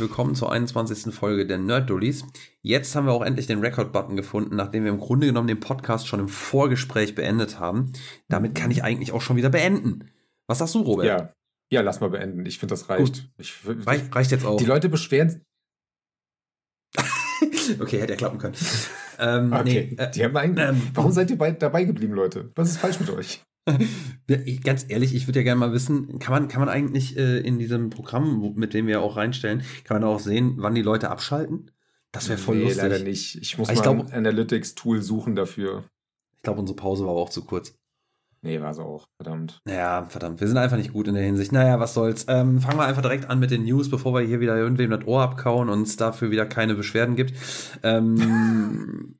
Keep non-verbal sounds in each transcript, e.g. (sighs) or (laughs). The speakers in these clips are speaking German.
willkommen zur 21. Folge der Nerd Dullies. Jetzt haben wir auch endlich den Record-Button gefunden, nachdem wir im Grunde genommen den Podcast schon im Vorgespräch beendet haben. Damit kann ich eigentlich auch schon wieder beenden. Was sagst du, Robert? Ja, ja lass mal beenden. Ich finde, das reicht. Ich, reicht. Reicht jetzt auch. Die Leute beschweren. (laughs) okay, hätte ja klappen können. Ähm, okay, nee, äh, die haben eigentlich, ähm, warum seid ihr bei, dabei geblieben, Leute? Was ist falsch mit euch? Ganz ehrlich, ich würde ja gerne mal wissen, kann man, kann man eigentlich äh, in diesem Programm, mit dem wir auch reinstellen, kann man auch sehen, wann die Leute abschalten? Das wäre voll nee, lustig. leider nicht. Ich muss ich mal glaub, ein Analytics-Tool suchen dafür. Ich glaube, unsere Pause war aber auch zu kurz. Nee, war es auch. Verdammt. Ja, verdammt. Wir sind einfach nicht gut in der Hinsicht. Naja, was soll's. Ähm, fangen wir einfach direkt an mit den News, bevor wir hier wieder irgendwem das Ohr abkauen und es dafür wieder keine Beschwerden gibt. Ähm, (laughs)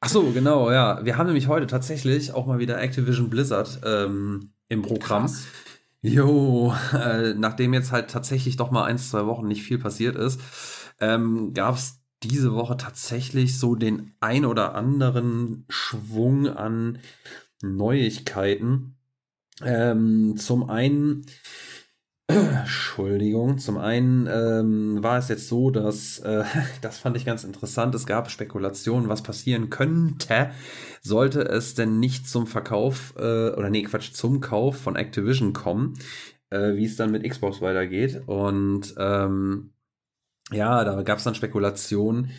Ach so, genau, ja. Wir haben nämlich heute tatsächlich auch mal wieder Activision Blizzard ähm, im Programm. Krass. Jo, äh, nachdem jetzt halt tatsächlich doch mal ein, zwei Wochen nicht viel passiert ist, ähm, gab es diese Woche tatsächlich so den ein oder anderen Schwung an Neuigkeiten. Ähm, zum einen Entschuldigung. Zum einen ähm, war es jetzt so, dass, äh, (laughs) das fand ich ganz interessant, es gab Spekulationen, was passieren könnte, sollte es denn nicht zum Verkauf, äh, oder nee, Quatsch, zum Kauf von Activision kommen, äh, wie es dann mit Xbox weitergeht. Und ähm, ja, da gab es dann Spekulationen,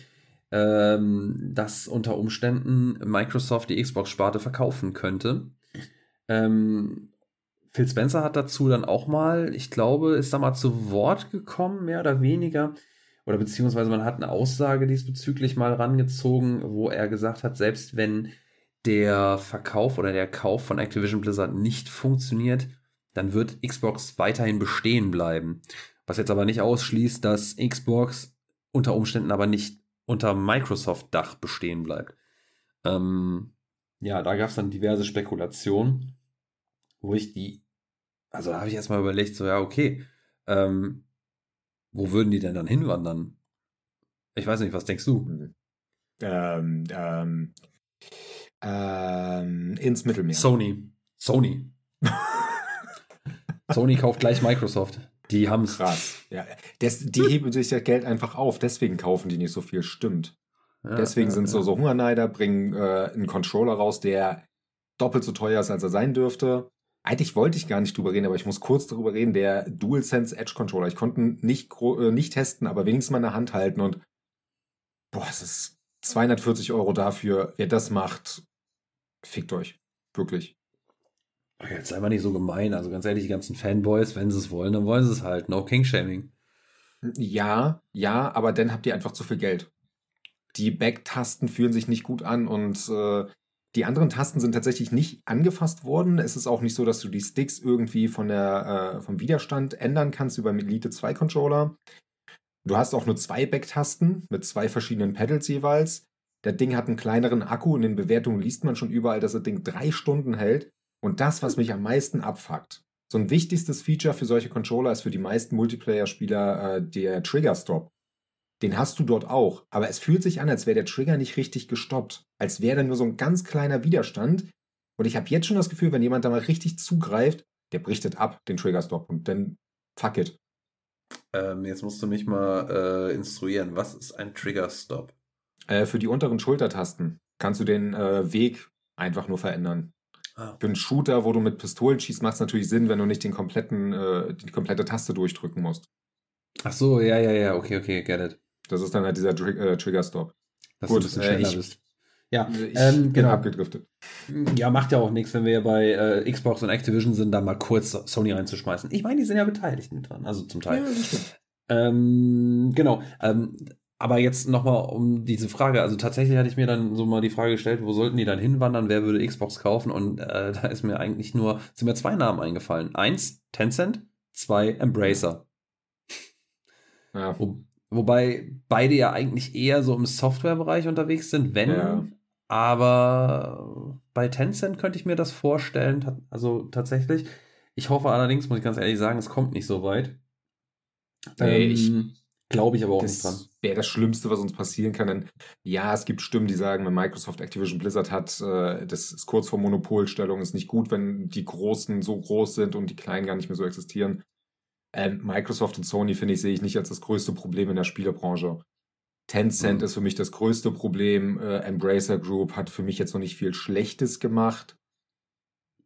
ähm, dass unter Umständen Microsoft die Xbox-Sparte verkaufen könnte. Ähm, Phil Spencer hat dazu dann auch mal, ich glaube, ist da mal zu Wort gekommen, mehr oder weniger. Oder beziehungsweise man hat eine Aussage diesbezüglich mal rangezogen, wo er gesagt hat, selbst wenn der Verkauf oder der Kauf von Activision Blizzard nicht funktioniert, dann wird Xbox weiterhin bestehen bleiben. Was jetzt aber nicht ausschließt, dass Xbox unter Umständen aber nicht unter Microsoft-Dach bestehen bleibt. Ähm, ja, da gab es dann diverse Spekulationen wo ich die, also da habe ich erstmal überlegt, so, ja, okay, ähm, wo würden die denn dann hinwandern? Ich weiß nicht, was denkst du? Ähm, ähm, ähm, ins Mittelmeer. Sony. Sony. (laughs) Sony kauft gleich Microsoft. Die haben es. Krass. Ja, das, die heben sich das Geld einfach auf, deswegen kaufen die nicht so viel, stimmt. Ja, deswegen ja, sind so, so Hungerneider, bringen äh, einen Controller raus, der doppelt so teuer ist, als er sein dürfte. Eigentlich wollte ich gar nicht drüber reden, aber ich muss kurz darüber reden. Der DualSense Edge Controller. Ich konnte ihn nicht, äh, nicht testen, aber wenigstens mal in der Hand halten und boah, es ist 240 Euro dafür. Wer das macht, fickt euch. Wirklich. Jetzt sei mal nicht so gemein. Also ganz ehrlich, die ganzen Fanboys, wenn sie es wollen, dann wollen sie es halt. No King-Shaming. Ja, ja, aber dann habt ihr einfach zu viel Geld. Die Backtasten fühlen sich nicht gut an und äh, die anderen Tasten sind tatsächlich nicht angefasst worden. Es ist auch nicht so, dass du die Sticks irgendwie von der, äh, vom Widerstand ändern kannst über Elite 2 Controller. Du hast auch nur zwei Backtasten mit zwei verschiedenen Pedals jeweils. Der Ding hat einen kleineren Akku. In den Bewertungen liest man schon überall, dass das Ding drei Stunden hält. Und das, was mich am meisten abfuckt. So ein wichtigstes Feature für solche Controller ist für die meisten Multiplayer-Spieler äh, der Trigger Stop. Den hast du dort auch. Aber es fühlt sich an, als wäre der Trigger nicht richtig gestoppt. Als wäre da nur so ein ganz kleiner Widerstand. Und ich habe jetzt schon das Gefühl, wenn jemand da mal richtig zugreift, der brichtet ab, den Trigger-Stop. Und dann fuck it. Ähm, jetzt musst du mich mal äh, instruieren. Was ist ein Trigger-Stop? Äh, für die unteren Schultertasten kannst du den äh, Weg einfach nur verändern. Ah. Für einen Shooter, wo du mit Pistolen schießt, macht es natürlich Sinn, wenn du nicht den kompletten, äh, die komplette Taste durchdrücken musst. Ach so, ja, ja, ja, okay, okay, get it. Das ist dann halt dieser Tr äh, Trigger-Stop. Dass Gut, du ein bisschen schneller äh, ich, bist. Ja, ich ähm, genau. abgedriftet. Ja, macht ja auch nichts, wenn wir bei äh, Xbox und Activision sind, da mal kurz Sony reinzuschmeißen. Ich meine, die sind ja beteiligt mit dran, also zum Teil. Ja, ähm, genau. Ähm, aber jetzt nochmal um diese Frage, also tatsächlich hatte ich mir dann so mal die Frage gestellt, wo sollten die dann hinwandern, wer würde Xbox kaufen? Und äh, (laughs) da ist mir eigentlich nur, sind mir zwei Namen eingefallen. Eins, Tencent, zwei, Embracer. Ja. Wo, Wobei beide ja eigentlich eher so im Softwarebereich unterwegs sind, wenn. Ja. Aber bei Tencent könnte ich mir das vorstellen. Also tatsächlich. Ich hoffe allerdings, muss ich ganz ehrlich sagen, es kommt nicht so weit. Nee, ähm, ich glaube ich aber auch nicht dran. Wäre das Schlimmste, was uns passieren kann. Denn ja, es gibt Stimmen, die sagen, wenn Microsoft Activision Blizzard hat, äh, das ist kurz vor Monopolstellung, ist nicht gut, wenn die Großen so groß sind und die Kleinen gar nicht mehr so existieren. Ähm, Microsoft und Sony, finde ich, sehe ich nicht als das größte Problem in der Spielebranche. Tencent mhm. ist für mich das größte Problem. Äh, Embracer Group hat für mich jetzt noch nicht viel Schlechtes gemacht.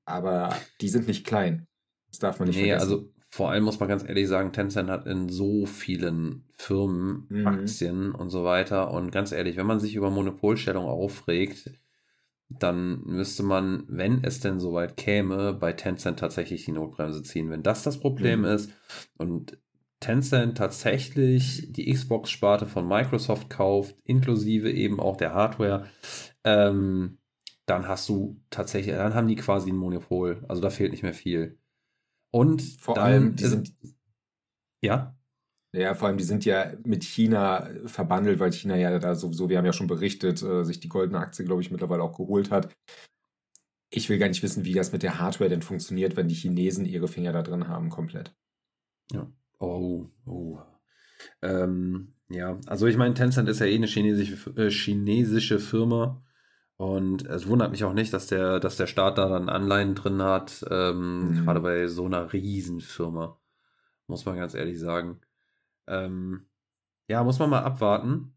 Aber die sind nicht klein. Das darf man nicht nee, vergessen. Also vor allem muss man ganz ehrlich sagen, Tencent hat in so vielen Firmen mhm. Aktien und so weiter. Und ganz ehrlich, wenn man sich über Monopolstellung aufregt, dann müsste man, wenn es denn soweit käme, bei Tencent tatsächlich die Notbremse ziehen. Wenn das das Problem mhm. ist und Tencent tatsächlich die Xbox-Sparte von Microsoft kauft, inklusive eben auch der Hardware, ähm, dann hast du tatsächlich, dann haben die quasi ein Monopol. Also da fehlt nicht mehr viel. Und vor allem, die sind. Ja. Ja, vor allem, die sind ja mit China verbandelt, weil China ja da sowieso, wir haben ja schon berichtet, äh, sich die goldene Aktie, glaube ich, mittlerweile auch geholt hat. Ich will gar nicht wissen, wie das mit der Hardware denn funktioniert, wenn die Chinesen ihre Finger da drin haben, komplett. Ja. Oh, oh. Ähm, ja, also ich meine, Tencent ist ja eh eine chinesische, äh, chinesische Firma. Und es wundert mich auch nicht, dass der, dass der Staat da dann Anleihen drin hat, ähm, mhm. gerade bei so einer Riesenfirma. Muss man ganz ehrlich sagen. Ähm, ja, muss man mal abwarten,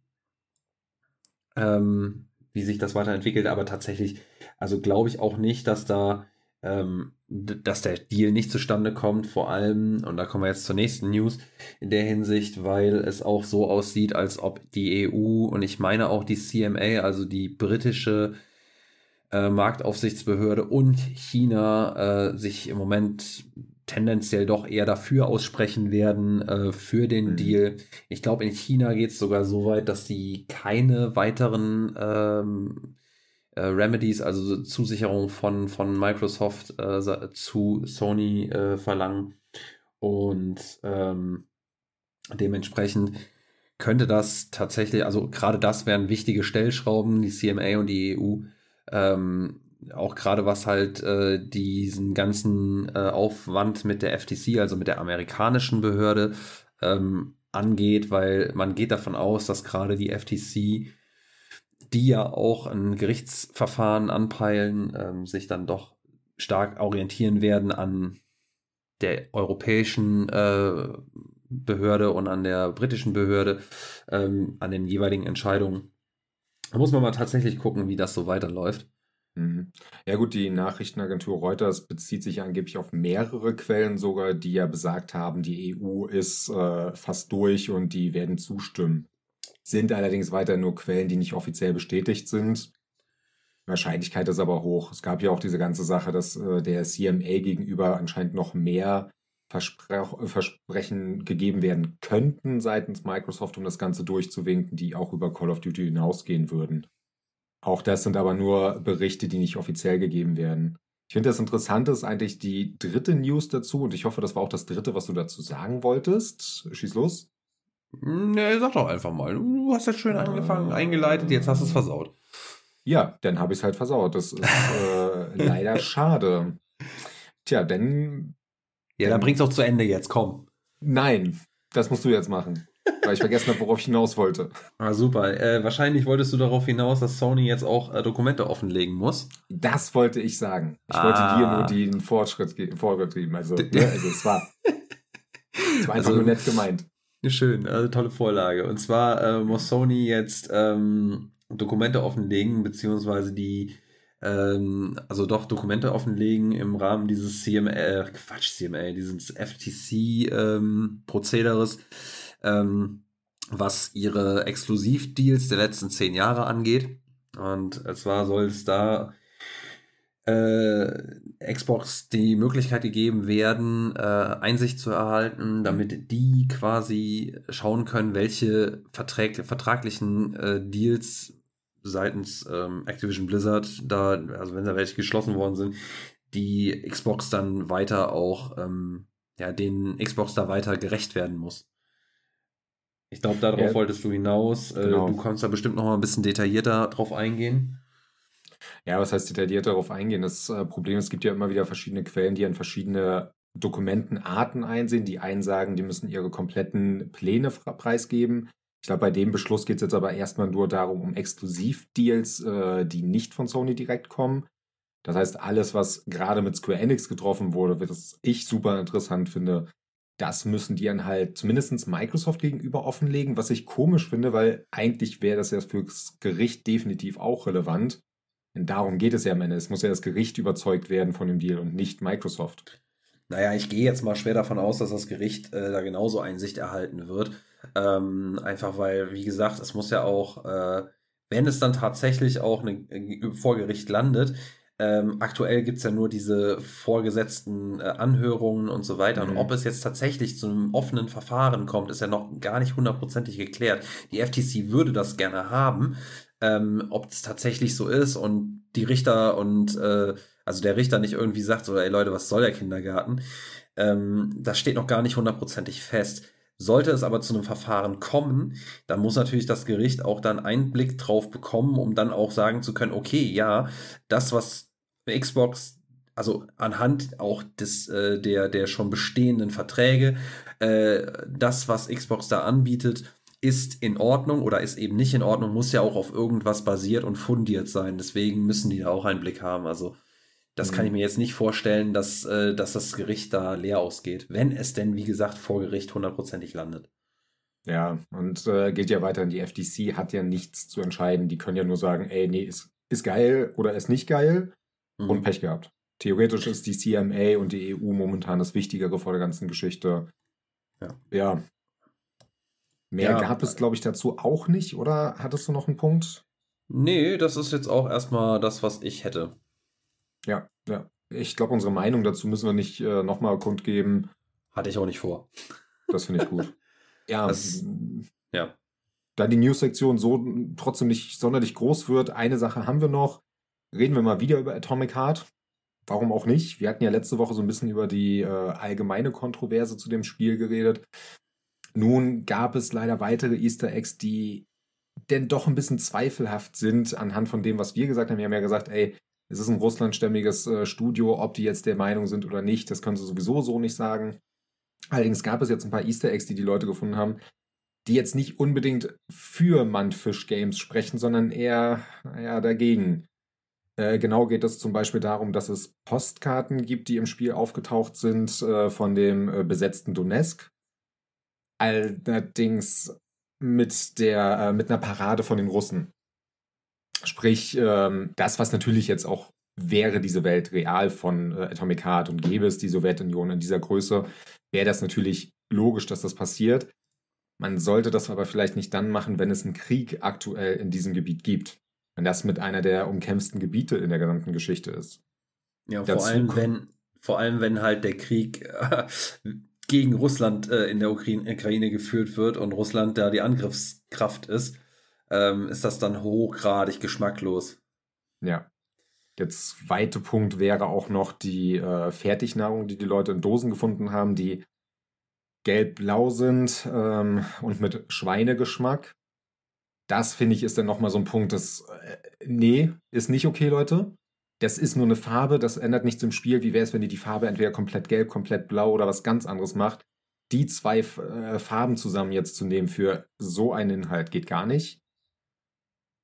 ähm, wie sich das weiterentwickelt. Aber tatsächlich, also glaube ich auch nicht, dass da, ähm, dass der Deal nicht zustande kommt. Vor allem, und da kommen wir jetzt zur nächsten News, in der Hinsicht, weil es auch so aussieht, als ob die EU und ich meine auch die CMA, also die britische äh, Marktaufsichtsbehörde und China äh, sich im Moment tendenziell doch eher dafür aussprechen werden, äh, für den mhm. Deal. Ich glaube, in China geht es sogar so weit, dass die keine weiteren ähm, äh, Remedies, also Zusicherung von, von Microsoft äh, zu Sony äh, verlangen. Und ähm, dementsprechend könnte das tatsächlich, also gerade das wären wichtige Stellschrauben, die CMA und die EU. Ähm, auch gerade was halt äh, diesen ganzen äh, Aufwand mit der FTC, also mit der amerikanischen Behörde, ähm, angeht, weil man geht davon aus, dass gerade die FTC, die ja auch ein Gerichtsverfahren anpeilen, ähm, sich dann doch stark orientieren werden an der europäischen äh, Behörde und an der britischen Behörde, ähm, an den jeweiligen Entscheidungen. Da muss man mal tatsächlich gucken, wie das so weiterläuft. Mhm. Ja gut, die Nachrichtenagentur Reuters bezieht sich angeblich auf mehrere Quellen sogar, die ja besagt haben, die EU ist äh, fast durch und die werden zustimmen. Sind allerdings weiter nur Quellen, die nicht offiziell bestätigt sind. Wahrscheinlichkeit ist aber hoch. Es gab ja auch diese ganze Sache, dass äh, der CMA gegenüber anscheinend noch mehr Verspre Versprechen gegeben werden könnten seitens Microsoft, um das Ganze durchzuwinken, die auch über Call of Duty hinausgehen würden. Auch das sind aber nur Berichte, die nicht offiziell gegeben werden. Ich finde das Interessante ist eigentlich die dritte News dazu und ich hoffe, das war auch das dritte, was du dazu sagen wolltest. Schieß los. Nee, sag doch einfach mal. Du hast jetzt schön angefangen, eingeleitet, jetzt hast du es versaut. Ja, dann habe ich es halt versaut. Das ist äh, (laughs) leider schade. Tja, denn. Ja, dann bring's auch zu Ende jetzt, komm. Nein, das musst du jetzt machen weil ich vergessen habe, worauf ich hinaus wollte. Ah, super. Äh, wahrscheinlich wolltest du darauf hinaus, dass Sony jetzt auch äh, Dokumente offenlegen muss. Das wollte ich sagen. Ich ah. wollte dir nur den Fortschritt ge Vorschritt geben. Also, ne, also es war, (laughs) es war einfach also, nur nett gemeint. Schön, also tolle Vorlage. Und zwar äh, muss Sony jetzt ähm, Dokumente offenlegen, beziehungsweise die ähm, also doch Dokumente offenlegen im Rahmen dieses CMA, äh, Quatsch, CMA, dieses FTC-Prozederes. Ähm, ähm, was ihre Exklusivdeals der letzten zehn Jahre angeht. Und zwar soll es da äh, Xbox die Möglichkeit gegeben werden, äh, Einsicht zu erhalten, damit die quasi schauen können, welche Verträg vertraglichen äh, Deals seitens ähm, Activision Blizzard da, also wenn da welche geschlossen worden sind, die Xbox dann weiter auch, ähm, ja, den Xbox da weiter gerecht werden muss. Ich glaube, darauf ja, wolltest du hinaus. Äh, genau. Du kannst da bestimmt noch mal ein bisschen detaillierter drauf eingehen. Ja, was heißt detailliert darauf eingehen? Das äh, Problem ist, es gibt ja immer wieder verschiedene Quellen, die an verschiedene Dokumentenarten einsehen. Die einen sagen, die müssen ihre kompletten Pläne preisgeben. Ich glaube, bei dem Beschluss geht es jetzt aber erstmal nur darum, um Exklusivdeals, äh, die nicht von Sony direkt kommen. Das heißt, alles, was gerade mit Square Enix getroffen wurde, was ich super interessant finde, das müssen die dann halt zumindest Microsoft gegenüber offenlegen, was ich komisch finde, weil eigentlich wäre das ja fürs Gericht definitiv auch relevant. Denn darum geht es ja am Ende. Es muss ja das Gericht überzeugt werden von dem Deal und nicht Microsoft. Naja, ich gehe jetzt mal schwer davon aus, dass das Gericht äh, da genauso Einsicht erhalten wird. Ähm, einfach weil, wie gesagt, es muss ja auch, äh, wenn es dann tatsächlich auch eine, äh, vor Gericht landet, ähm, aktuell gibt es ja nur diese vorgesetzten äh, Anhörungen und so weiter. Mhm. Und ob es jetzt tatsächlich zu einem offenen Verfahren kommt, ist ja noch gar nicht hundertprozentig geklärt. Die FTC würde das gerne haben. Ähm, ob es tatsächlich so ist und die Richter und äh, also der Richter nicht irgendwie sagt, so, ey Leute, was soll der Kindergarten? Ähm, das steht noch gar nicht hundertprozentig fest. Sollte es aber zu einem Verfahren kommen, dann muss natürlich das Gericht auch dann Einblick drauf bekommen, um dann auch sagen zu können, okay, ja, das, was Xbox, also anhand auch des, äh, der, der schon bestehenden Verträge, äh, das, was Xbox da anbietet, ist in Ordnung oder ist eben nicht in Ordnung, muss ja auch auf irgendwas basiert und fundiert sein. Deswegen müssen die da auch einen Blick haben. Also das mhm. kann ich mir jetzt nicht vorstellen, dass, äh, dass das Gericht da leer ausgeht, wenn es denn, wie gesagt, vor Gericht hundertprozentig landet. Ja, und äh, geht ja weiter, die FTC hat ja nichts zu entscheiden. Die können ja nur sagen, ey, nee, ist, ist geil oder ist nicht geil mhm. und Pech gehabt. Theoretisch ist die CMA und die EU momentan das Wichtigere vor der ganzen Geschichte. Ja. ja. Mehr ja, gab es, glaube ich, dazu auch nicht, oder? Hattest du noch einen Punkt? Nee, das ist jetzt auch erstmal das, was ich hätte. Ja, ja. Ich glaube, unsere Meinung dazu müssen wir nicht äh, nochmal kundgeben. Hatte ich auch nicht vor. Das finde ich gut. (laughs) ja. Das, ja. Da die News-Sektion so trotzdem nicht sonderlich groß wird, eine Sache haben wir noch. Reden wir mal wieder über Atomic Heart. Warum auch nicht? Wir hatten ja letzte Woche so ein bisschen über die äh, allgemeine Kontroverse zu dem Spiel geredet. Nun gab es leider weitere Easter Eggs, die denn doch ein bisschen zweifelhaft sind anhand von dem, was wir gesagt haben. Wir haben ja gesagt, ey, es ist ein russlandstämmiges äh, Studio, ob die jetzt der Meinung sind oder nicht, das können sie sowieso so nicht sagen. Allerdings gab es jetzt ein paar Easter Eggs, die die Leute gefunden haben, die jetzt nicht unbedingt für Mantfish Games sprechen, sondern eher ja, dagegen. Äh, genau geht es zum Beispiel darum, dass es Postkarten gibt, die im Spiel aufgetaucht sind äh, von dem äh, besetzten Donetsk. Allerdings mit der äh, mit einer Parade von den Russen. Sprich, ähm, das, was natürlich jetzt auch wäre diese Welt real von äh, Atomic Heart und gäbe es die Sowjetunion in dieser Größe, wäre das natürlich logisch, dass das passiert. Man sollte das aber vielleicht nicht dann machen, wenn es einen Krieg aktuell in diesem Gebiet gibt. Wenn das mit einer der umkämpften Gebiete in der gesamten Geschichte ist. Ja, vor allem, wenn, vor allem, wenn halt der Krieg äh, gegen Russland äh, in der Ukraine, Ukraine geführt wird und Russland da die Angriffskraft ist ähm, ist das dann hochgradig geschmacklos. Ja. Der zweite Punkt wäre auch noch die äh, Fertignahrung, die die Leute in Dosen gefunden haben, die gelb-blau sind ähm, und mit Schweinegeschmack. Das finde ich ist dann nochmal so ein Punkt, das, äh, nee, ist nicht okay, Leute. Das ist nur eine Farbe, das ändert nichts im Spiel. Wie wäre es, wenn ihr die Farbe entweder komplett gelb, komplett blau oder was ganz anderes macht? Die zwei äh, Farben zusammen jetzt zu nehmen für so einen Inhalt geht gar nicht.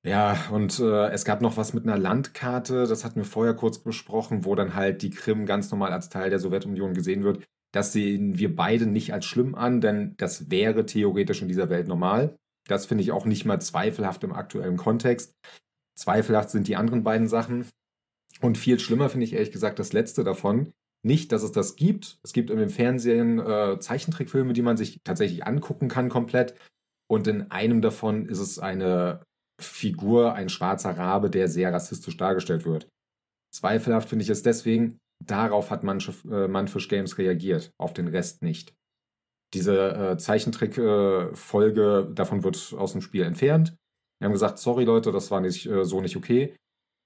Ja, und äh, es gab noch was mit einer Landkarte, das hatten wir vorher kurz besprochen, wo dann halt die Krim ganz normal als Teil der Sowjetunion gesehen wird. Das sehen wir beide nicht als schlimm an, denn das wäre theoretisch in dieser Welt normal. Das finde ich auch nicht mal zweifelhaft im aktuellen Kontext. Zweifelhaft sind die anderen beiden Sachen. Und viel schlimmer finde ich ehrlich gesagt das letzte davon. Nicht, dass es das gibt. Es gibt im Fernsehen äh, Zeichentrickfilme, die man sich tatsächlich angucken kann komplett. Und in einem davon ist es eine Figur ein schwarzer Rabe, der sehr rassistisch dargestellt wird. Zweifelhaft finde ich es deswegen, darauf hat äh, Manfish Games reagiert, auf den Rest nicht. Diese äh, Zeichentrick-Folge, äh, davon wird aus dem Spiel entfernt. Wir haben gesagt, sorry Leute, das war nicht, äh, so nicht okay.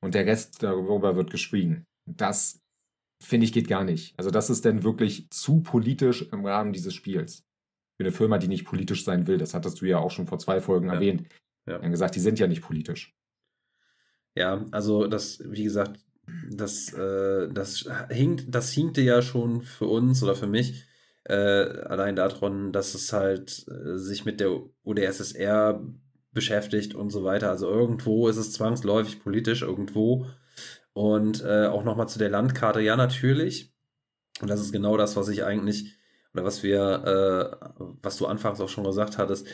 Und der Rest darüber wird geschwiegen. Das, finde ich, geht gar nicht. Also das ist denn wirklich zu politisch im Rahmen dieses Spiels. Für eine Firma, die nicht politisch sein will, das hattest du ja auch schon vor zwei Folgen ja. erwähnt. Ja. Wir haben gesagt, die sind ja nicht politisch. Ja, also das, wie gesagt, das, äh, das hinkt, das hinkte ja schon für uns oder für mich äh, allein daran, dass es halt äh, sich mit der UdSSR beschäftigt und so weiter. Also irgendwo ist es zwangsläufig politisch, irgendwo. Und äh, auch nochmal zu der Landkarte, ja, natürlich. Und das ist genau das, was ich eigentlich oder was wir, äh, was du anfangs auch schon gesagt hattest,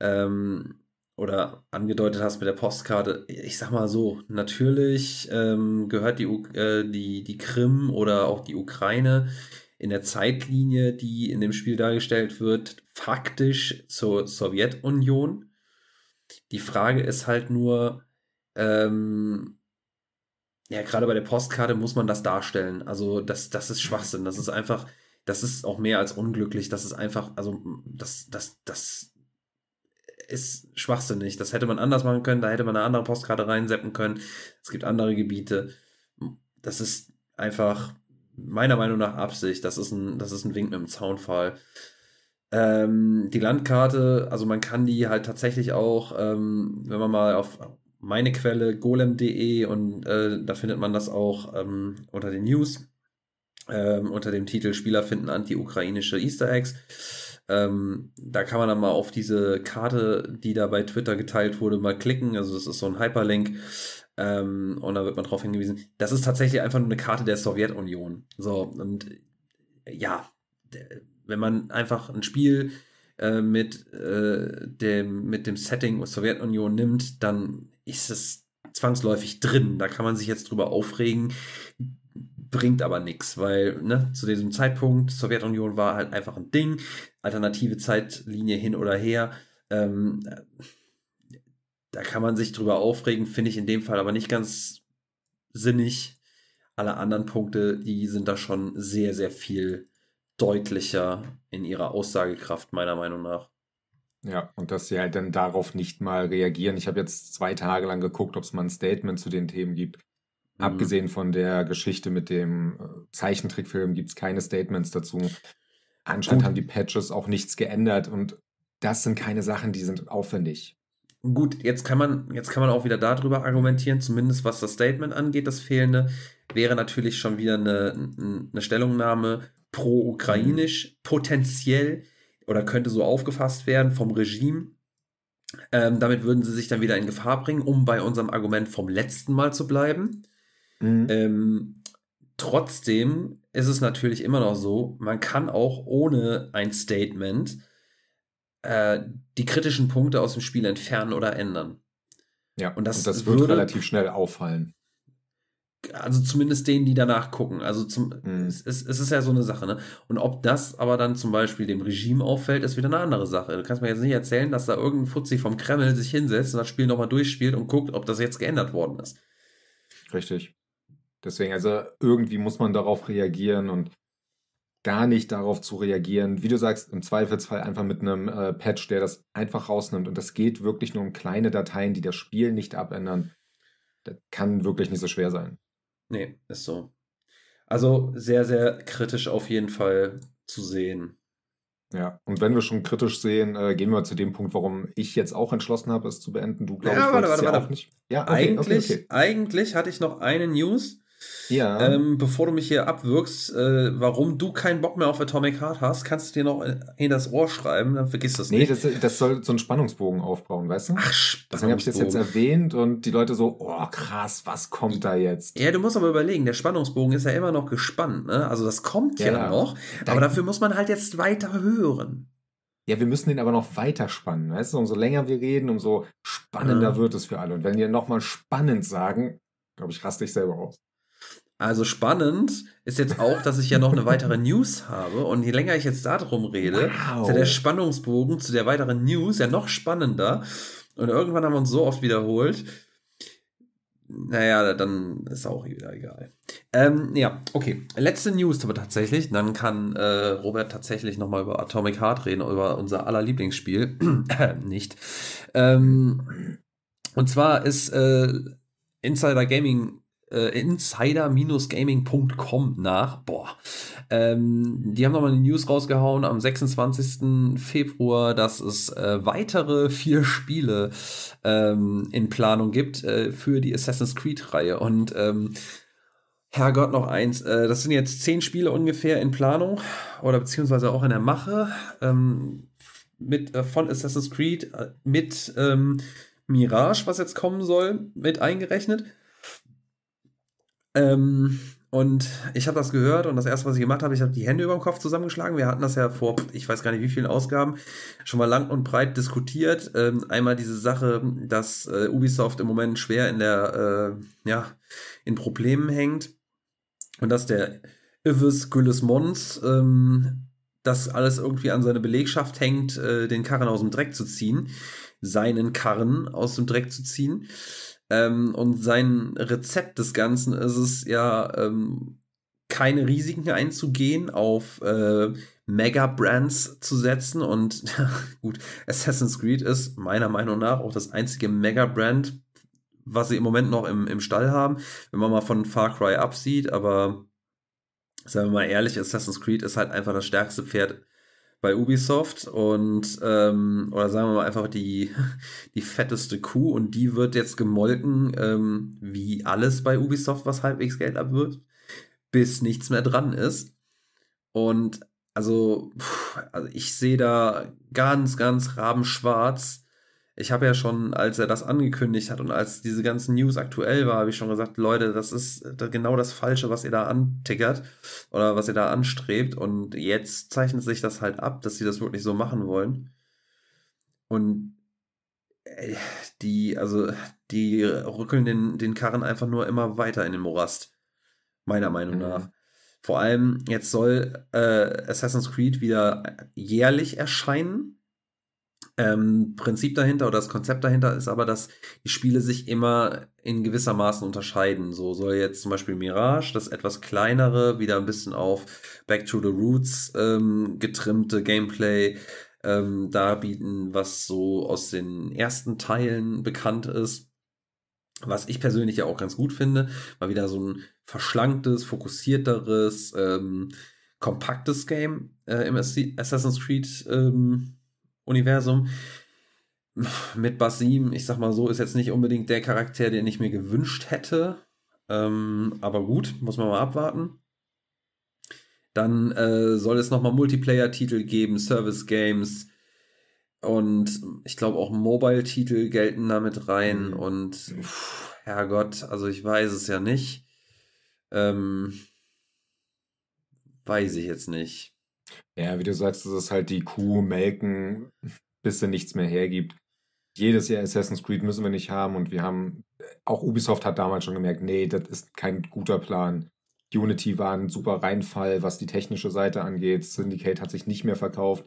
ähm, oder angedeutet hast mit der Postkarte, ich sag mal so, natürlich ähm, gehört die, äh, die, die Krim oder auch die Ukraine in der Zeitlinie, die in dem Spiel dargestellt wird, faktisch zur Sowjetunion. Die Frage ist halt nur, ähm, ja, gerade bei der Postkarte muss man das darstellen. Also, das, das ist Schwachsinn. Das ist einfach, das ist auch mehr als unglücklich. Das ist einfach, also, das, das, das ist schwachsinnig. Das hätte man anders machen können. Da hätte man eine andere Postkarte reinseppen können. Es gibt andere Gebiete. Das ist einfach meiner Meinung nach Absicht. Das ist ein, das ist ein Wink mit dem Zaunfall. Ähm, die Landkarte, also man kann die halt tatsächlich auch, ähm, wenn man mal auf meine Quelle golem.de und äh, da findet man das auch ähm, unter den News, ähm, unter dem Titel Spieler finden anti-ukrainische Easter Eggs. Ähm, da kann man dann mal auf diese Karte, die da bei Twitter geteilt wurde, mal klicken. Also das ist so ein Hyperlink. Ähm, und da wird man darauf hingewiesen. Das ist tatsächlich einfach nur eine Karte der Sowjetunion. So, und ja, wenn man einfach ein Spiel äh, mit, äh, dem, mit dem Setting Sowjetunion nimmt, dann ist es zwangsläufig drin. Da kann man sich jetzt drüber aufregen, bringt aber nichts, weil ne, zu diesem Zeitpunkt Sowjetunion war halt einfach ein Ding, alternative Zeitlinie hin oder her. Ähm, da kann man sich drüber aufregen, finde ich in dem Fall aber nicht ganz sinnig. Alle anderen Punkte, die sind da schon sehr, sehr viel deutlicher in ihrer Aussagekraft, meiner Meinung nach. Ja, und dass sie halt dann darauf nicht mal reagieren. Ich habe jetzt zwei Tage lang geguckt, ob es mal ein Statement zu den Themen gibt. Mhm. Abgesehen von der Geschichte mit dem äh, Zeichentrickfilm gibt es keine Statements dazu. Anscheinend Gut. haben die Patches auch nichts geändert und das sind keine Sachen, die sind aufwendig. Gut, jetzt kann man, jetzt kann man auch wieder darüber argumentieren, zumindest was das Statement angeht, das fehlende, wäre natürlich schon wieder eine, eine Stellungnahme pro-ukrainisch, potenziell oder könnte so aufgefasst werden vom Regime. Ähm, damit würden sie sich dann wieder in Gefahr bringen, um bei unserem Argument vom letzten Mal zu bleiben. Mhm. Ähm, trotzdem ist es natürlich immer noch so, man kann auch ohne ein Statement äh, die kritischen Punkte aus dem Spiel entfernen oder ändern. Ja, und das, und das wird würde, relativ schnell auffallen. Also zumindest denen, die danach gucken. Also zum, mhm. es, es, ist ja so eine Sache, ne? Und ob das aber dann zum Beispiel dem Regime auffällt, ist wieder eine andere Sache. Du kannst mir jetzt nicht erzählen, dass da irgendein Fuzzi vom Kreml sich hinsetzt und das Spiel nochmal durchspielt und guckt, ob das jetzt geändert worden ist. Richtig. Deswegen, also irgendwie muss man darauf reagieren und gar nicht darauf zu reagieren. Wie du sagst, im Zweifelsfall einfach mit einem äh, Patch, der das einfach rausnimmt. Und das geht wirklich nur um kleine Dateien, die das Spiel nicht abändern. Das kann wirklich nicht so schwer sein. Nee, ist so. Also sehr, sehr kritisch auf jeden Fall zu sehen. Ja, und wenn wir schon kritisch sehen, äh, gehen wir zu dem Punkt, warum ich jetzt auch entschlossen habe, es zu beenden. Du glaubst, ja, warte, warte, ja warte. auch nicht. Ja, okay, eigentlich, okay, okay. eigentlich hatte ich noch eine News, ja. Ähm, bevor du mich hier abwirkst, äh, warum du keinen Bock mehr auf Atomic Heart hast, kannst du dir noch in das Ohr schreiben, dann vergisst das nee, nicht. Nee, das, das, soll so einen Spannungsbogen aufbauen, weißt du? Ach, Spannungsbogen. Deswegen habe ich das jetzt erwähnt und die Leute so, oh krass, was kommt da jetzt? Ja, du musst aber überlegen, der Spannungsbogen ist ja immer noch gespannt, ne? Also das kommt ja, ja noch, aber dafür muss man halt jetzt weiter hören. Ja, wir müssen den aber noch weiter spannen, weißt du? Umso länger wir reden, umso spannender ja. wird es für alle. Und wenn wir nochmal spannend sagen, glaube ich, raste ich selber aus. Also spannend ist jetzt auch, dass ich ja noch eine weitere News habe. Und je länger ich jetzt darum rede, wow. ist ja der Spannungsbogen zu der weiteren News ja noch spannender. Und irgendwann haben wir uns so oft wiederholt. Naja, dann ist auch wieder egal. Ähm, ja, okay. Letzte News aber tatsächlich. Dann kann äh, Robert tatsächlich nochmal über Atomic Heart reden, über unser aller Lieblingsspiel. (clears throat) Nicht. Ähm, und zwar ist äh, Insider Gaming äh, insider-gaming.com nach. Boah. Ähm, die haben nochmal eine News rausgehauen am 26. Februar, dass es äh, weitere vier Spiele ähm, in Planung gibt äh, für die Assassin's Creed-Reihe. Und ähm, Herrgott, noch eins. Äh, das sind jetzt zehn Spiele ungefähr in Planung oder beziehungsweise auch in der Mache ähm, mit, äh, von Assassin's Creed äh, mit ähm, Mirage, was jetzt kommen soll, mit eingerechnet. Ähm, Und ich habe das gehört und das erste, was ich gemacht habe, ich habe die Hände über dem Kopf zusammengeschlagen. Wir hatten das ja vor, ich weiß gar nicht wie vielen Ausgaben, schon mal lang und breit diskutiert. Ähm, einmal diese Sache, dass äh, Ubisoft im Moment schwer in der, äh, ja, in Problemen hängt und dass der Yves Gülles Mons ähm, das alles irgendwie an seine Belegschaft hängt, äh, den Karren aus dem Dreck zu ziehen, seinen Karren aus dem Dreck zu ziehen. Ähm, und sein Rezept des Ganzen ist es ja, ähm, keine Risiken einzugehen, auf äh, Mega-Brands zu setzen. Und (laughs) gut, Assassin's Creed ist meiner Meinung nach auch das einzige Mega-Brand, was sie im Moment noch im, im Stall haben, wenn man mal von Far Cry absieht. Aber sagen wir mal ehrlich, Assassin's Creed ist halt einfach das stärkste Pferd bei Ubisoft und ähm, oder sagen wir mal einfach die, (laughs) die fetteste Kuh und die wird jetzt gemolken, ähm, wie alles bei Ubisoft, was halbwegs Geld abwirft, bis nichts mehr dran ist. Und also, also ich sehe da ganz, ganz rabenschwarz ich habe ja schon, als er das angekündigt hat und als diese ganzen News aktuell war, habe ich schon gesagt, Leute, das ist genau das Falsche, was ihr da antickert oder was ihr da anstrebt. Und jetzt zeichnet sich das halt ab, dass sie das wirklich so machen wollen. Und äh, die, also, die rückeln den, den Karren einfach nur immer weiter in den Morast. Meiner Meinung mhm. nach. Vor allem, jetzt soll äh, Assassin's Creed wieder jährlich erscheinen ähm, Prinzip dahinter oder das Konzept dahinter ist aber, dass die Spiele sich immer in gewisser Maßen unterscheiden. So soll jetzt zum Beispiel Mirage, das etwas kleinere, wieder ein bisschen auf Back to the Roots ähm, getrimmte Gameplay ähm, darbieten, was so aus den ersten Teilen bekannt ist. Was ich persönlich ja auch ganz gut finde, mal wieder so ein verschlanktes, fokussierteres, ähm, kompaktes Game äh, im Assassin's Creed ähm, Universum. Mit Basim, ich sag mal so, ist jetzt nicht unbedingt der Charakter, den ich mir gewünscht hätte. Ähm, aber gut, muss man mal abwarten. Dann äh, soll es nochmal Multiplayer-Titel geben, Service-Games und ich glaube auch Mobile-Titel gelten damit rein. Mhm. Und pff, Herrgott, also ich weiß es ja nicht. Ähm, weiß ich jetzt nicht. Ja, wie du sagst, das ist halt die Kuh melken, bis sie nichts mehr hergibt. Jedes Jahr Assassin's Creed müssen wir nicht haben und wir haben, auch Ubisoft hat damals schon gemerkt, nee, das ist kein guter Plan. Unity war ein super Reinfall, was die technische Seite angeht. Syndicate hat sich nicht mehr verkauft.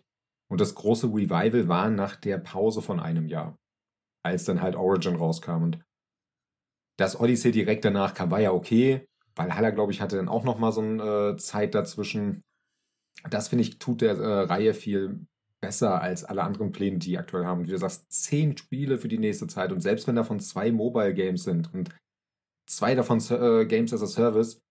Und das große Revival war nach der Pause von einem Jahr, als dann halt Origin rauskam. Und das Odyssey direkt danach kam, war ja okay. Valhalla, glaube ich, hatte dann auch noch mal so eine äh, Zeit dazwischen. Das finde ich, tut der äh, Reihe viel besser als alle anderen Pläne, die aktuell haben. Wie du sagst, zehn Spiele für die nächste Zeit und selbst wenn davon zwei Mobile Games sind und zwei davon äh, Games as a Service,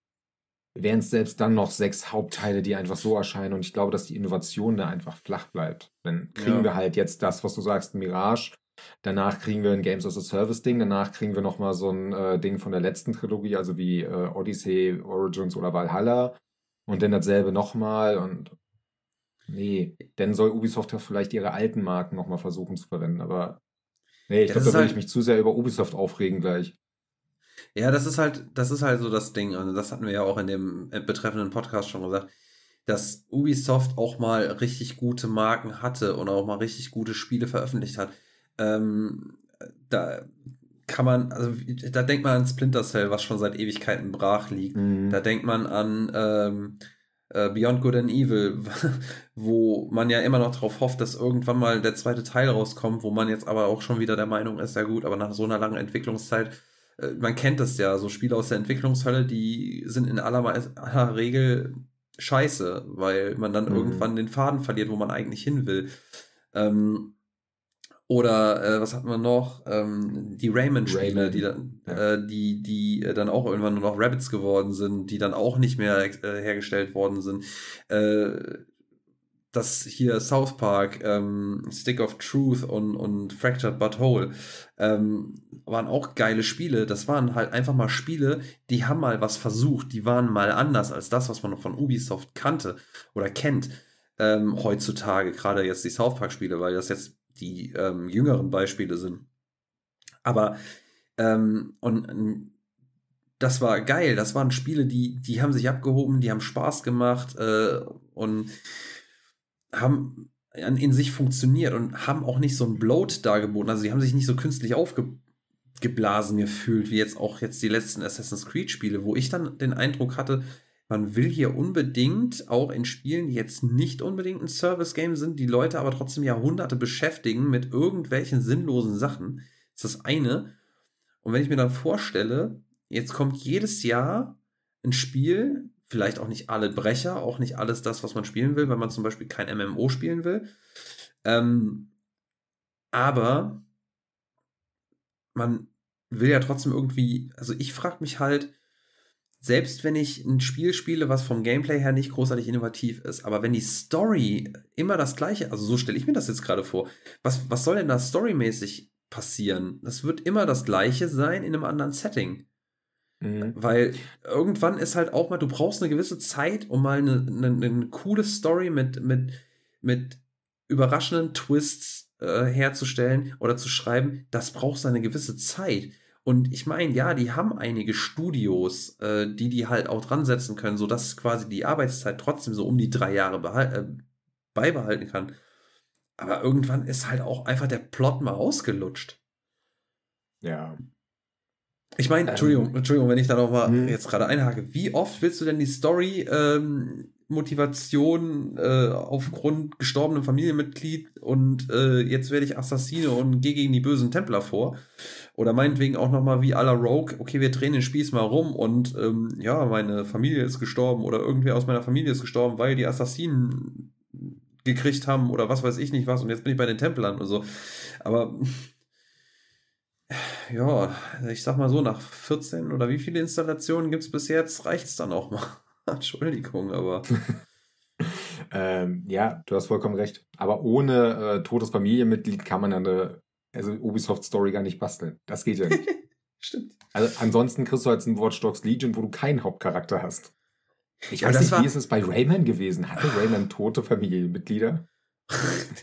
wären es selbst dann noch sechs Hauptteile, die einfach so erscheinen. Und ich glaube, dass die Innovation da einfach flach bleibt. Dann kriegen ja. wir halt jetzt das, was du sagst, Mirage. Danach kriegen wir ein Games as a Service Ding. Danach kriegen wir nochmal so ein äh, Ding von der letzten Trilogie, also wie äh, Odyssey, Origins oder Valhalla. Und dann dasselbe nochmal und nee, dann soll Ubisoft ja vielleicht ihre alten Marken nochmal versuchen zu verwenden, aber nee, ich glaube, da würde halt, ich mich zu sehr über Ubisoft aufregen gleich. Ja, das ist halt, das ist halt so das Ding, und das hatten wir ja auch in dem äh, betreffenden Podcast schon gesagt, dass Ubisoft auch mal richtig gute Marken hatte und auch mal richtig gute Spiele veröffentlicht hat. Ähm, da kann man, also da denkt man an Splinter Cell, was schon seit Ewigkeiten brach liegt. Mhm. Da denkt man an ähm, äh, Beyond Good and Evil, (laughs) wo man ja immer noch darauf hofft, dass irgendwann mal der zweite Teil rauskommt, wo man jetzt aber auch schon wieder der Meinung ist, ja gut, aber nach so einer langen Entwicklungszeit, äh, man kennt das ja, so Spiele aus der Entwicklungshölle, die sind in aller, aller Regel scheiße, weil man dann mhm. irgendwann den Faden verliert, wo man eigentlich hin will. Ähm, oder äh, was hatten wir noch? Ähm, die Rayman-Spiele, die dann, ja. äh, die, die äh, dann auch irgendwann nur noch Rabbits geworden sind, die dann auch nicht mehr äh, hergestellt worden sind. Äh, das hier South Park, ähm, Stick of Truth und, und Fractured But Whole ähm, waren auch geile Spiele. Das waren halt einfach mal Spiele, die haben mal was versucht, die waren mal anders als das, was man von Ubisoft kannte oder kennt. Ähm, heutzutage, gerade jetzt die South Park-Spiele, weil das jetzt die ähm, jüngeren Beispiele sind. Aber ähm, und das war geil. Das waren Spiele, die, die haben sich abgehoben, die haben Spaß gemacht äh, und haben in sich funktioniert und haben auch nicht so ein Bloat dargeboten. Also die haben sich nicht so künstlich aufgeblasen gefühlt, wie jetzt auch jetzt die letzten Assassin's Creed-Spiele, wo ich dann den Eindruck hatte, man will hier unbedingt auch in Spielen, die jetzt nicht unbedingt ein Service-Game sind, die Leute aber trotzdem Jahrhunderte beschäftigen mit irgendwelchen sinnlosen Sachen. Das ist das eine. Und wenn ich mir dann vorstelle, jetzt kommt jedes Jahr ein Spiel, vielleicht auch nicht alle Brecher, auch nicht alles das, was man spielen will, wenn man zum Beispiel kein MMO spielen will. Ähm, aber man will ja trotzdem irgendwie, also ich frage mich halt, selbst wenn ich ein Spiel spiele, was vom Gameplay her nicht großartig innovativ ist, aber wenn die Story immer das gleiche, also so stelle ich mir das jetzt gerade vor, was, was soll denn da storymäßig passieren? Das wird immer das gleiche sein in einem anderen Setting. Mhm. Weil irgendwann ist halt auch mal, du brauchst eine gewisse Zeit, um mal eine, eine, eine coole Story mit, mit, mit überraschenden Twists äh, herzustellen oder zu schreiben. Das braucht eine gewisse Zeit. Und ich meine, ja, die haben einige Studios, äh, die die halt auch dran setzen können, sodass quasi die Arbeitszeit trotzdem so um die drei Jahre äh, beibehalten kann. Aber irgendwann ist halt auch einfach der Plot mal ausgelutscht. Ja. Ich meine, ähm, Entschuldigung, Entschuldigung, wenn ich da noch mal hm. jetzt gerade einhake. Wie oft willst du denn die Story ähm, Motivation äh, aufgrund gestorbenem Familienmitglied und äh, jetzt werde ich Assassine und gehe gegen die bösen Templer vor? Oder meinetwegen auch noch mal wie à la Rogue, okay, wir drehen den Spieß mal rum und ähm, ja, meine Familie ist gestorben oder irgendwer aus meiner Familie ist gestorben, weil die Assassinen gekriegt haben oder was weiß ich nicht was und jetzt bin ich bei den Templern und so. Aber ja, ich sag mal so, nach 14 oder wie viele Installationen gibt es bis jetzt, reicht es dann auch mal. (laughs) Entschuldigung, aber. (laughs) ähm, ja, du hast vollkommen recht. Aber ohne äh, totes Familienmitglied kann man eine also Ubisoft-Story gar nicht basteln. Das geht ja nicht. (laughs) Stimmt. Also ansonsten kriegst du halt ein Watch Dogs Legion, wo du keinen Hauptcharakter hast. Ich weiß nicht, wie ist es bei Rayman gewesen? Hatte Rayman (sighs) tote Familienmitglieder?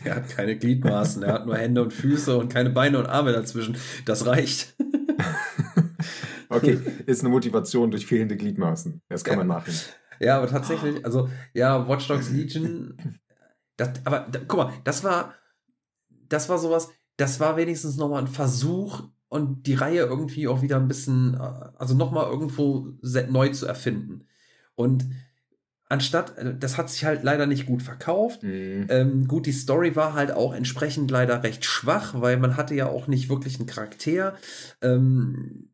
der hat keine Gliedmaßen, er hat nur Hände und Füße und keine Beine und Arme dazwischen. Das reicht. Okay, (laughs) ist eine Motivation durch fehlende Gliedmaßen. Das kann ja. man machen. Ja, aber tatsächlich, also, ja, Watch Dogs Legion, das, aber da, guck mal, das war, das war sowas, das war wenigstens nochmal ein Versuch und die Reihe irgendwie auch wieder ein bisschen, äh, also nochmal irgendwo neu zu erfinden. Und anstatt, äh, das hat sich halt leider nicht gut verkauft. Mhm. Ähm, gut, die Story war halt auch entsprechend leider recht schwach, weil man hatte ja auch nicht wirklich einen Charakter, ähm,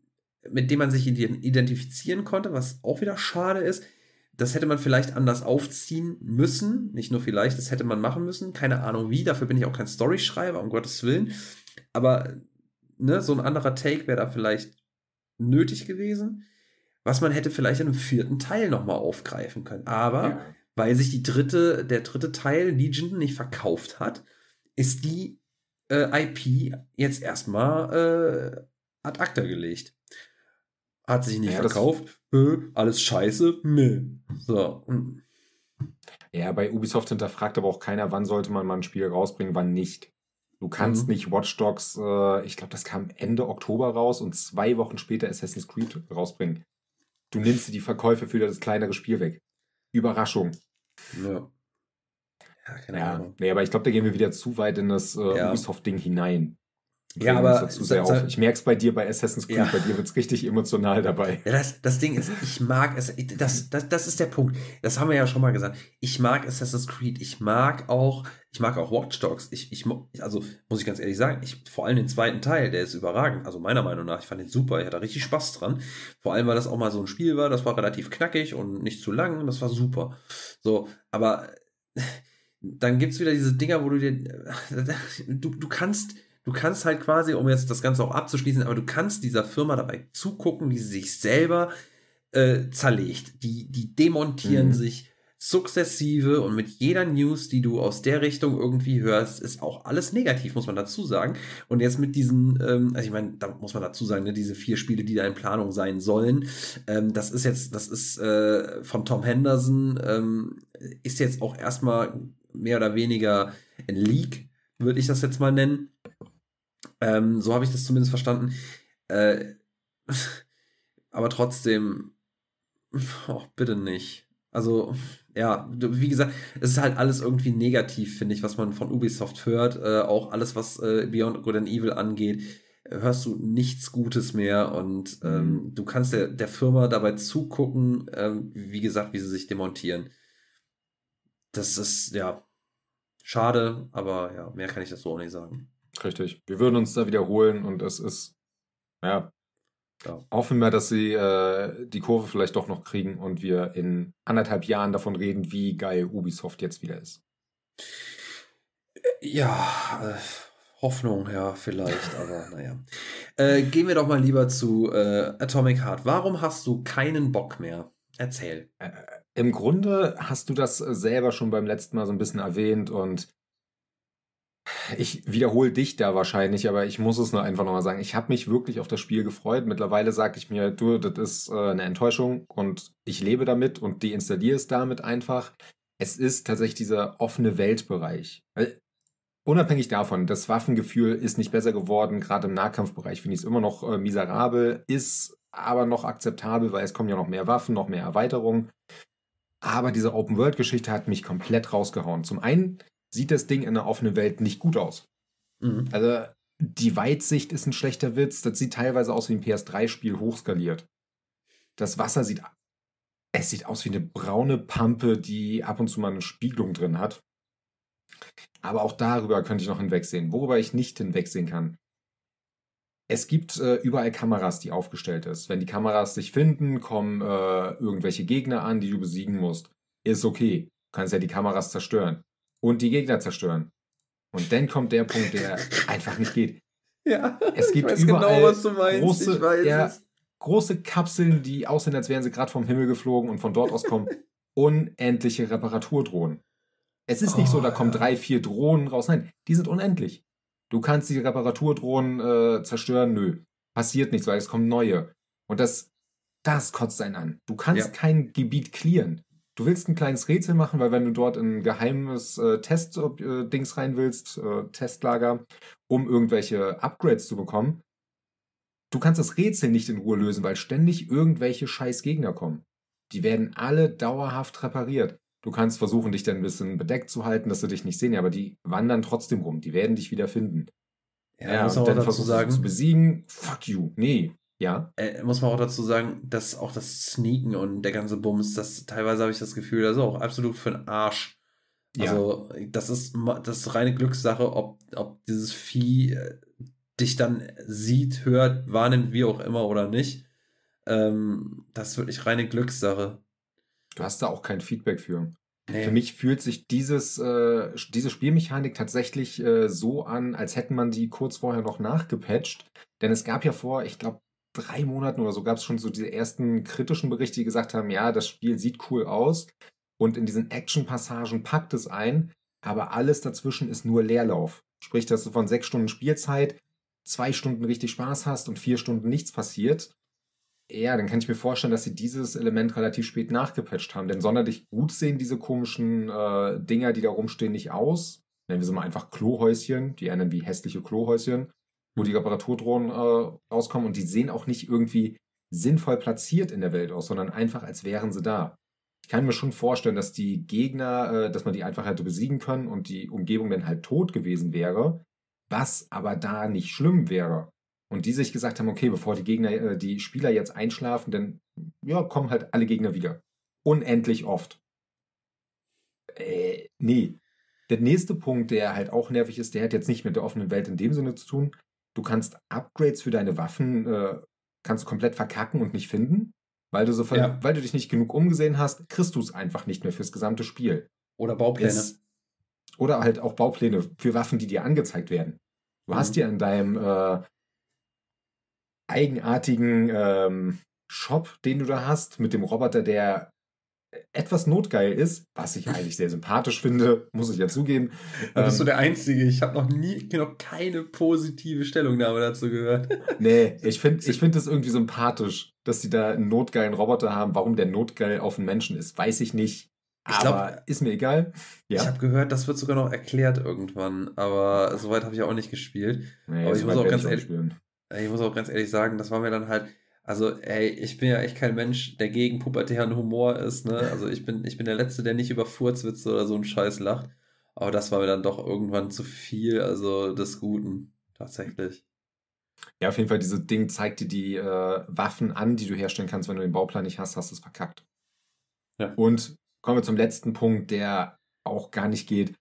mit dem man sich identifizieren konnte, was auch wieder schade ist. Das hätte man vielleicht anders aufziehen müssen. Nicht nur vielleicht, das hätte man machen müssen. Keine Ahnung wie, dafür bin ich auch kein Storyschreiber, um Gottes Willen. Aber ne, so ein anderer Take wäre da vielleicht nötig gewesen was man hätte vielleicht in einem vierten Teil nochmal aufgreifen können. Aber ja. weil sich die dritte, der dritte Teil Legion nicht verkauft hat, ist die äh, IP jetzt erstmal äh, ad acta gelegt. Hat sich nicht ja, verkauft, äh, alles scheiße, meh. So. Ja, bei Ubisoft hinterfragt aber auch keiner, wann sollte man mal ein Spiel rausbringen, wann nicht. Du kannst mhm. nicht Watch Dogs, äh, ich glaube, das kam Ende Oktober raus und zwei Wochen später Assassin's Creed rausbringen. Du nimmst dir die Verkäufe für das kleinere Spiel weg. Überraschung. Ja. Ja, keine ja. Ahnung. Nee, aber ich glaube, da gehen wir wieder zu weit in das äh, ja. Ubisoft-Ding hinein. Ja, aber ich merke es bei dir bei Assassin's Creed, ja. bei dir wird es richtig emotional dabei. Ja, das, das Ding ist, ich mag es, das, das, das ist der Punkt. Das haben wir ja schon mal gesagt. Ich mag Assassin's Creed, ich mag auch, ich mag auch Watch Dogs. Ich, ich, also muss ich ganz ehrlich sagen, ich, vor allem den zweiten Teil, der ist überragend. Also meiner Meinung nach, ich fand den super, ich hatte richtig Spaß dran. Vor allem, weil das auch mal so ein Spiel war, das war relativ knackig und nicht zu lang, das war super. So, aber dann gibt es wieder diese Dinger, wo du dir, (laughs) du, du kannst, du kannst halt quasi, um jetzt das Ganze auch abzuschließen, aber du kannst dieser Firma dabei zugucken, wie sie sich selber äh, zerlegt. Die, die demontieren mhm. sich sukzessive und mit jeder News, die du aus der Richtung irgendwie hörst, ist auch alles negativ, muss man dazu sagen. Und jetzt mit diesen, ähm, also ich meine, da muss man dazu sagen, ne, diese vier Spiele, die da in Planung sein sollen, ähm, das ist jetzt, das ist äh, von Tom Henderson, ähm, ist jetzt auch erstmal mehr oder weniger ein Leak, würde ich das jetzt mal nennen. Ähm, so habe ich das zumindest verstanden. Äh, (laughs) aber trotzdem, (laughs) oh, bitte nicht. Also, ja, wie gesagt, es ist halt alles irgendwie negativ, finde ich, was man von Ubisoft hört. Äh, auch alles, was äh, Beyond Good and Evil angeht, hörst du nichts Gutes mehr und ähm, mhm. du kannst der, der Firma dabei zugucken, ähm, wie gesagt, wie sie sich demontieren. Das ist, ja, schade, aber ja, mehr kann ich das so auch nicht sagen. Richtig. Wir würden uns da wiederholen und es ist, ja, ja. Hoffen wir, dass sie äh, die Kurve vielleicht doch noch kriegen und wir in anderthalb Jahren davon reden, wie geil Ubisoft jetzt wieder ist. Ja, äh, Hoffnung, ja, vielleicht, aber naja. Äh, gehen wir doch mal lieber zu äh, Atomic Heart. Warum hast du keinen Bock mehr? Erzähl. Äh, Im Grunde hast du das selber schon beim letzten Mal so ein bisschen erwähnt und ich wiederhole dich da wahrscheinlich, aber ich muss es nur einfach nochmal sagen. Ich habe mich wirklich auf das Spiel gefreut. Mittlerweile sage ich mir, du, das ist äh, eine Enttäuschung und ich lebe damit und deinstalliere es damit einfach. Es ist tatsächlich dieser offene Weltbereich. Weil, unabhängig davon, das Waffengefühl ist nicht besser geworden. Gerade im Nahkampfbereich finde ich es immer noch äh, miserabel, ist aber noch akzeptabel, weil es kommen ja noch mehr Waffen, noch mehr Erweiterungen. Aber diese Open-World-Geschichte hat mich komplett rausgehauen. Zum einen sieht das Ding in der offenen Welt nicht gut aus. Mhm. Also die Weitsicht ist ein schlechter Witz. Das sieht teilweise aus wie ein PS3-Spiel hochskaliert. Das Wasser sieht, es sieht aus wie eine braune Pampe, die ab und zu mal eine Spiegelung drin hat. Aber auch darüber könnte ich noch hinwegsehen. Worüber ich nicht hinwegsehen kann. Es gibt äh, überall Kameras, die aufgestellt ist. Wenn die Kameras sich finden, kommen äh, irgendwelche Gegner an, die du besiegen musst. Ist okay. Du kannst ja die Kameras zerstören und die Gegner zerstören. Und dann kommt der Punkt, der einfach nicht geht. (laughs) Ja, es gibt weiß überall genau, was du meinst. Große, ich weiß ja, es. große Kapseln, die aussehen, als wären sie gerade vom Himmel geflogen und von dort aus kommen (laughs) unendliche Reparaturdrohnen. Es ist nicht oh, so, da kommen ja. drei, vier Drohnen raus. Nein, die sind unendlich. Du kannst die Reparaturdrohnen äh, zerstören, nö. Passiert nichts, weil es kommen neue. Und das, das kotzt einen an. Du kannst ja. kein Gebiet clearen du willst ein kleines Rätsel machen, weil wenn du dort ein geheimes äh, Test-Dings rein willst, äh, Testlager, um irgendwelche Upgrades zu bekommen, du kannst das Rätsel nicht in Ruhe lösen, weil ständig irgendwelche scheiß Gegner kommen. Die werden alle dauerhaft repariert. Du kannst versuchen, dich dann ein bisschen bedeckt zu halten, dass sie dich nicht sehen, aber die wandern trotzdem rum. Die werden dich wieder finden. Ja, ja und dann versuchst du zu besiegen. Fuck you. Nee, ja. Äh, muss man auch dazu sagen, dass auch das Sneaken und der ganze Bums, das teilweise habe ich das Gefühl, das ist auch absolut für den Arsch. Also, ja. das ist das ist reine Glückssache, ob, ob dieses Vieh äh, dich dann sieht, hört, wahrnimmt, wie auch immer oder nicht. Ähm, das ist wirklich reine Glückssache. Du hast da auch kein Feedback für. Nee. Für mich fühlt sich dieses, äh, diese Spielmechanik tatsächlich äh, so an, als hätten man die kurz vorher noch nachgepatcht. Denn es gab ja vor, ich glaube, drei Monaten oder so gab es schon so diese ersten kritischen Berichte, die gesagt haben, ja, das Spiel sieht cool aus und in diesen Action-Passagen packt es ein, aber alles dazwischen ist nur Leerlauf. Sprich, dass du von sechs Stunden Spielzeit zwei Stunden richtig Spaß hast und vier Stunden nichts passiert. Ja, dann kann ich mir vorstellen, dass sie dieses Element relativ spät nachgepatcht haben. Denn sonderlich gut sehen diese komischen äh, Dinger, die da rumstehen, nicht aus. Nennen wir sie mal einfach Klohäuschen. Die erinnern wie hässliche Klohäuschen wo die Reparaturdrohnen äh, rauskommen und die sehen auch nicht irgendwie sinnvoll platziert in der Welt aus, sondern einfach als wären sie da. Ich kann mir schon vorstellen, dass die Gegner, äh, dass man die einfach hätte besiegen können und die Umgebung dann halt tot gewesen wäre, was aber da nicht schlimm wäre. Und die sich gesagt haben, okay, bevor die Gegner, äh, die Spieler jetzt einschlafen, dann ja, kommen halt alle Gegner wieder. Unendlich oft. Äh, nee. Der nächste Punkt, der halt auch nervig ist, der hat jetzt nicht mit der offenen Welt in dem Sinne zu tun, du kannst Upgrades für deine Waffen äh, kannst du komplett verkacken und nicht finden, weil du so von, ja. weil du dich nicht genug umgesehen hast, kriegst du es einfach nicht mehr fürs gesamte Spiel. Oder Baupläne. Es, oder halt auch Baupläne für Waffen, die dir angezeigt werden. Du mhm. hast ja in deinem äh, eigenartigen ähm, Shop, den du da hast, mit dem Roboter, der etwas notgeil ist, was ich eigentlich sehr sympathisch finde, muss ich ja zugeben. Da bist ähm, du der Einzige. Ich habe noch nie, noch keine positive Stellungnahme dazu gehört. (laughs) Nee, ich finde (laughs) ich find das irgendwie sympathisch, dass die da einen notgeilen Roboter haben. Warum der notgeil auf einen Menschen ist, weiß ich nicht. Ich aber glaub, ist mir egal. Ja. Ich habe gehört, das wird sogar noch erklärt irgendwann, aber soweit habe ich auch nicht gespielt. Nee, aber ich muss auch ganz ehrlich, ich muss auch ganz ehrlich sagen, das war mir dann halt, Also, ey, ich bin ja echt kein Mensch, der gegen pubertären Humor ist, ne? Also ich bin, ich bin der Letzte, der nicht über Furzwitze oder so einen Scheiß lacht. Aber das war mir dann doch irgendwann zu viel, also des Guten, tatsächlich. Ja, auf jeden Fall, dieses Ding zeigt dir die äh, Waffen an, die du herstellen kannst. Wenn du den Bauplan nicht hast, hast du es verkackt. Ja. Und kommen wir zum letzten Punkt, der auch gar nicht geht.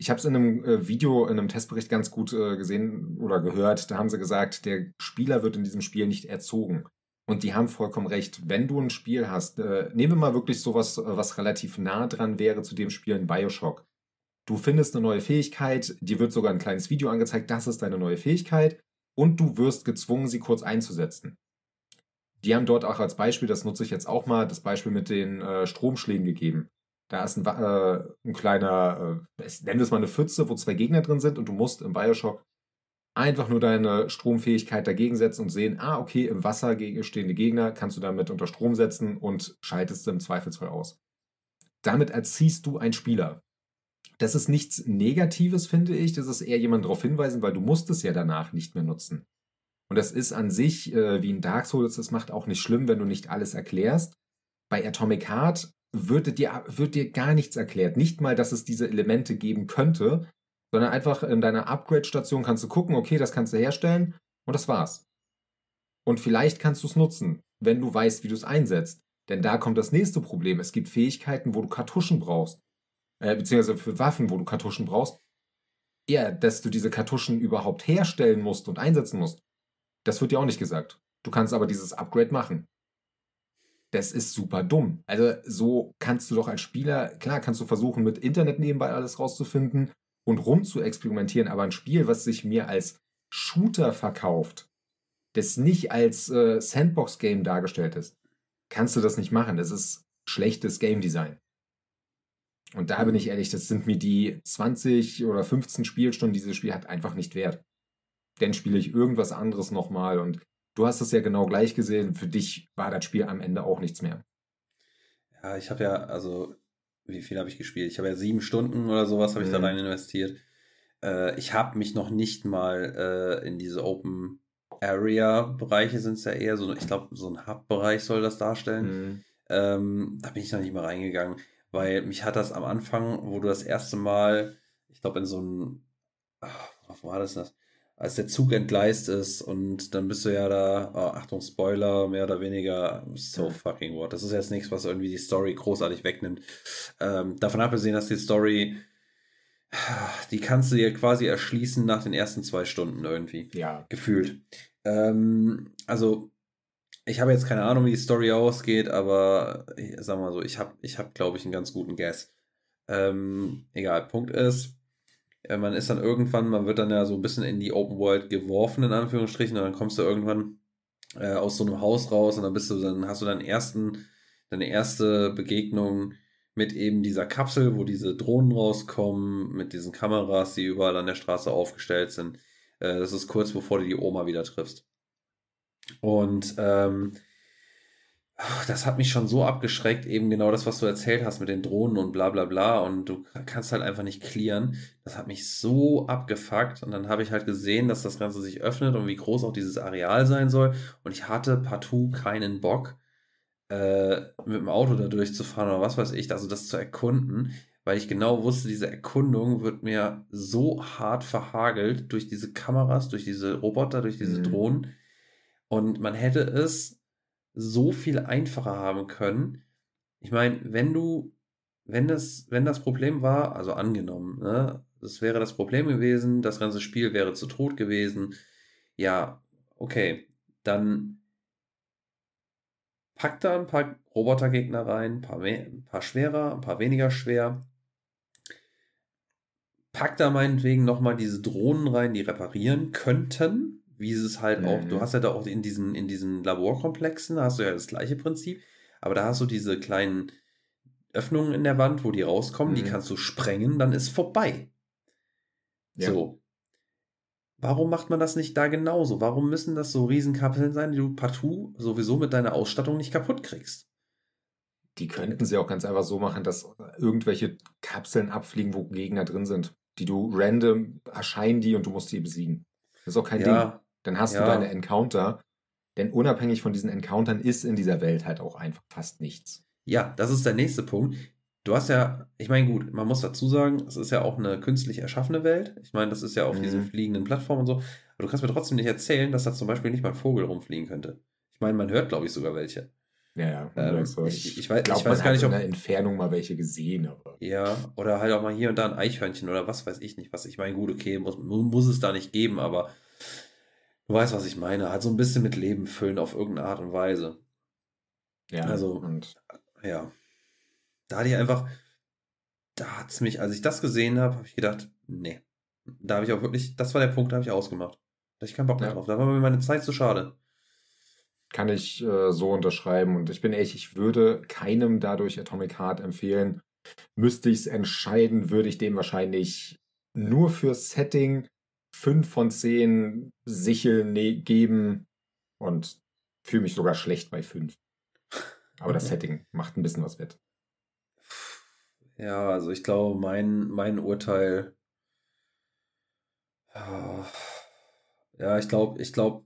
Ich habe es in einem äh, Video, in einem Testbericht ganz gut äh, gesehen oder gehört. Da haben sie gesagt, der Spieler wird in diesem Spiel nicht erzogen. Und die haben vollkommen recht. Wenn du ein Spiel hast, äh, nehmen wir mal wirklich sowas, was relativ nah dran wäre zu dem Spiel in Bioshock. Du findest eine neue Fähigkeit, dir wird sogar ein kleines Video angezeigt, das ist deine neue Fähigkeit und du wirst gezwungen, sie kurz einzusetzen. Die haben dort auch als Beispiel, das nutze ich jetzt auch mal, das Beispiel mit den äh, Stromschlägen gegeben. Da ist ein, äh, ein kleiner, äh, nennen wir es mal eine Pfütze, wo zwei Gegner drin sind und du musst im Bioshock einfach nur deine Stromfähigkeit dagegen setzen und sehen, ah, okay, im Wasser stehende Gegner kannst du damit unter Strom setzen und schaltest sie im Zweifelsfall aus. Damit erziehst du einen Spieler. Das ist nichts Negatives, finde ich. Das ist eher jemand darauf hinweisen, weil du musst es ja danach nicht mehr nutzen. Und das ist an sich, äh, wie in Dark Souls das macht, auch nicht schlimm, wenn du nicht alles erklärst. Bei Atomic Heart wird dir, wird dir gar nichts erklärt. Nicht mal, dass es diese Elemente geben könnte, sondern einfach in deiner Upgrade-Station kannst du gucken, okay, das kannst du herstellen und das war's. Und vielleicht kannst du es nutzen, wenn du weißt, wie du es einsetzt. Denn da kommt das nächste Problem. Es gibt Fähigkeiten, wo du Kartuschen brauchst. Äh, beziehungsweise für Waffen, wo du Kartuschen brauchst. Ja, dass du diese Kartuschen überhaupt herstellen musst und einsetzen musst. Das wird dir auch nicht gesagt. Du kannst aber dieses Upgrade machen das ist super dumm. Also so kannst du doch als Spieler, klar kannst du versuchen, mit Internet nebenbei alles rauszufinden und rum zu experimentieren, aber ein Spiel, was sich mir als Shooter verkauft, das nicht als äh, Sandbox-Game dargestellt ist, kannst du das nicht machen. Das ist schlechtes Game Design. Und da bin ich ehrlich, das sind mir die 20 oder 15 Spielstunden, die dieses Spiel hat, einfach nicht wert. Dann spiele ich irgendwas anderes nochmal und Du hast es ja genau gleich gesehen. Für dich war das Spiel am Ende auch nichts mehr. Ja, ich habe ja, also, wie viel habe ich gespielt? Ich habe ja sieben Stunden oder sowas habe ich da mhm. rein investiert. Äh, ich habe mich noch nicht mal äh, in diese Open Area Bereiche sind es ja eher so, ich glaube, so ein Hub-Bereich soll das darstellen. Mhm. Ähm, da bin ich noch nicht mal reingegangen, weil mich hat das am Anfang, wo du das erste Mal, ich glaube, in so ein, ach, wo war das das? Als der Zug entgleist ist und dann bist du ja da, oh, Achtung, Spoiler, mehr oder weniger, so fucking what. Das ist jetzt nichts, was irgendwie die Story großartig wegnimmt. Ähm, davon abgesehen, dass die Story, die kannst du dir quasi erschließen nach den ersten zwei Stunden irgendwie. Ja. Gefühlt. Ähm, also, ich habe jetzt keine Ahnung, wie die Story ausgeht, aber ich sag mal so, ich habe, ich hab, glaube ich, einen ganz guten Guess. Ähm, egal, Punkt ist, man ist dann irgendwann, man wird dann ja so ein bisschen in die Open World geworfen, in Anführungsstrichen, und dann kommst du irgendwann äh, aus so einem Haus raus und dann bist du, dann hast du deinen ersten, deine erste Begegnung mit eben dieser Kapsel, wo diese Drohnen rauskommen, mit diesen Kameras, die überall an der Straße aufgestellt sind. Äh, das ist kurz bevor du die Oma wieder triffst. Und ähm, das hat mich schon so abgeschreckt, eben genau das, was du erzählt hast mit den Drohnen und bla bla bla. Und du kannst halt einfach nicht clearen. Das hat mich so abgefuckt. Und dann habe ich halt gesehen, dass das Ganze sich öffnet und wie groß auch dieses Areal sein soll. Und ich hatte partout keinen Bock, äh, mit dem Auto da durchzufahren oder was weiß ich, also das zu erkunden, weil ich genau wusste, diese Erkundung wird mir so hart verhagelt durch diese Kameras, durch diese Roboter, durch diese mhm. Drohnen. Und man hätte es so viel einfacher haben können. Ich meine, wenn du, wenn das, wenn das Problem war, also angenommen, ne, das wäre das Problem gewesen, das ganze Spiel wäre zu tot gewesen, ja, okay, dann pack da ein paar Robotergegner rein, ein paar, ein paar schwerer, ein paar weniger schwer. Pack da meinetwegen nochmal diese Drohnen rein, die reparieren könnten wie es halt mhm. auch, du mhm. hast ja da auch in diesen, in diesen Laborkomplexen, da hast du ja das gleiche Prinzip, aber da hast du diese kleinen Öffnungen in der Wand, wo die rauskommen, mhm. die kannst du sprengen, dann ist vorbei. Ja. So. Warum macht man das nicht da genauso? Warum müssen das so Riesenkapseln sein, die du partout sowieso mit deiner Ausstattung nicht kaputt kriegst? Die könnten sie auch ganz einfach so machen, dass irgendwelche Kapseln abfliegen, wo Gegner drin sind. Die du random erscheinen die und du musst die besiegen. Das ist auch kein ja. Ding. Dann hast ja. du deine Encounter. Denn unabhängig von diesen Encountern ist in dieser Welt halt auch einfach fast nichts. Ja, das ist der nächste Punkt. Du hast ja, ich meine, gut, man muss dazu sagen, es ist ja auch eine künstlich erschaffene Welt. Ich meine, das ist ja auf mhm. diesen fliegenden Plattformen und so. Aber du kannst mir trotzdem nicht erzählen, dass da zum Beispiel nicht mal ein Vogel rumfliegen könnte. Ich meine, man hört, glaube ich, sogar welche. Ja, ja. Ähm, ich, ich, weiß, glaub, ich weiß gar nicht, ob. in der Entfernung mal welche gesehen, aber. Ja, oder halt auch mal hier und da ein Eichhörnchen oder was weiß ich nicht. Was ich meine, gut, okay, muss, muss es da nicht geben, aber du weißt, was ich meine. Halt so ein bisschen mit Leben füllen auf irgendeine Art und Weise. Ja, also, und ja. Da hatte ich einfach, da hat es mich, als ich das gesehen habe, habe ich gedacht, nee. Da habe ich auch wirklich, das war der Punkt, da habe ich ausgemacht. Da hatte ich keinen Bock mehr ja. drauf. Da war mir meine Zeit zu schade. Kann ich äh, so unterschreiben. Und ich bin ehrlich, ich würde keinem dadurch Atomic Heart empfehlen. Müsste ich es entscheiden, würde ich dem wahrscheinlich nur für Setting 5 von 10 Sicheln ne geben und fühle mich sogar schlecht bei 5. Aber das Setting macht ein bisschen was wett. Ja, also ich glaube, mein, mein Urteil. Ja, ich glaube, ich glaube,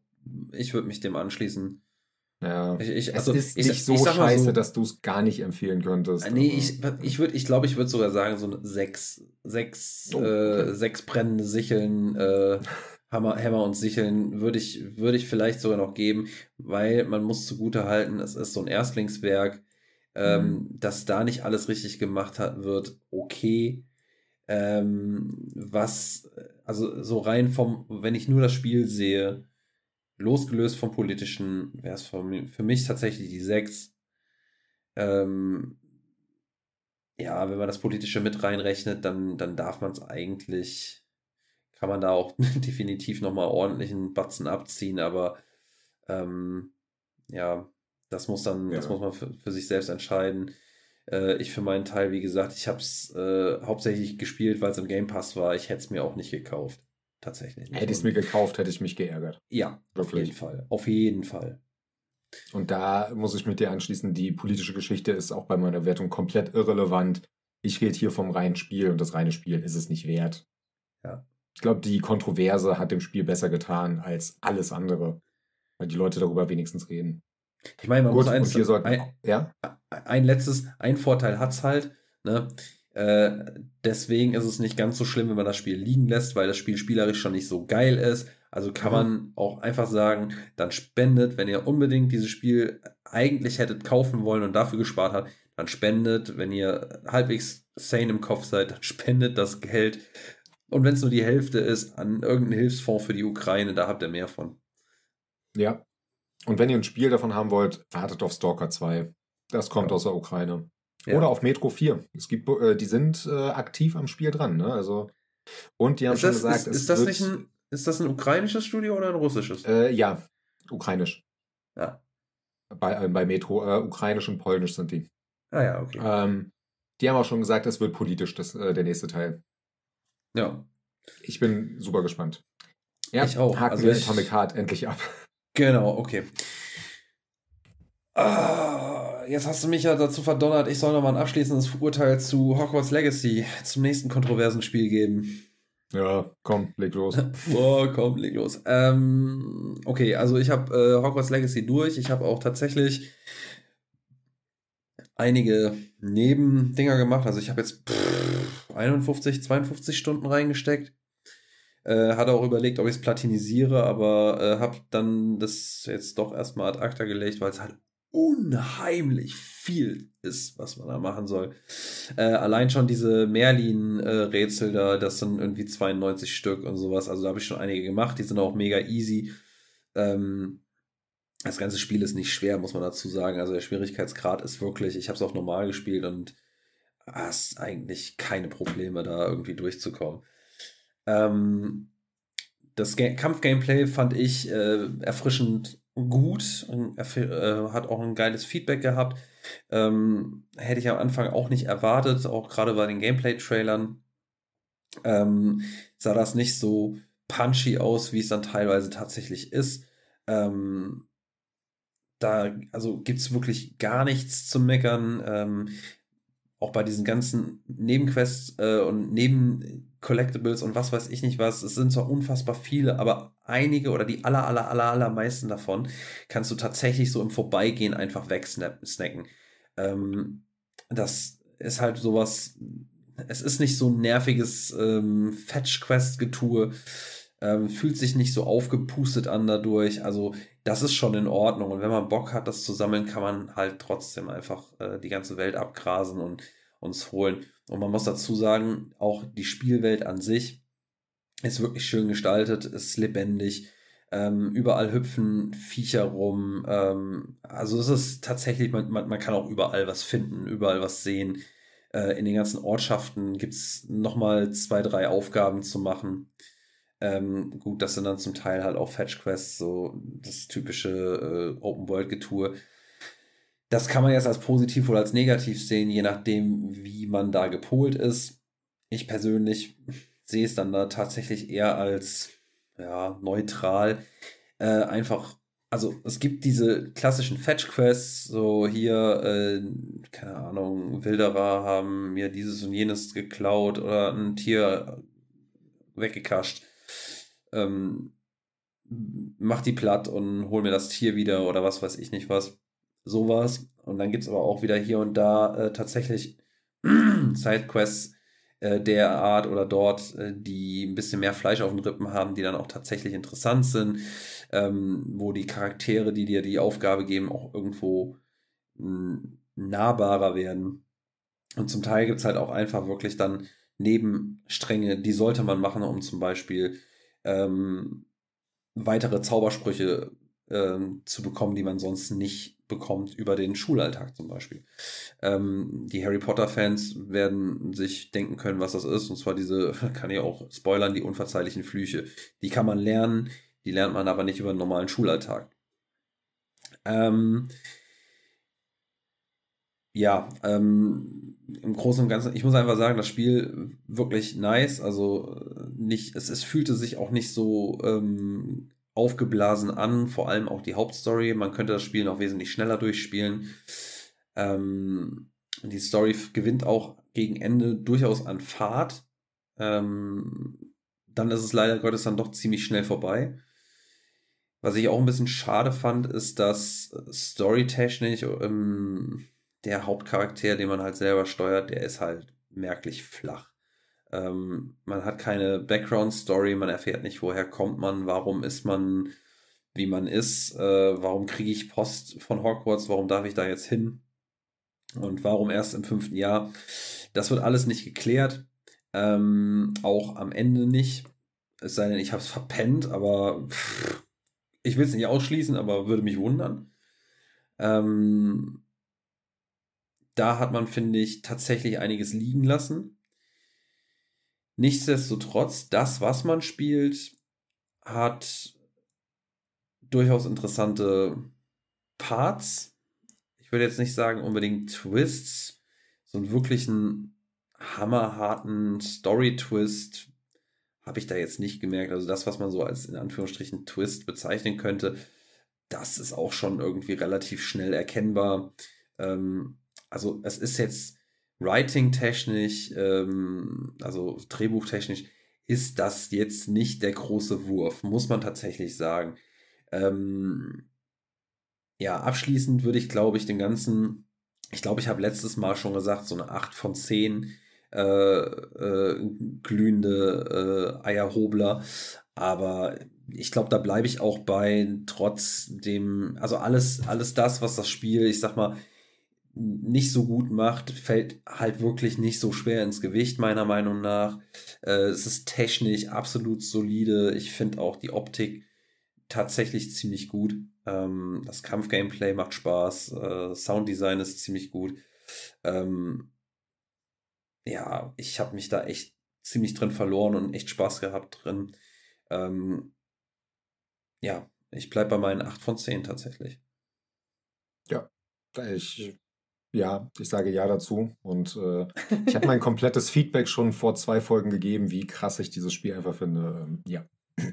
ich würde mich dem anschließen. Ja, ich, ich, also, es ist ich, nicht so scheiße, so, dass du es gar nicht empfehlen könntest. Nee, ich, ich würde, ich glaube, ich würde sogar sagen, so sechs, sechs, oh, okay. äh, sechs brennende Sicheln, äh, Hammer, Hämmer und Sicheln würde ich, würde ich vielleicht sogar noch geben, weil man muss zugute halten, es ist so ein Erstlingswerk, ähm, mhm. dass da nicht alles richtig gemacht hat, wird okay. Ähm, was, also so rein vom, wenn ich nur das Spiel sehe, losgelöst vom Politischen, wäre es für, für, mich tatsächlich die 6. Ähm, ja, wenn man das Politische mit reinrechnet, dann, dann darf man es eigentlich, kann man da auch (laughs) definitiv nochmal ordentlichen Batzen abziehen, aber ähm, ja, das muss dann, ja. das muss man für, für sich selbst entscheiden. Äh, ich für meinen Teil, wie gesagt, ich habe es äh, hauptsächlich gespielt, weil es im Game Pass war. Ich hätte es mir auch nicht gekauft tatsächlich. Hätte ich es mir gekauft, hätte ich mich geärgert. Ja, Wirklich. auf jeden Fall. Auf jeden Fall. Und da muss ich mit dir anschließen, die politische Geschichte ist auch bei meiner Wertung komplett irrelevant. Ich rede hier vom reinen Spiel und das reine Spiel ist es nicht wert. Ja. Ich glaube, die Kontroverse hat dem Spiel besser getan als alles andere, weil die Leute darüber wenigstens reden. Ich meine, man Gut, muss eins, sollten, ein, ja? ein letztes, ein Vorteil hat es halt, ne? Äh, deswegen ist es nicht ganz so schlimm, wenn man das Spiel liegen lässt, weil das Spiel spielerisch schon nicht so geil ist. Also kann mhm. man auch einfach sagen, dann spendet, wenn ihr unbedingt dieses Spiel eigentlich hättet kaufen wollen und dafür gespart habt, dann spendet, wenn ihr halbwegs sane im Kopf seid, dann (laughs) spendet das Geld. Und wenn es nur die Hälfte ist, an irgendeinen Hilfsfonds für die Ukraine, da habt ihr mehr von. Ja. Und wenn ihr ein Spiel davon haben wollt, wartet auf Stalker 2. Das kommt ja. aus der Ukraine. Ja. Oder auf Metro 4. Es gibt, äh, die sind äh, aktiv am Spiel dran, ne? Also, und die haben ist schon das, gesagt, ist, ist das nicht ein, ist das ein ukrainisches Studio oder ein russisches? Äh, ja, ukrainisch. Ja. Bei, äh, bei Metro, äh, ukrainisch und polnisch sind die. Ah ja, okay. Ähm, die haben auch schon gesagt, es wird politisch, das, äh, der nächste Teil. Ja. Ich bin super gespannt. Ja, ich auch. Haken also wir ich... Atomic Heart endlich ab. Genau, okay. Ah jetzt hast du mich ja dazu verdonnert, ich soll nochmal ein abschließendes Urteil zu Hogwarts Legacy, zum nächsten kontroversen Spiel geben. Ja, komm, leg los. (laughs) oh, komm, leg los. Ähm, okay, also ich habe äh, Hogwarts Legacy durch. Ich habe auch tatsächlich einige Nebendinger gemacht. Also ich habe jetzt pff, 51, 52 Stunden reingesteckt. Äh, hatte auch überlegt, ob ich es platinisiere, aber äh, habe dann das jetzt doch erstmal ad acta gelegt, weil es halt unheimlich viel ist, was man da machen soll. Äh, allein schon diese Merlin-Rätsel äh, da, das sind irgendwie 92 Stück und sowas. Also da habe ich schon einige gemacht, die sind auch mega easy. Ähm, das ganze Spiel ist nicht schwer, muss man dazu sagen. Also der Schwierigkeitsgrad ist wirklich, ich habe es auch normal gespielt und hast eigentlich keine Probleme, da irgendwie durchzukommen. Ähm, das Kampf-Gameplay fand ich äh, erfrischend gut, äh, hat auch ein geiles Feedback gehabt. Ähm, hätte ich am Anfang auch nicht erwartet, auch gerade bei den Gameplay-Trailern ähm, sah das nicht so punchy aus, wie es dann teilweise tatsächlich ist. Ähm, da also gibt es wirklich gar nichts zu meckern. Ähm, auch bei diesen ganzen Nebenquests äh, und Neben-Collectibles und was weiß ich nicht was, es sind zwar unfassbar viele, aber einige oder die aller, aller, aller, allermeisten davon kannst du tatsächlich so im Vorbeigehen einfach wegsnacken. Ähm, das ist halt sowas, es ist nicht so ein nerviges ähm, Fetch-Quest-Getue, ähm, fühlt sich nicht so aufgepustet an dadurch. Also das ist schon in Ordnung. Und wenn man Bock hat, das zu sammeln, kann man halt trotzdem einfach äh, die ganze Welt abgrasen und uns holen. Und man muss dazu sagen, auch die Spielwelt an sich ist wirklich schön gestaltet, ist lebendig. Ähm, überall hüpfen Viecher rum. Ähm, also es ist tatsächlich, man, man, man, kann auch überall was finden, überall was sehen. Äh, in den ganzen Ortschaften gibt es nochmal zwei, drei Aufgaben zu machen. Ähm, gut, das sind dann zum Teil halt auch Fetch Quests, so das typische äh, Open World Getue. Das kann man jetzt als positiv oder als negativ sehen, je nachdem, wie man da gepolt ist. Ich persönlich sehe es dann da tatsächlich eher als ja, neutral. Äh, einfach, also es gibt diese klassischen Fetch-Quests, so hier, äh, keine Ahnung, Wilderer haben mir dieses und jenes geklaut oder ein Tier weggekascht ähm, mach die platt und hol mir das Tier wieder oder was weiß ich nicht was. Sowas. Und dann gibt es aber auch wieder hier und da äh, tatsächlich (clears throat) Sidequests äh, der Art oder dort, äh, die ein bisschen mehr Fleisch auf den Rippen haben, die dann auch tatsächlich interessant sind, ähm, wo die Charaktere, die dir die Aufgabe geben, auch irgendwo nahbarer werden. Und zum Teil gibt es halt auch einfach wirklich dann Nebenstränge, die sollte man machen, um zum Beispiel ähm, weitere Zaubersprüche ähm, zu bekommen, die man sonst nicht bekommt über den Schulalltag zum Beispiel. Ähm, die Harry Potter-Fans werden sich denken können, was das ist. Und zwar diese, (laughs) kann ich auch spoilern, die unverzeihlichen Flüche. Die kann man lernen, die lernt man aber nicht über den normalen Schulalltag. Ähm, ja, ähm, im Großen und Ganzen, ich muss einfach sagen, das Spiel wirklich nice. Also nicht, es, es fühlte sich auch nicht so ähm, aufgeblasen an, vor allem auch die Hauptstory. Man könnte das Spiel noch wesentlich schneller durchspielen. Ähm, die Story gewinnt auch gegen Ende durchaus an Fahrt. Ähm, dann ist es leider Gottes dann doch ziemlich schnell vorbei. Was ich auch ein bisschen schade fand, ist, dass storytechnisch ähm, der Hauptcharakter, den man halt selber steuert, der ist halt merklich flach. Ähm, man hat keine Background-Story, man erfährt nicht, woher kommt man, warum ist man, wie man ist, äh, warum kriege ich Post von Hogwarts, warum darf ich da jetzt hin und warum erst im fünften Jahr. Das wird alles nicht geklärt, ähm, auch am Ende nicht. Es sei denn, ich habe es verpennt, aber pff, ich will es nicht ausschließen, aber würde mich wundern. Ähm, da hat man, finde ich, tatsächlich einiges liegen lassen. Nichtsdestotrotz, das, was man spielt, hat durchaus interessante Parts. Ich würde jetzt nicht sagen unbedingt Twists, so einen wirklichen hammerharten Story-Twist habe ich da jetzt nicht gemerkt. Also das, was man so als in Anführungsstrichen Twist bezeichnen könnte, das ist auch schon irgendwie relativ schnell erkennbar. Ähm, also es ist jetzt writing-technisch, ähm, also drehbuchtechnisch, ist das jetzt nicht der große Wurf, muss man tatsächlich sagen. Ähm, ja, abschließend würde ich, glaube ich, den ganzen, ich glaube, ich habe letztes Mal schon gesagt, so eine 8 von 10 äh, äh, glühende äh, Eierhobler. Aber ich glaube, da bleibe ich auch bei, trotz dem, also alles, alles das, was das Spiel, ich sag mal, nicht so gut macht, fällt halt wirklich nicht so schwer ins Gewicht, meiner Meinung nach. Äh, es ist technisch absolut solide. Ich finde auch die Optik tatsächlich ziemlich gut. Ähm, das Kampfgameplay macht Spaß. Äh, Sounddesign ist ziemlich gut. Ähm, ja, ich habe mich da echt ziemlich drin verloren und echt Spaß gehabt drin. Ähm, ja, ich bleibe bei meinen 8 von 10 tatsächlich. Ja, ich ja, ich sage ja dazu. Und äh, (laughs) ich habe mein komplettes Feedback schon vor zwei Folgen gegeben, wie krass ich dieses Spiel einfach finde. Ähm, ja. (laughs)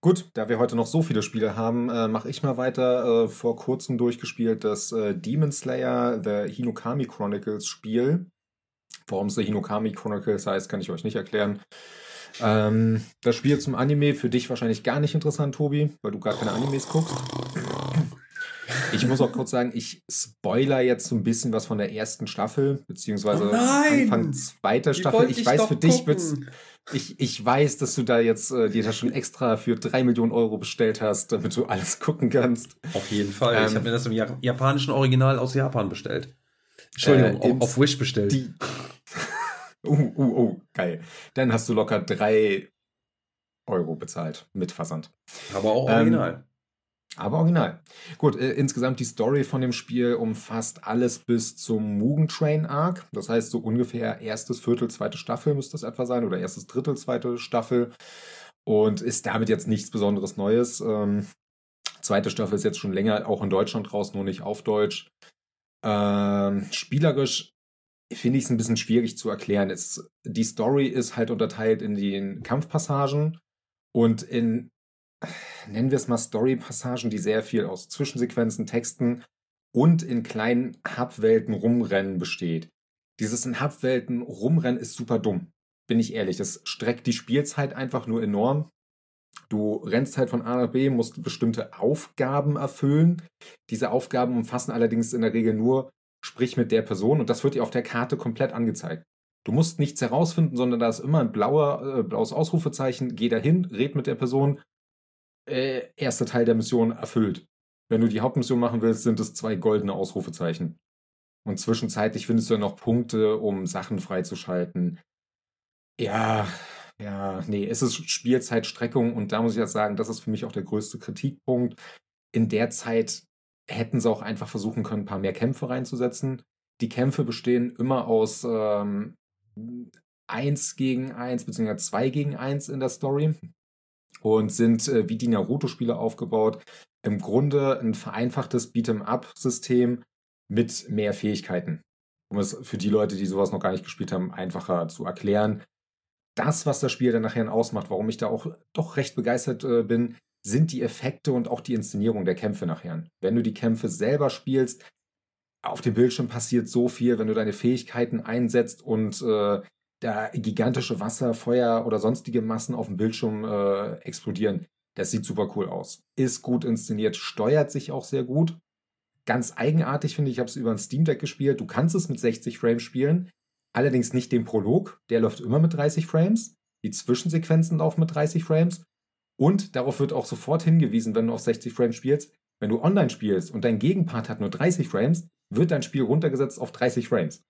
Gut, da wir heute noch so viele Spiele haben, äh, mache ich mal weiter. Äh, vor kurzem durchgespielt das äh, Demon Slayer The Hinokami Chronicles Spiel. Warum es The Hinokami Chronicles heißt, kann ich euch nicht erklären. Ähm, das Spiel zum Anime für dich wahrscheinlich gar nicht interessant, Tobi, weil du gar keine Animes guckst. (laughs) Ich muss auch kurz sagen, ich spoiler jetzt so ein bisschen was von der ersten Staffel, beziehungsweise Oh! Anfang zweiter Staffel. Ich ich weiß, für dich wird's. Ich, ich weiß, dass du da jetzt äh, dir das schon extra für drei Millionen Euro bestellt hast, damit du alles gucken kannst. Auf jeden Fall. Ähm, ich habe mir das im Ja- japanischen Original aus Japan bestellt. Entschuldigung, Äh, auf, Wish bestellt. Die. Uh, uh, uh, geil. Dann hast du locker drei Euro bezahlt mit Versand. Aber auch Ähm, original. Aber original. Gut, äh, insgesamt die Story von dem Spiel umfasst alles bis zum Mugen Train Arc. Das heißt, so ungefähr erstes Viertel, zweite Staffel müsste das etwa sein oder erstes Drittel, zweite Staffel. Und ist damit jetzt nichts Besonderes Neues. Ähm, zweite Staffel ist jetzt schon länger auch in Deutschland raus, nur nicht auf Deutsch. Ähm, spielerisch finde ich es ein bisschen schwierig zu erklären. Es, die Story ist halt unterteilt in den Kampfpassagen und in nennen wir es mal Story-Passagen, die sehr viel aus Zwischensequenzen, Texten und in kleinen Hub-Welten rumrennen besteht. Dieses in Hub-Welten rumrennen ist super dumm. Bin ich ehrlich. Das streckt die Spielzeit einfach nur enorm. Du rennst halt von A nach B, musst bestimmte Aufgaben erfüllen. Diese Aufgaben umfassen allerdings in der Regel nur, sprich mit der Person und das wird dir auf der Karte komplett angezeigt. Du musst nichts herausfinden, sondern da ist immer ein blauer, äh, blaues Ausrufezeichen. Geh dahin, red mit der Person, äh, erster Teil der Mission erfüllt. Wenn du die Hauptmission machen willst, sind es zwei goldene Ausrufezeichen. Und zwischenzeitlich findest du ja noch Punkte, um Sachen freizuschalten. Ja, ja, nee, es ist Spielzeitstreckung und da muss ich ja sagen, das ist für mich auch der größte Kritikpunkt. In der Zeit hätten sie auch einfach versuchen können, ein paar mehr Kämpfe reinzusetzen. Die Kämpfe bestehen immer aus ähm, 1 gegen 1 bzw. 2 gegen 1 in der Story und sind äh, wie die Naruto-Spiele aufgebaut. Im Grunde ein vereinfachtes Beat'em-up-System mit mehr Fähigkeiten. Um es für die Leute, die sowas noch gar nicht gespielt haben, einfacher zu erklären. Das, was das Spiel dann nachher ausmacht, warum ich da auch doch recht begeistert äh, bin, sind die Effekte und auch die Inszenierung der Kämpfe nachher. Wenn du die Kämpfe selber spielst, auf dem Bildschirm passiert so viel, wenn du deine Fähigkeiten einsetzt und äh, da gigantische Wasser, Feuer oder sonstige Massen auf dem Bildschirm äh, explodieren. Das sieht super cool aus. Ist gut inszeniert, steuert sich auch sehr gut. Ganz eigenartig finde ich, ich habe es über ein Steam Deck gespielt. Du kannst es mit 60 Frames spielen, allerdings nicht den Prolog. Der läuft immer mit 30 Frames. Die Zwischensequenzen laufen mit 30 Frames. Und darauf wird auch sofort hingewiesen, wenn du auf 60 Frames spielst. Wenn du online spielst und dein Gegenpart hat nur 30 Frames, wird dein Spiel runtergesetzt auf 30 Frames.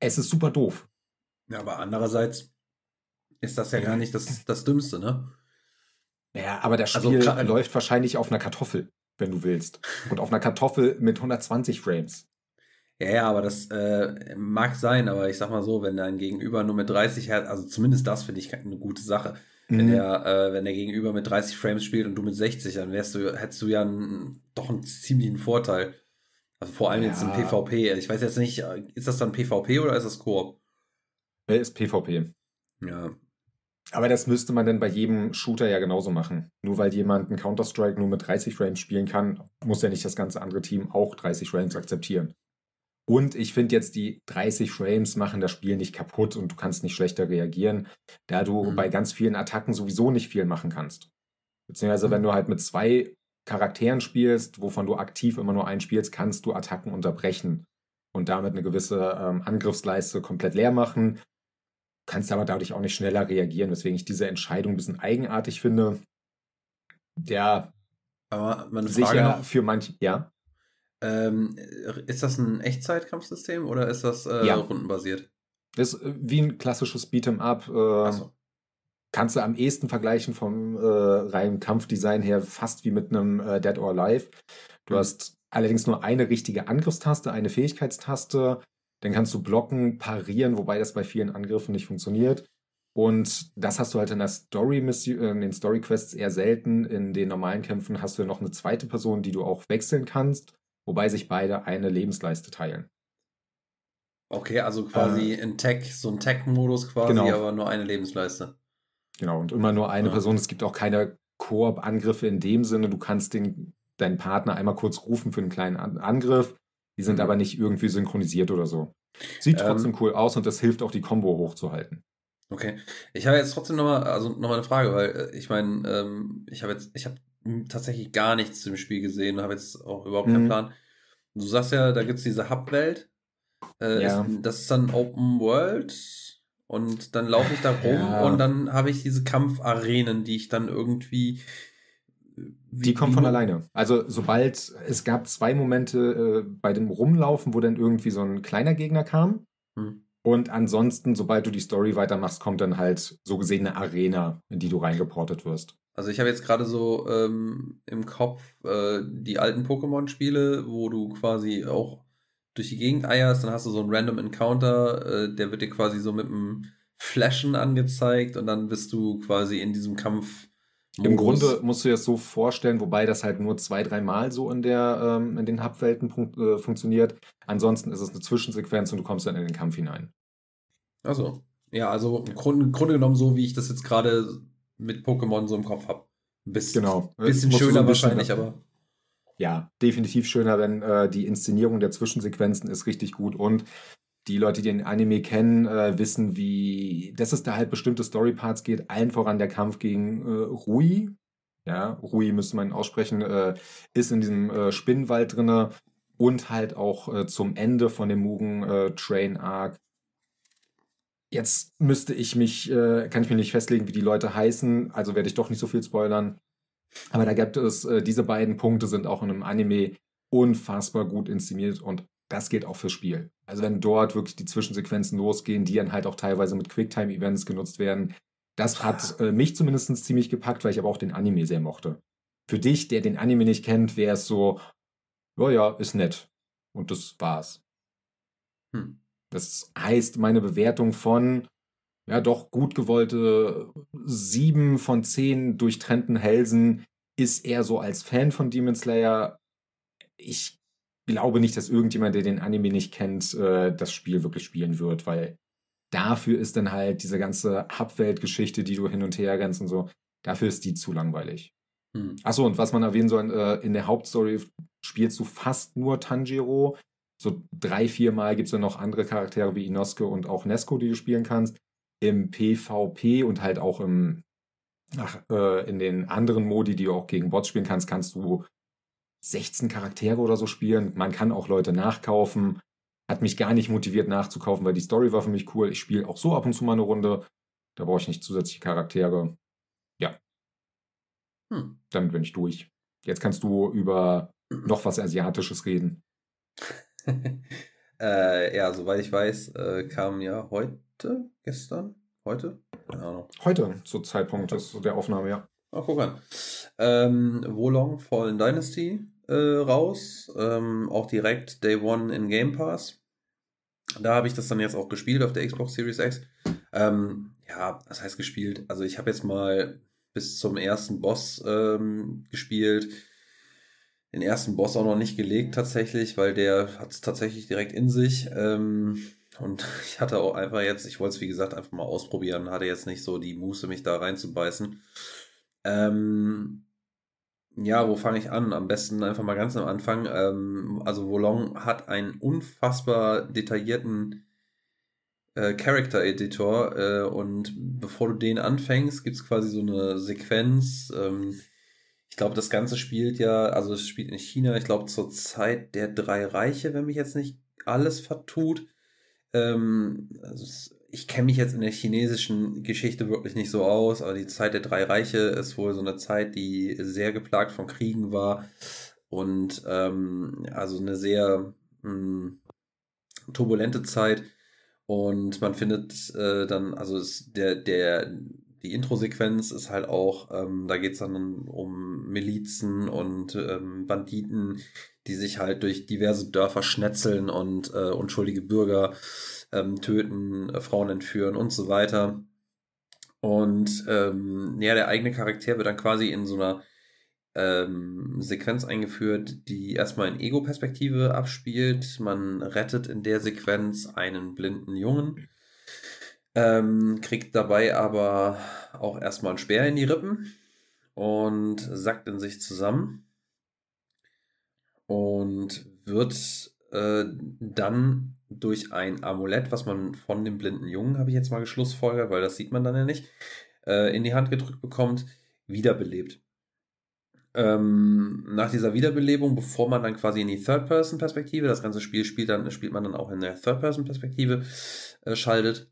Es ist super doof. Ja, aber andererseits ist das ja gar nicht das, das Dümmste, ne? Ja, aber das Also Spiel klar- läuft wahrscheinlich auf einer Kartoffel, wenn du willst. Und auf einer Kartoffel mit 120 Frames. Ja, ja, aber das äh, mag sein, aber ich sag mal so, wenn dein Gegenüber nur mit 30 Hertz, also zumindest das finde ich eine gute Sache. Wenn Mhm. der, äh, wenn der Gegenüber mit 30 Frames spielt und du mit 60, dann wärst du, hättest du ja einen, doch einen ziemlichen Vorteil. Also vor allem jetzt im Ja. PvP. Ich weiß jetzt nicht, äh, ist das dann PvP oder ist das Koop? Wer ist PvP? Ja. Aber das müsste man dann bei jedem Shooter ja genauso machen. Nur weil jemand einen Counter-Strike nur mit 30 Frames spielen kann, muss ja nicht das ganze andere Team auch 30 Frames akzeptieren. Und ich finde jetzt, die 30 Frames machen das Spiel nicht kaputt und du kannst nicht schlechter reagieren, da du Mhm. bei ganz vielen Attacken sowieso nicht viel machen kannst. Beziehungsweise, Mhm. wenn du halt mit zwei Charakteren spielst, wovon du aktiv immer nur einen spielst, kannst du Attacken unterbrechen und damit eine gewisse ähm, Angriffsleiste komplett leer machen. Kannst aber dadurch auch nicht schneller reagieren, weswegen ich diese Entscheidung ein bisschen eigenartig finde. Ja, Aber Frage sicher noch, für manche, ja. ähm, ist das ein Echtzeitkampfsystem oder ist das äh, Ja. rundenbasiert? Das ist äh, wie ein klassisches Beat'em-up. Äh, Achso. Kannst du am ehesten vergleichen vom äh, reinen Kampfdesign her, fast wie mit einem äh, Dead or Alive. Du Mhm. hast allerdings nur eine richtige Angriffstaste, eine Fähigkeitstaste. Dann kannst du blocken, parieren, wobei das bei vielen Angriffen nicht funktioniert. Und das hast du halt in der Story Mission, in den Story Quests eher selten. In den normalen Kämpfen hast du noch eine zweite Person, die du auch wechseln kannst, wobei sich beide eine Lebensleiste teilen. Okay, also quasi in Tech, so ein Tech-Modus quasi, Genau. aber nur eine Lebensleiste. Genau, und immer nur eine Ja. Person. Es gibt auch keine Koop-Angriffe in dem Sinne. Du kannst den, deinen Partner einmal kurz rufen für einen kleinen An Angriff. Die sind Mhm. aber nicht irgendwie synchronisiert oder so. Sieht Ähm, trotzdem cool aus und das hilft auch, die Combo hochzuhalten. Okay. Ich habe jetzt trotzdem nochmal, also noch mal eine Frage, weil äh, ich meine, ähm, ich habe jetzt, ich habe tatsächlich gar nichts zu dem Spiel gesehen und habe jetzt auch überhaupt keinen Mhm. Plan. Du sagst ja, da gibt es diese Hub-Welt. Äh, Ja. ist, das ist dann Open World und dann laufe ich da rum Ja. und dann habe ich diese Kampfarenen, die ich dann irgendwie. Die kommen von alleine. Also sobald es gab zwei Momente äh, bei dem Rumlaufen, wo dann irgendwie so ein kleiner Gegner kam. Hm. Und ansonsten, sobald du die Story weitermachst, kommt dann halt so gesehen eine Arena, in die du reingeportet wirst. Also ich habe jetzt gerade so ähm, im Kopf äh, die alten Pokémon-Spiele, wo du quasi auch durch die Gegend eierst, dann hast du so einen Random Encounter, äh, der wird dir quasi so mit einem Flashen angezeigt und dann bist du quasi in diesem Kampf. Im Grunde musst du dir das so vorstellen, wobei das halt nur zwei, dreimal so in, der, ähm, in den Hubwelten äh, funktioniert. Ansonsten ist es eine Zwischensequenz und du kommst dann in den Kampf hinein. Also, ja, also im Grunde, im Grunde genommen so, wie ich das jetzt gerade mit Pokémon so im Kopf habe. Ein bisschen, Genau. bisschen so schöner ein bisschen- wahrscheinlich, aber. Ja, definitiv schöner, wenn äh, die Inszenierung der Zwischensequenzen ist richtig gut und die Leute, die den Anime kennen, äh, wissen, wie, dass es da halt bestimmte Storyparts geht, allen voran der Kampf gegen äh, Rui. Ja, Rui müsste man aussprechen, äh, ist in diesem äh, Spinnenwald drinne und halt auch äh, zum Ende von dem Mugen äh, Train Arc. Jetzt müsste ich mich, kann ich mir nicht festlegen, wie die Leute heißen, also werde ich doch nicht so viel spoilern. Aber da gibt es, diese beiden Punkte sind auch in einem Anime unfassbar gut inszeniert und das gilt auch fürs Spiel. Also wenn dort wirklich die Zwischensequenzen losgehen, die dann halt auch teilweise mit Quicktime-Events genutzt werden, das hat äh, mich zumindest ziemlich gepackt, weil ich aber auch den Anime sehr mochte. Für dich, der den Anime nicht kennt, wäre es so, ja, ja, ist nett. Und das war's. Hm. Das heißt, meine Bewertung von, ja, doch gut gewollte sieben von zehn durchtrennten Hälsen ist eher so als Fan von Demon Slayer. Ich glaube nicht, dass irgendjemand, der den Anime nicht kennt, äh, das Spiel wirklich spielen wird, weil dafür ist dann halt diese ganze Hubwelt-Geschichte, die du hin und her rennst und so, dafür ist die zu langweilig. Hm. Achso, und was man erwähnen soll, äh, in der Hauptstory spielst du fast nur Tanjiro. So drei, vier Mal gibt es dann noch andere Charaktere wie Inosuke und auch Nesco, die du spielen kannst. Im PvP und halt auch im, ach, äh, in den anderen Modi, die du auch gegen Bots spielen kannst, kannst du 16 Charaktere oder so spielen. Man kann auch Leute nachkaufen. Hat mich gar nicht motiviert nachzukaufen, weil die Story war für mich cool. Ich spiele auch so ab und zu mal eine Runde. Da brauche ich nicht zusätzliche Charaktere. Ja, Hm. damit bin ich durch. Jetzt kannst du über noch was Asiatisches reden. (laughs) äh, ja, soweit ich weiß, äh, kam ja heute, gestern, heute, keine Ahnung. Heute, zu Zeitpunkt des, der Aufnahme, ja. Oh, guck an. Ähm, Wolong Fallen Dynasty äh, raus. Ähm, auch direkt Day One in Game Pass. Da habe ich das dann jetzt auch gespielt auf der Xbox Series X. Ähm, ja, das heißt gespielt. Also ich habe jetzt mal bis zum ersten Boss ähm, gespielt. Den ersten Boss auch noch nicht gelegt tatsächlich, weil der hat es tatsächlich direkt in sich. Ähm, und (laughs) ich hatte auch einfach jetzt, ich wollte es wie gesagt einfach mal ausprobieren, hatte jetzt nicht so die Muße, mich da reinzubeißen. Ähm, ja, wo fange ich an? Am besten einfach mal ganz am Anfang. Ähm, also Wolong hat einen unfassbar detaillierten äh, Character Editor äh, und bevor du den anfängst, gibt es quasi so eine Sequenz. Ähm, ich glaube, das Ganze spielt ja, also es spielt in China, ich glaube zur Zeit der drei Reiche, wenn mich jetzt nicht alles vertut. Ähm, also es, ich kenne mich jetzt in der chinesischen Geschichte wirklich nicht so aus, aber die Zeit der drei Reiche ist wohl so eine Zeit, die sehr geplagt von Kriegen war und ähm, also eine sehr mh, turbulente Zeit. Und man findet äh, dann, also der, der, die Intro-Sequenz ist halt auch, ähm, da geht es dann um Milizen und ähm, Banditen, die sich halt durch diverse Dörfer schnetzeln und äh, unschuldige Bürger ähm, töten, äh, Frauen entführen und so weiter. Und ähm, ja, der eigene Charakter wird dann quasi in so einer ähm, Sequenz eingeführt, die erstmal in Ego-Perspektive abspielt. Man rettet in der Sequenz einen blinden Jungen. Ähm, kriegt dabei aber auch erstmal einen Speer in die Rippen und sackt in sich zusammen und wird äh, dann durch ein Amulett, was man von dem blinden Jungen, habe ich jetzt mal geschlussfolgert, weil das sieht man dann ja nicht, äh, in die Hand gedrückt bekommt, wiederbelebt. Ähm, nach dieser Wiederbelebung, bevor man dann quasi in die Third-Person-Perspektive, das ganze Spiel spielt, dann, spielt man dann auch in der Third-Person-Perspektive, äh, schaltet,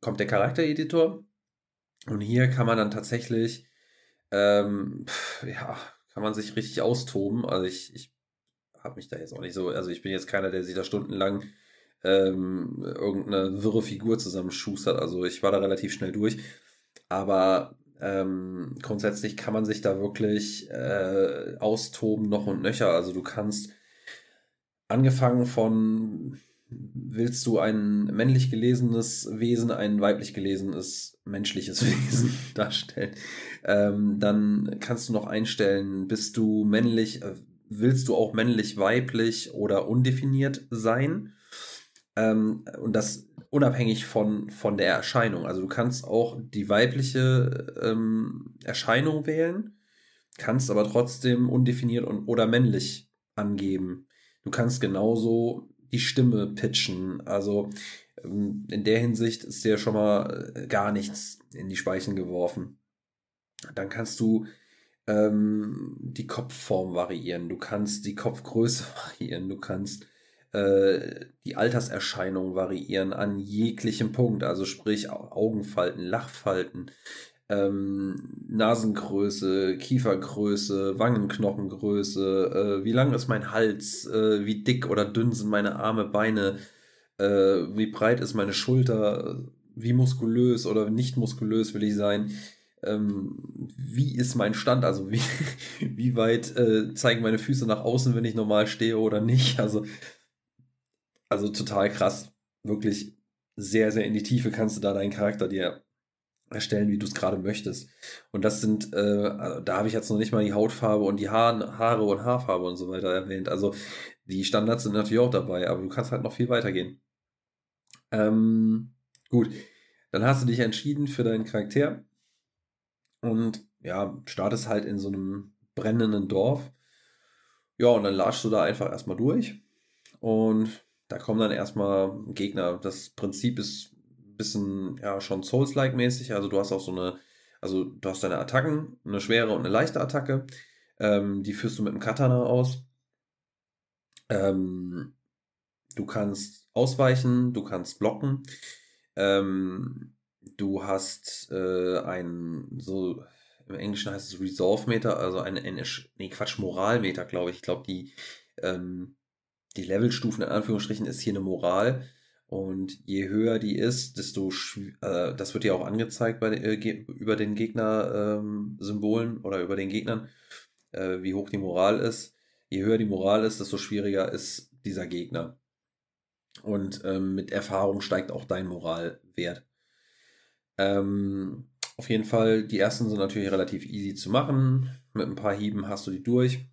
kommt der Charaktereditor. Und hier kann man dann tatsächlich, ähm, ja, kann man sich richtig austoben. Also ich, ich habe mich da jetzt auch nicht so, also ich bin jetzt keiner, der sich da stundenlang ähm, irgendeine wirre Figur zusammenschustert. Also ich war da relativ schnell durch. Aber ähm, grundsätzlich kann man sich da wirklich äh, austoben noch und nöcher. Also du kannst angefangen von willst du ein männlich gelesenes Wesen, ein weiblich gelesenes menschliches (laughs) Wesen darstellen, ähm, dann kannst du noch einstellen, bist du männlich, äh, willst du auch männlich, weiblich oder undefiniert sein? Ähm, und das unabhängig von, von der Erscheinung. Also du kannst auch die weibliche ähm, Erscheinung wählen, kannst aber trotzdem undefiniert und, oder männlich angeben. Du kannst genauso die Stimme pitchen. Also ähm, in der Hinsicht ist dir schon mal äh, gar nichts in die Speichen geworfen. Dann kannst du ähm, die Kopfform variieren, du kannst die Kopfgröße (laughs) variieren, du kannst äh, die Alterserscheinung variieren an jeglichem Punkt, also sprich Augenfalten, Lachfalten, ähm, Nasengröße, Kiefergröße, Wangenknochengröße, äh, wie lang ist mein Hals, äh, wie dick oder dünn sind meine Arme, Beine, äh, wie breit ist meine Schulter, wie muskulös oder nicht muskulös will ich sein ähm, wie ist mein Stand, also wie, (laughs) wie weit äh, zeigen meine Füße nach außen, wenn ich normal stehe oder nicht. Also, also total krass. Wirklich sehr, sehr in die Tiefe kannst du da deinen Charakter dir erstellen, wie du es gerade möchtest. Und das sind, äh, also da habe ich jetzt noch nicht mal die Hautfarbe und die Haaren, Haare und Haarfarbe und so weiter erwähnt. Also die Standards sind natürlich auch dabei, aber du kannst halt noch viel weitergehen. Ähm, gut, dann hast du dich entschieden für deinen Charakter und ja, startest halt in so einem brennenden Dorf. Ja, und dann latschst du da einfach erstmal durch. Und da kommen dann erstmal Gegner. Das Prinzip ist ein bisschen, ja, schon Souls-like mäßig. Also du hast auch so eine, also du hast deine Attacken, eine schwere und eine leichte Attacke. Ähm, die führst du mit dem Katana aus. Ähm, du kannst ausweichen, du kannst blocken. Ähm, du hast äh, ein so im Englischen heißt es Resolve Meter, also ein, ein nee, Quatsch, Moralmeter, glaube ich. Ich glaube, die, ähm, die Levelstufen in Anführungsstrichen ist hier eine Moral. Und je höher die ist, desto äh, das wird ja auch angezeigt bei, äh, über den Gegner-Symbolen ähm, oder über den Gegnern, äh, wie hoch die Moral ist. Je höher die Moral ist, desto schwieriger ist dieser Gegner. Und ähm, mit Erfahrung steigt auch dein Moralwert. Ähm, auf jeden Fall, die ersten sind natürlich relativ easy zu machen. Mit ein paar Hieben hast du die durch.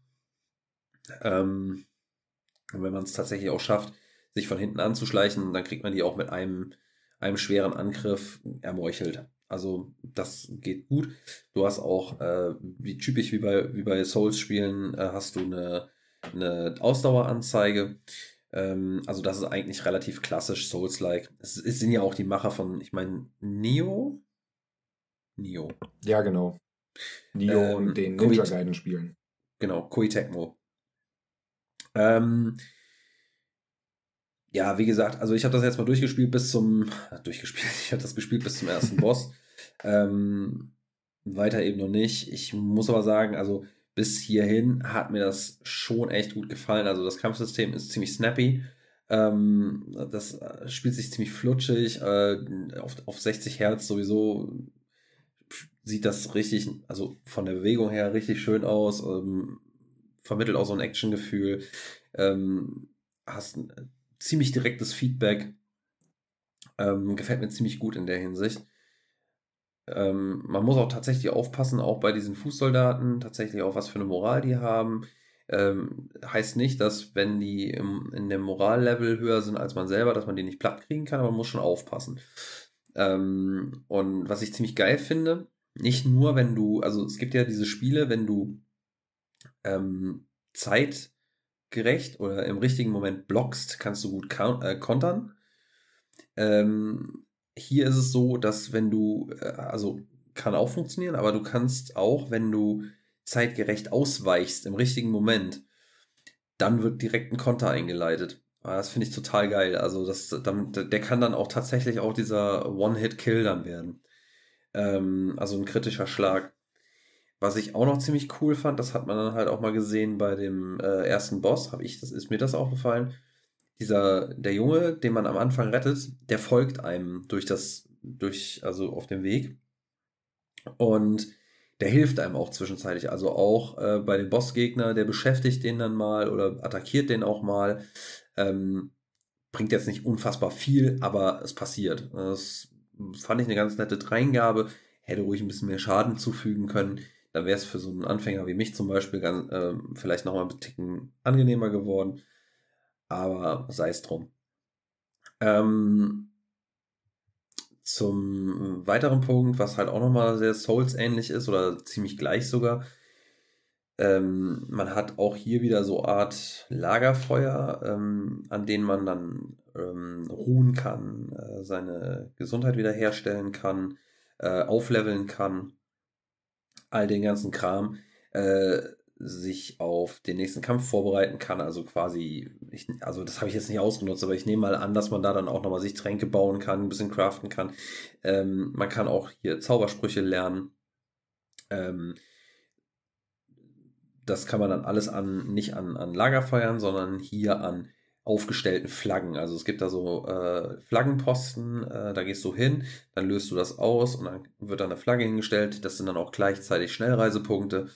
Ähm, und wenn man es tatsächlich auch schafft, sich von hinten anzuschleichen, dann kriegt man die auch mit einem, einem schweren Angriff ermeuchelt. Also das geht gut. Du hast auch, äh, wie typisch wie bei, wie bei Souls-Spielen, äh, hast du eine, eine Ausdaueranzeige. Ähm, also das ist eigentlich relativ klassisch Souls-like. Es, es, sind ja auch die Macher von, ich meine, Neo. Neo. Ja, genau. Neo ähm, und den Ninja Gaiden spielen. Genau, Koei Tecmo. Ähm, ja, wie gesagt, also ich habe das jetzt mal durchgespielt bis zum, durchgespielt, (laughs) ich habe das gespielt bis zum ersten (laughs) Boss. Ähm, weiter eben noch nicht. Ich muss aber sagen, also bis hierhin hat mir das schon echt gut gefallen. Also das Kampfsystem ist ziemlich snappy. Ähm, das äh, spielt sich ziemlich flutschig. Äh, auf, auf 60 Hertz sowieso sieht das richtig, also von der Bewegung her richtig schön aus. Ähm, vermittelt auch so ein Actiongefühl. Ähm, hast ein äh, ziemlich direktes Feedback. Ähm, gefällt mir ziemlich gut in der Hinsicht. Ähm, man muss auch tatsächlich aufpassen, auch bei diesen Fußsoldaten, tatsächlich auch was für eine Moral die haben. Ähm, heißt nicht, dass wenn die im, in dem Morallevel höher sind als man selber, dass man die nicht platt kriegen kann, aber man muss schon aufpassen. Ähm, und was ich ziemlich geil finde, nicht nur, wenn du, also es gibt ja diese Spiele, wenn du ähm, zeitgerecht oder im richtigen Moment blockst, kannst du gut äh, kontern. Ähm, hier ist es so, dass wenn du, äh, also kann auch funktionieren, aber du kannst auch, wenn du zeitgerecht ausweichst im richtigen Moment, dann wird direkt ein Konter eingeleitet. Ah, das finde ich total geil. Also das, der kann dann auch tatsächlich auch dieser One-Hit-Kill dann werden. Ähm, also ein kritischer Schlag. Was ich auch noch ziemlich cool fand, das hat man dann halt auch mal gesehen bei dem äh, ersten Boss, habe ich, das ist mir das aufgefallen. Dieser, der Junge, den man am Anfang rettet, der folgt einem durch das, durch, also auf dem Weg. Und der hilft einem auch zwischenzeitlich. Also auch äh, bei dem Bossgegner, der beschäftigt den dann mal oder attackiert den auch mal. Ähm, bringt jetzt nicht unfassbar viel, aber es passiert. Das fand ich eine ganz nette Dreingabe. Hätte ruhig ein bisschen mehr Schaden zufügen können. Dann wäre es für so einen Anfänger wie mich zum Beispiel ganz, äh, vielleicht nochmal ein Ticken angenehmer geworden. Aber sei es drum. Ähm, zum weiteren Punkt, was halt auch nochmal sehr Souls-ähnlich ist oder ziemlich gleich sogar. Ähm, man hat auch hier wieder so Art Lagerfeuer, ähm, an denen man dann ähm, ruhen kann, äh, seine Gesundheit wiederherstellen kann, äh, aufleveln kann, all den ganzen Kram. Äh, sich auf den nächsten Kampf vorbereiten kann. Also quasi, ich, also das habe ich jetzt nicht ausgenutzt, aber ich nehme mal an, dass man da dann auch nochmal sich Tränke bauen kann, ein bisschen craften kann. Ähm, man kann auch hier Zaubersprüche lernen. Ähm, das kann man dann alles an, nicht an, an Lagerfeuern, sondern hier an aufgestellten Flaggen. Also es gibt da so äh, Flaggenposten, äh, da gehst du hin, dann löst du das aus und dann wird da eine Flagge hingestellt. Das sind dann auch gleichzeitig Schnellreisepunkte.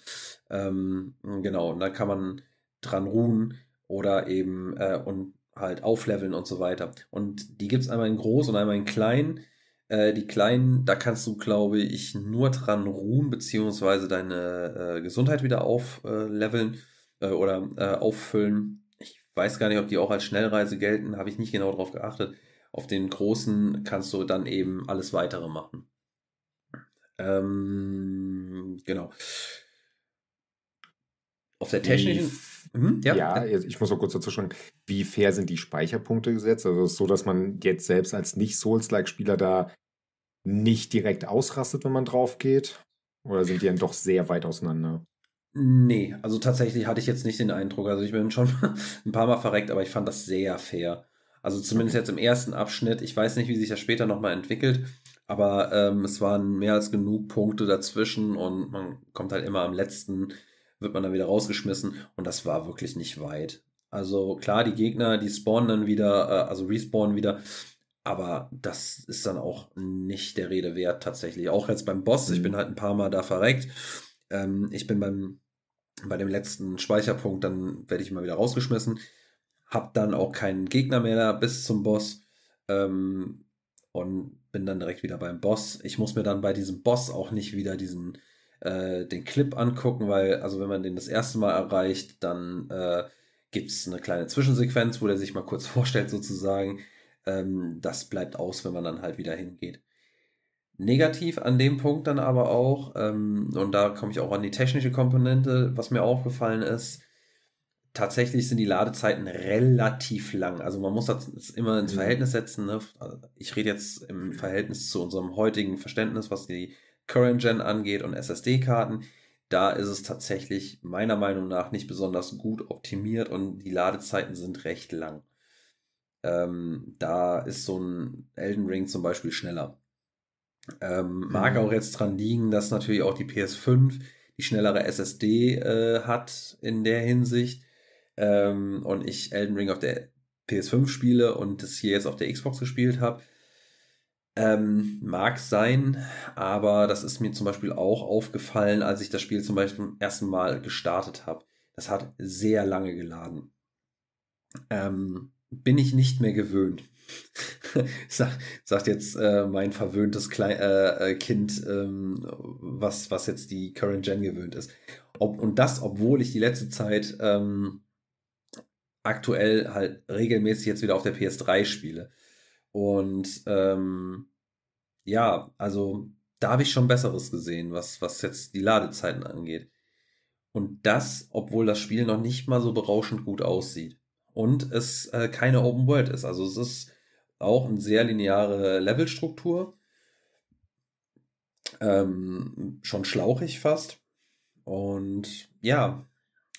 Ähm, genau, und da kann man dran ruhen oder eben äh, und halt aufleveln und so weiter. Und die gibt es einmal in groß und einmal in klein. Äh, die kleinen, da kannst du, glaube ich, nur dran ruhen, beziehungsweise deine äh, Gesundheit wieder aufleveln äh, oder äh, auffüllen. Ich weiß gar nicht, ob die auch als Schnellreise gelten, habe ich nicht genau darauf geachtet. Auf den großen kannst du dann eben alles weitere machen. Ähm, genau. Auf der technischen. Mhm, ja. ja, ich muss noch kurz dazu schauen, wie fair sind die Speicherpunkte gesetzt? Also es ist so, dass man jetzt selbst als Nicht-Souls-like-Spieler da nicht direkt ausrastet, wenn man drauf geht? Oder sind die dann doch sehr weit auseinander? Nee, also tatsächlich hatte ich jetzt nicht den Eindruck. Also ich bin schon (laughs) ein paar Mal verreckt, aber ich fand das sehr fair. Also zumindest jetzt im ersten Abschnitt. Ich weiß nicht, wie sich das später nochmal entwickelt, aber ähm, es waren mehr als genug Punkte dazwischen und man kommt halt immer am letzten wird man dann wieder rausgeschmissen und das war wirklich nicht weit. Also klar, die Gegner, die spawnen dann wieder, äh, also respawnen wieder, aber das ist dann auch nicht der Rede wert tatsächlich. Auch jetzt beim Boss, mhm. ich bin halt ein paar Mal da verreckt. Ähm, ich bin beim, bei dem letzten Speicherpunkt, dann werde ich immer wieder rausgeschmissen. Hab dann auch keinen Gegner mehr bis zum Boss. Ähm, und bin dann direkt wieder beim Boss. Ich muss mir dann bei diesem Boss auch nicht wieder diesen äh, den Clip angucken, weil, also wenn man den das erste Mal erreicht, dann äh, gibt es eine kleine Zwischensequenz, wo der sich mal kurz (laughs) vorstellt, sozusagen. Ähm, das bleibt aus, wenn man dann halt wieder hingeht. Negativ an dem Punkt dann aber auch, ähm, und da komme ich auch an die technische Komponente, was mir aufgefallen ist, tatsächlich sind die Ladezeiten relativ lang. Also man muss das immer ins mhm. Verhältnis setzen. Ne? Ich rede jetzt im Verhältnis zu unserem heutigen Verständnis, was die Current Gen angeht und SSD-Karten, da ist es tatsächlich meiner Meinung nach nicht besonders gut optimiert und die Ladezeiten sind recht lang. Ähm, da ist so ein Elden Ring zum Beispiel schneller. Ähm, mhm. Mag auch jetzt dran liegen, dass natürlich auch die PS5 die schnellere SSD äh, hat in der Hinsicht ähm, und ich Elden Ring auf der PS5 spiele und das hier jetzt auf der Xbox gespielt habe. Ähm, mag sein, aber das ist mir zum Beispiel auch aufgefallen, als ich das Spiel zum Beispiel zum ersten Mal gestartet habe. Das hat sehr lange geladen. Ähm, bin ich nicht mehr gewöhnt. (laughs) Sag, sagt jetzt äh, mein verwöhntes Klein, äh, äh, Kind, ähm, was, was jetzt die Current Gen gewöhnt ist. Ob, und das, obwohl ich die letzte Zeit ähm, aktuell halt regelmäßig jetzt wieder auf der PS3 spiele. Und ähm, ja, also da habe ich schon Besseres gesehen, was, was jetzt die Ladezeiten angeht. Und das, obwohl das Spiel noch nicht mal so berauschend gut aussieht. Und es äh, keine Open World ist. Also es ist auch eine sehr lineare Levelstruktur. Ähm, schon schlauchig fast. Und ja,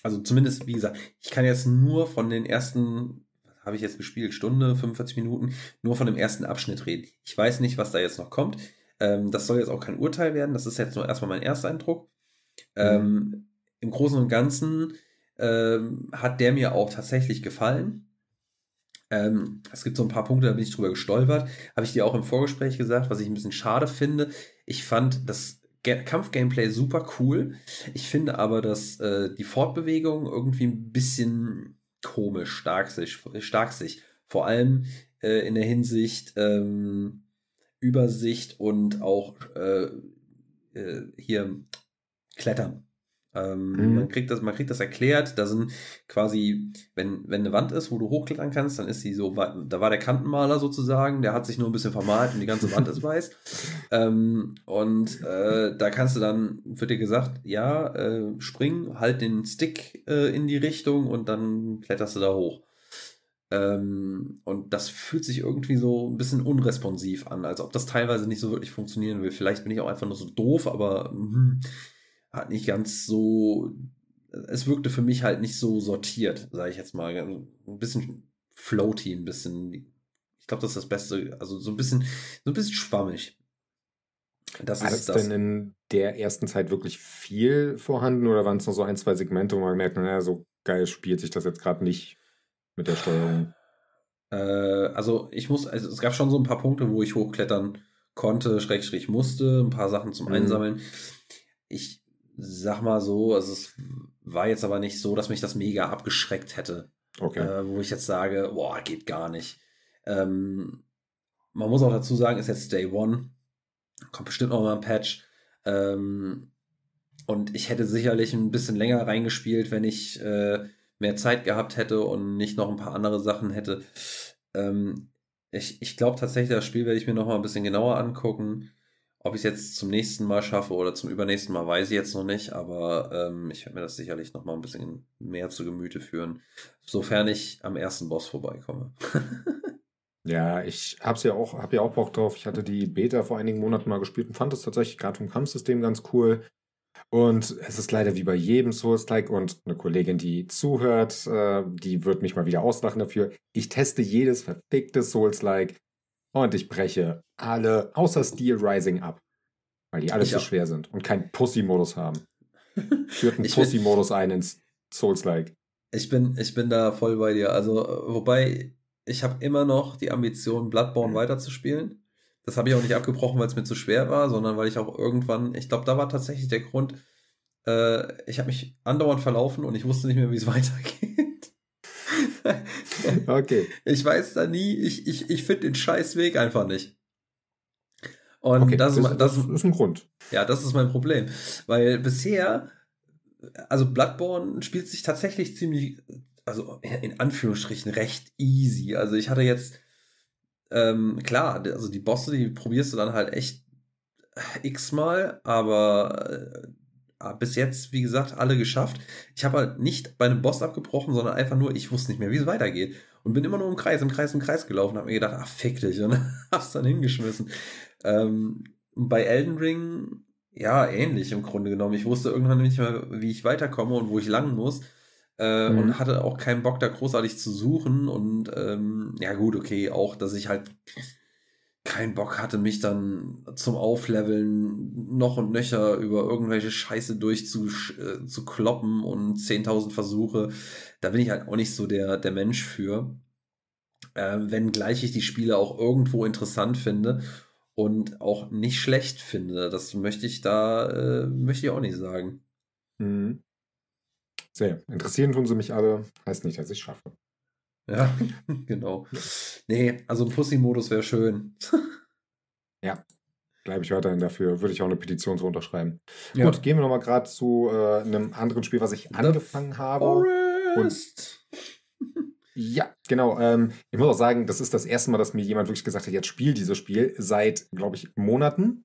also zumindest, wie gesagt, ich kann jetzt nur von den ersten, habe ich jetzt gespielt, Stunde, 45 Minuten, nur von dem ersten Abschnitt reden. Ich weiß nicht, was da jetzt noch kommt. Ähm, das soll jetzt auch kein Urteil werden. Das ist jetzt nur erstmal mein Ersteindruck. Mhm. Ähm, Im Großen und Ganzen ähm, hat der mir auch tatsächlich gefallen. Ähm, es gibt so ein paar Punkte, da bin ich drüber gestolpert. Habe ich dir auch im Vorgespräch gesagt, was ich ein bisschen schade finde. Ich fand das Kampf-Gameplay super cool. Ich finde aber, dass äh, die Fortbewegung irgendwie ein bisschen komisch, stark sich, stark sich. Vor allem äh, in der Hinsicht ähm, Übersicht und auch äh, äh hier Klettern. Ähm, mhm. man, kriegt das, man kriegt das erklärt. Da sind quasi, wenn, wenn eine Wand ist, wo du hochklettern kannst, dann ist sie so, da war der Kantenmaler sozusagen, der hat sich nur ein bisschen vermalt und die ganze Wand ist weiß. (laughs) Ähm, und äh, da kannst du dann, wird dir gesagt, ja, äh, spring, halt den Stick äh, in die Richtung und dann kletterst du da hoch. Ähm, und das fühlt sich irgendwie so ein bisschen unresponsiv an, als ob das teilweise nicht so wirklich funktionieren will. Vielleicht bin ich auch einfach nur so doof, aber hm, hat nicht ganz so, es wirkte für mich halt nicht so sortiert, sage ich jetzt mal. Ein bisschen floaty, ein bisschen, ich glaube, das ist das Beste, also so ein bisschen, so ein bisschen schwammig. Das War ist das denn in der ersten Zeit wirklich viel vorhanden oder waren es nur so ein, zwei Segmente, wo man gemerkt hat, naja, so geil spielt sich das jetzt gerade nicht mit der Steuerung? Äh, also ich muss, also es gab schon so ein paar Punkte, wo ich hochklettern konnte, schräg, musste, ein paar Sachen zum mhm. Einsammeln. Ich sag mal so, also es war jetzt aber nicht so, dass mich das mega abgeschreckt hätte. Okay. Äh, wo ich jetzt sage, boah, geht gar nicht. Ähm, man muss auch dazu sagen, ist jetzt Day One. Kommt bestimmt noch mal ein Patch. Ähm, und ich hätte sicherlich ein bisschen länger reingespielt, wenn ich äh, mehr Zeit gehabt hätte und nicht noch ein paar andere Sachen hätte. Ähm, ich ich glaube tatsächlich, das Spiel werde ich mir noch mal ein bisschen genauer angucken. Ob ich es jetzt zum nächsten Mal schaffe oder zum übernächsten Mal, weiß ich jetzt noch nicht, aber ähm, ich werde mir das sicherlich noch mal ein bisschen mehr zu Gemüte führen, sofern ich am ersten Boss vorbeikomme. (laughs) ja, ich habe ja auch, habe ja auch Bock drauf. Ich hatte die Beta vor einigen Monaten mal gespielt und fand es tatsächlich gerade vom Kampfsystem ganz cool. Und es ist leider wie bei jedem Souls-like und eine Kollegin, die zuhört, äh, die wird mich mal wieder auslachen dafür. Ich teste jedes verfickte Souls-like und ich breche alle außer Steel Rising ab. Weil die alle zu auch. schwer sind und keinen Pussy-Modus haben. (laughs) Führt einen Pussy-Modus ein ins Souls-like. Ich bin, ich bin da voll bei dir. Also, wobei, ich habe immer noch die Ambition, Bloodborne mhm. weiterzuspielen. Das habe ich auch nicht abgebrochen, weil es mir zu schwer war, sondern weil ich auch irgendwann, ich glaube, da war tatsächlich der Grund, äh, ich habe mich andauernd verlaufen und ich wusste nicht mehr, wie es (laughs) weitergeht. okay. Ich weiß da nie, ich, ich, ich finde den Scheißweg einfach nicht. Und okay, das, das, das, ist ein Grund. Ja, das ist mein Problem. Weil bisher, also Bloodborne spielt sich tatsächlich ziemlich, also in Anführungsstrichen recht easy. Also ich hatte jetzt, ähm, klar, also die Bosse, die probierst du dann halt echt x-mal, aber äh, bis jetzt, wie gesagt, alle geschafft. Ich habe halt nicht bei einem Boss abgebrochen, sondern einfach nur, ich wusste nicht mehr, wie es weitergeht. Und bin immer nur im Kreis, im Kreis, im Kreis gelaufen. Habe mir gedacht, ach, fick dich. Und (laughs) hab's dann hingeschmissen. Ähm, bei Elden Ring, ja, ähnlich im Grunde genommen. Ich wusste irgendwann nicht mehr, wie ich weiterkomme und wo ich lang muss. Äh, mhm. Und hatte auch keinen Bock, da großartig zu suchen. Und ähm, ja, gut, okay, auch, dass ich halt keinen Bock hatte, mich dann zum Aufleveln noch und nöcher über irgendwelche Scheiße durchzukloppen äh, und 10.000 Versuche. Da bin ich halt auch nicht so der, der Mensch für. Äh, wenngleich ich die Spiele auch irgendwo interessant finde und auch nicht schlecht finde. Das möchte ich da, äh, möchte ich auch nicht sagen. Mhm. Sehr. Interessieren tun sie mich alle, heißt nicht, dass ich schaffe. Ja, (laughs) genau. Nee, also ein Pussy-Modus wäre schön. ja, bleibe ich weiterhin dafür. Würde ich auch eine Petition zu unterschreiben. Ja. Gut, gehen wir nochmal gerade zu äh, einem anderen Spiel, was ich The angefangen habe. Und Ja, genau. Ähm, ich muss auch sagen, das ist das erste Mal, dass mir jemand wirklich gesagt hat, jetzt spiel dieses Spiel seit, glaube ich, Monaten.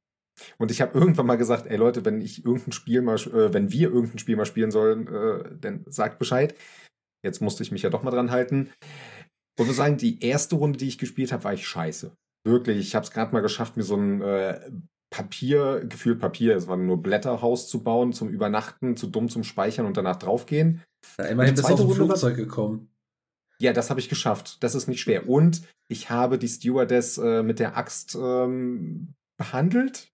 Und ich habe irgendwann mal gesagt, ey Leute, wenn ich irgendein Spiel mal, äh, wenn wir irgendein Spiel mal spielen sollen, äh, dann sagt Bescheid. Jetzt musste ich mich ja doch mal dran halten. Und muss sagen, die erste Runde, die ich gespielt habe, war ich scheiße. Wirklich, ich habe es gerade mal geschafft, mir so ein äh, Papier, gefühlt Papier, es war nur Blätterhaus zu bauen zum Übernachten, zu dumm zum Speichern und danach draufgehen. Ja, immerhin bist du auf ein Flugzeug gekommen. Ja, das habe ich geschafft. Das ist nicht schwer. Und ich habe die Stewardess äh, mit der Axt ähm, behandelt,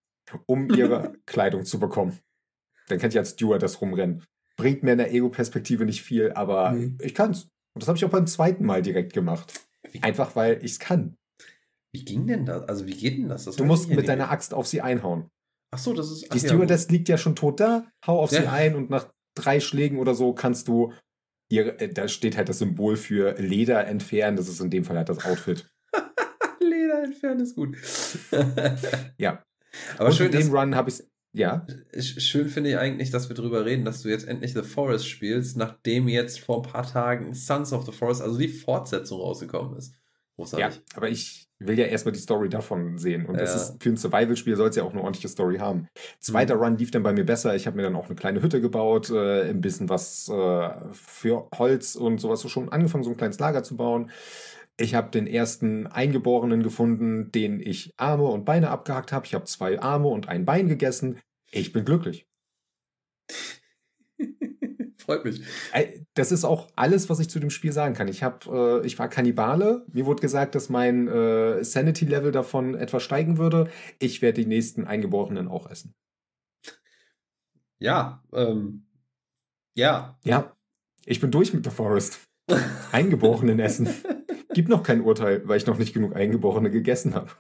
um ihre (laughs) Kleidung zu bekommen. Dann kann ich als Stewardess rumrennen. Bringt mir in der Ego-Perspektive nicht viel, aber mhm. ich kann's. Und das habe ich auch beim zweiten Mal direkt gemacht. Einfach weil ich es kann. Wie ging denn das? Also wie geht denn das? das du musst mit deiner Axt auf sie einhauen. Ach so, das ist. Die Stewardess ja, liegt ja schon tot da. Hau auf ja. sie ein und nach drei Schlägen oder so kannst du ihr, äh, da steht halt das Symbol für Leder entfernen. Das ist in dem Fall halt das Outfit. (laughs) Leder entfernen ist gut. (laughs) ja. Aber und schön, in dem Run habe ich ja. Schön finde ich eigentlich, dass wir darüber reden, dass du jetzt endlich The Forest spielst, nachdem jetzt vor ein paar Tagen Sons of the Forest, also die Fortsetzung rausgekommen ist. Großartig. Ja, aber ich will ja erstmal die Story davon sehen. Und ja. das ist für ein Survival-Spiel soll es ja auch eine ordentliche Story haben. Zweiter mhm. Run lief dann bei mir besser. Ich habe mir dann auch eine kleine Hütte gebaut, äh, ein bisschen was äh, für Holz und sowas so schon angefangen, so ein kleines Lager zu bauen. Ich habe den ersten Eingeborenen gefunden, den ich Arme und Beine abgehackt habe. Ich habe zwei Arme und ein Bein gegessen. Ich bin glücklich. (laughs) Freut mich. Das ist auch alles, was ich zu dem Spiel sagen kann. Ich, hab, äh, ich war Kannibale. Mir wurde gesagt, dass mein äh, Sanity-Level davon etwas steigen würde. Ich werde die nächsten Eingeborenen auch essen. Ja, ähm, ja. Ja, ich bin durch mit The Forest. Eingeborenen essen. (laughs) Gibt noch kein Urteil, weil ich noch nicht genug Eingeborene gegessen habe.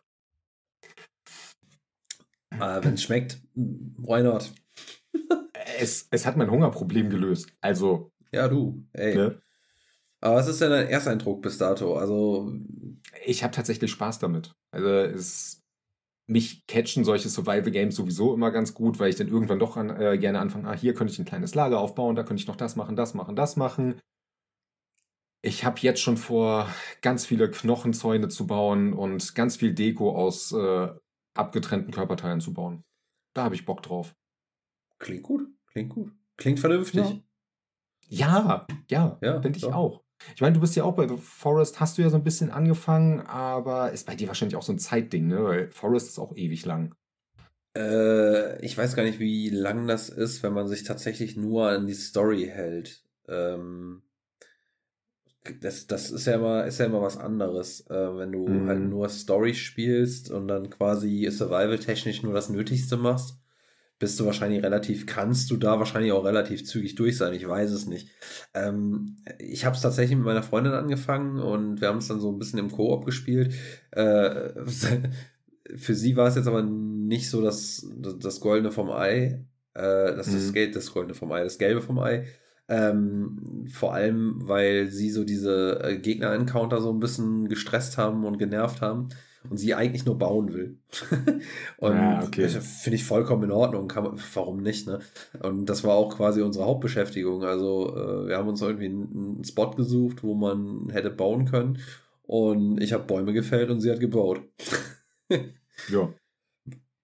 Äh, Wenn es schmeckt, why not? (laughs) es, es hat mein Hungerproblem gelöst. Also. Ja, du, ey. Ne? Aber was ist denn dein Ersteindruck bis dato? Also. Ich habe tatsächlich Spaß damit. Also es. Mich catchen solche Survival-Games sowieso immer ganz gut, weil ich dann irgendwann doch an, äh, gerne anfange, ah, hier könnte ich ein kleines Lager aufbauen, da könnte ich noch das machen, das machen, das machen. Ich habe jetzt schon vor, ganz viele Knochenzäune zu bauen und ganz viel Deko aus äh, abgetrennten Körperteilen zu bauen. Da habe ich Bock drauf. Klingt gut, klingt gut. Klingt vernünftig. Ja, ja, ja, ja finde ich doch. auch. Ich meine, du bist ja auch bei The Forest, hast du ja so ein bisschen angefangen, aber ist bei dir wahrscheinlich auch so ein Zeitding, ne? Weil Forest ist auch ewig lang. Äh, ich weiß gar nicht, wie lang das ist, wenn man sich tatsächlich nur an die Story hält. Ähm, das, das ist ja immer, ist ja immer was anderes, äh, wenn du mhm. halt nur Story spielst und dann quasi survival-technisch nur das Nötigste machst, bist du wahrscheinlich relativ, kannst du da wahrscheinlich auch relativ zügig durch sein, ich weiß es nicht. Ähm, ich habe es tatsächlich mit meiner Freundin angefangen und wir haben es dann so ein bisschen im Koop gespielt. Äh, (laughs) für sie war es jetzt aber nicht so das, das Goldene vom Ei, äh, das, mhm. das, Geld, das Goldene vom Ei, das Gelbe vom Ei, ähm, vor allem, weil sie so diese äh, Gegner-Encounter so ein bisschen gestresst haben und genervt haben und sie eigentlich nur bauen will. (laughs) und ja, okay. finde ich vollkommen in Ordnung. Kann, warum nicht, ne? Und das war auch quasi unsere Hauptbeschäftigung. Also, äh, wir haben uns irgendwie einen, einen Spot gesucht, wo man hätte bauen können. Und ich habe Bäume gefällt und sie hat gebaut. (laughs) ja.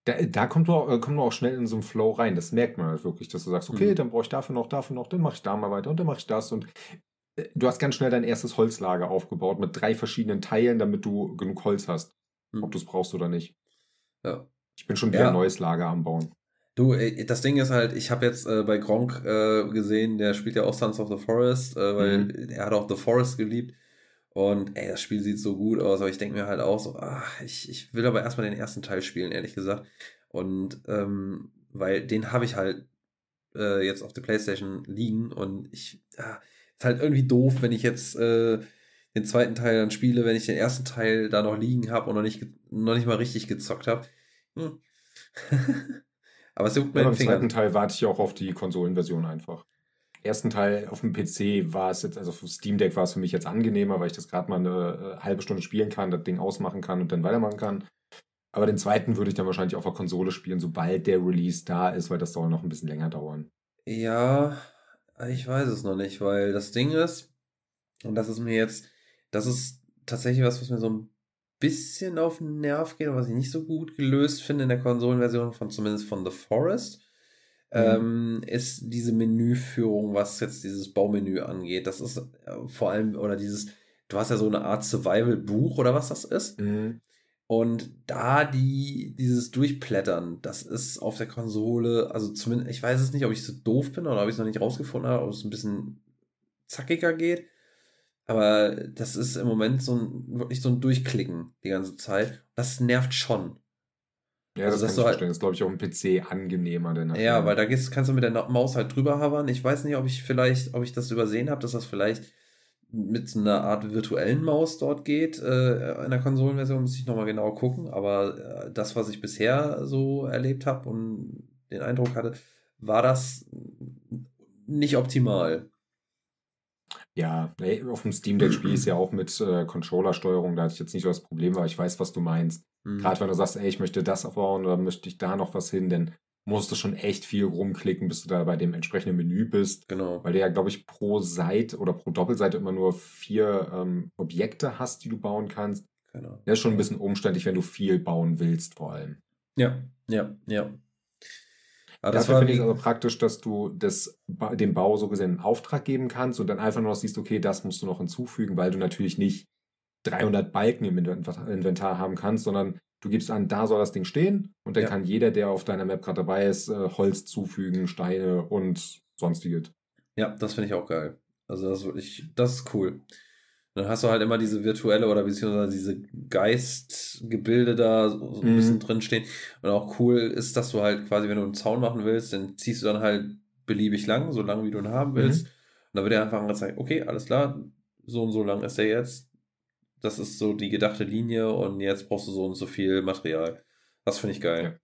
Da, da kommt, man auch, äh, kommt man auch schnell in so einen Flow rein. Das merkt man halt wirklich, dass du sagst, okay, mhm. dann brauche ich dafür noch, dafür noch, dann mache ich da mal weiter und dann mache ich das. Und äh, du hast ganz schnell dein erstes Holzlager aufgebaut mit drei verschiedenen Teilen, damit du genug Holz hast. Mhm. Ob du es brauchst oder nicht. Ja. Ich bin schon wieder ja. ein neues Lager am Bauen. Du, ey, das Ding ist halt, ich habe jetzt äh, bei Gronk äh, gesehen, der spielt ja auch Sons of the Forest, äh, weil mhm. er hat auch The Forest geliebt. Und ey, das Spiel sieht so gut aus, aber ich denke mir halt auch so, ach, ich, ich will aber erstmal den ersten Teil spielen, ehrlich gesagt. Und ähm, weil den habe ich halt äh, jetzt auf der Playstation liegen und ich, ja, ist halt irgendwie doof, wenn ich jetzt äh, den zweiten Teil dann spiele, wenn ich den ersten Teil da noch liegen habe und noch nicht, noch nicht mal richtig gezockt habe. Hm. (laughs) aber es juckt mir ja, Beim zweiten Teil warte ich auch auf die Konsolenversion einfach ersten Teil auf dem PC war es jetzt, also auf Steam Deck war es für mich jetzt angenehmer, weil ich das gerade mal eine äh, halbe Stunde spielen kann, das Ding ausmachen kann und dann weitermachen kann. Aber den zweiten würde ich dann wahrscheinlich auf der Konsole spielen, sobald der Release da ist, weil das soll noch ein bisschen länger dauern. Ja, ich weiß es noch nicht, weil das Ding ist, und das ist mir jetzt das ist tatsächlich was, was mir so ein bisschen auf den Nerv geht und was ich nicht so gut gelöst finde in der Konsolenversion von zumindest von The Forest. Mhm. Ähm, ist diese Menüführung, was jetzt dieses Baumenü angeht. Das ist äh, vor allem, oder dieses, du hast ja so eine Art Survival-Buch oder was das ist. Mhm. Und da die, dieses Durchplättern, das ist auf der Konsole, also zumindest, ich weiß es nicht, ob ich so doof bin oder ob ich es noch nicht rausgefunden habe, ob es ein bisschen zackiger geht. Aber das ist im Moment so ein, wirklich so ein Durchklicken die ganze Zeit. Das nervt schon. Ja, also, das kann ich halt, verstehen. Das ist, glaube ich, auch ein PC angenehmer. Denn ja, weil da gehst, kannst du mit der Maus halt drüber havern. Ich weiß nicht, ob ich vielleicht, ob ich das übersehen habe, dass das vielleicht mit einer Art virtuellen Maus dort geht. Äh, in der Konsolenversion muss ich nochmal genau gucken. Aber äh, das, was ich bisher so erlebt habe und den Eindruck hatte, war das nicht optimal. Ja, auf dem Steam Deck spiele ich es ja auch mit äh, Controller-Steuerung. Da hatte ich jetzt nicht so das Problem, weil ich weiß, was du meinst. Mhm. Gerade wenn du sagst, ey, ich möchte das aufbauen oder möchte ich da noch was hin, dann musst du schon echt viel rumklicken, bis du da bei dem entsprechenden Menü bist. Genau. Weil du ja, glaube ich, pro Seite oder pro Doppelseite immer nur vier ähm, Objekte hast, die du bauen kannst. Genau. Das ist schon ein bisschen umständlich, wenn du viel bauen willst, vor allem. Ja, ja, ja. Aber das Dafür finde ich aber praktisch, dass du das, dem Bau so gesehen einen Auftrag geben kannst und dann einfach nur noch siehst, okay, das musst du noch hinzufügen, weil du natürlich nicht 300 Balken im Inventar haben kannst, sondern du gibst an, da soll das Ding stehen und dann ja. kann jeder, der auf deiner Map gerade dabei ist, äh, Holz zufügen, Steine und sonstiges. Ja, das finde ich auch geil. Also das ist wirklich, das ist cool. Dann hast du halt immer diese virtuelle oder beziehungsweise diese Geistgebilde da so ein mhm. bisschen drinstehen. Und auch cool ist, dass du halt quasi, wenn du einen Zaun machen willst, dann ziehst du dann halt beliebig lang, so lang wie du ihn haben willst. Mhm. Und dann wird dir einfach angezeigt, okay, alles klar, so und so lang ist er jetzt. Das ist so die gedachte Linie und jetzt brauchst du so und so viel Material. Das finde ich geil.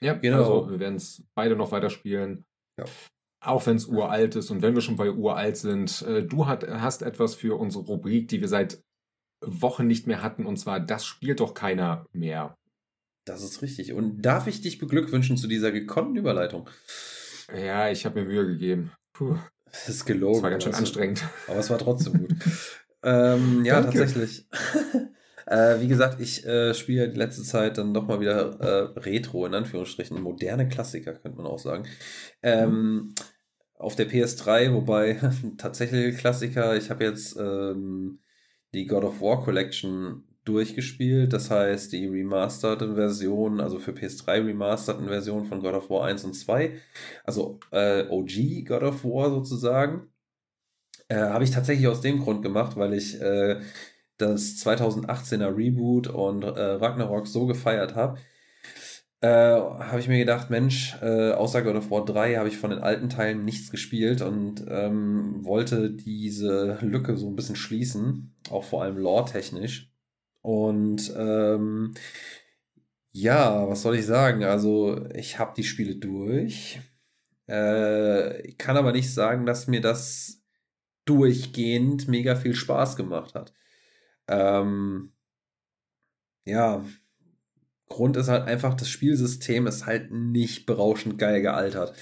Ja, ja genau. Also wir werden es beide noch weiterspielen. Ja. Auch wenn es uralt ist und wenn wir schon bei uralt sind, äh, du hat, hast etwas für unsere Rubrik, die wir seit Wochen nicht mehr hatten, und zwar Das spielt doch keiner mehr. Das ist richtig. Und darf ich dich beglückwünschen zu dieser gekonnten Überleitung? Ja, ich habe mir Mühe gegeben. Puh. Das ist gelogen. Das war ganz schön also, anstrengend. Aber es war trotzdem gut. ähm, ja, Danke. tatsächlich. (laughs) äh, wie gesagt, ich äh, spiele die letzte Zeit dann doch mal wieder äh, Retro, in Anführungsstrichen, moderne Klassiker, könnte man auch sagen. Ähm, mhm auf der PS3, wobei (laughs) tatsächlich Klassiker, ich habe jetzt ähm, die God of War Collection durchgespielt, das heißt die remasterten Version, also für PS3 remasterten Version von God of War 1 und 2, also äh, OG God of War sozusagen, äh, habe ich tatsächlich aus dem Grund gemacht, weil ich äh, das 2018er Reboot und äh, Ragnarok so gefeiert habe, äh, habe ich mir gedacht, Mensch, äh, außer God of War 3 habe ich von den alten Teilen nichts gespielt und ähm, wollte diese Lücke so ein bisschen schließen, auch vor allem lore-technisch. Und ähm, ja, was soll ich sagen? Also, ich habe die Spiele durch. Äh, ich kann aber nicht sagen, dass mir das durchgehend mega viel Spaß gemacht hat. Ähm, ja, Grund ist halt einfach, das Spielsystem ist halt nicht berauschend geil gealtert.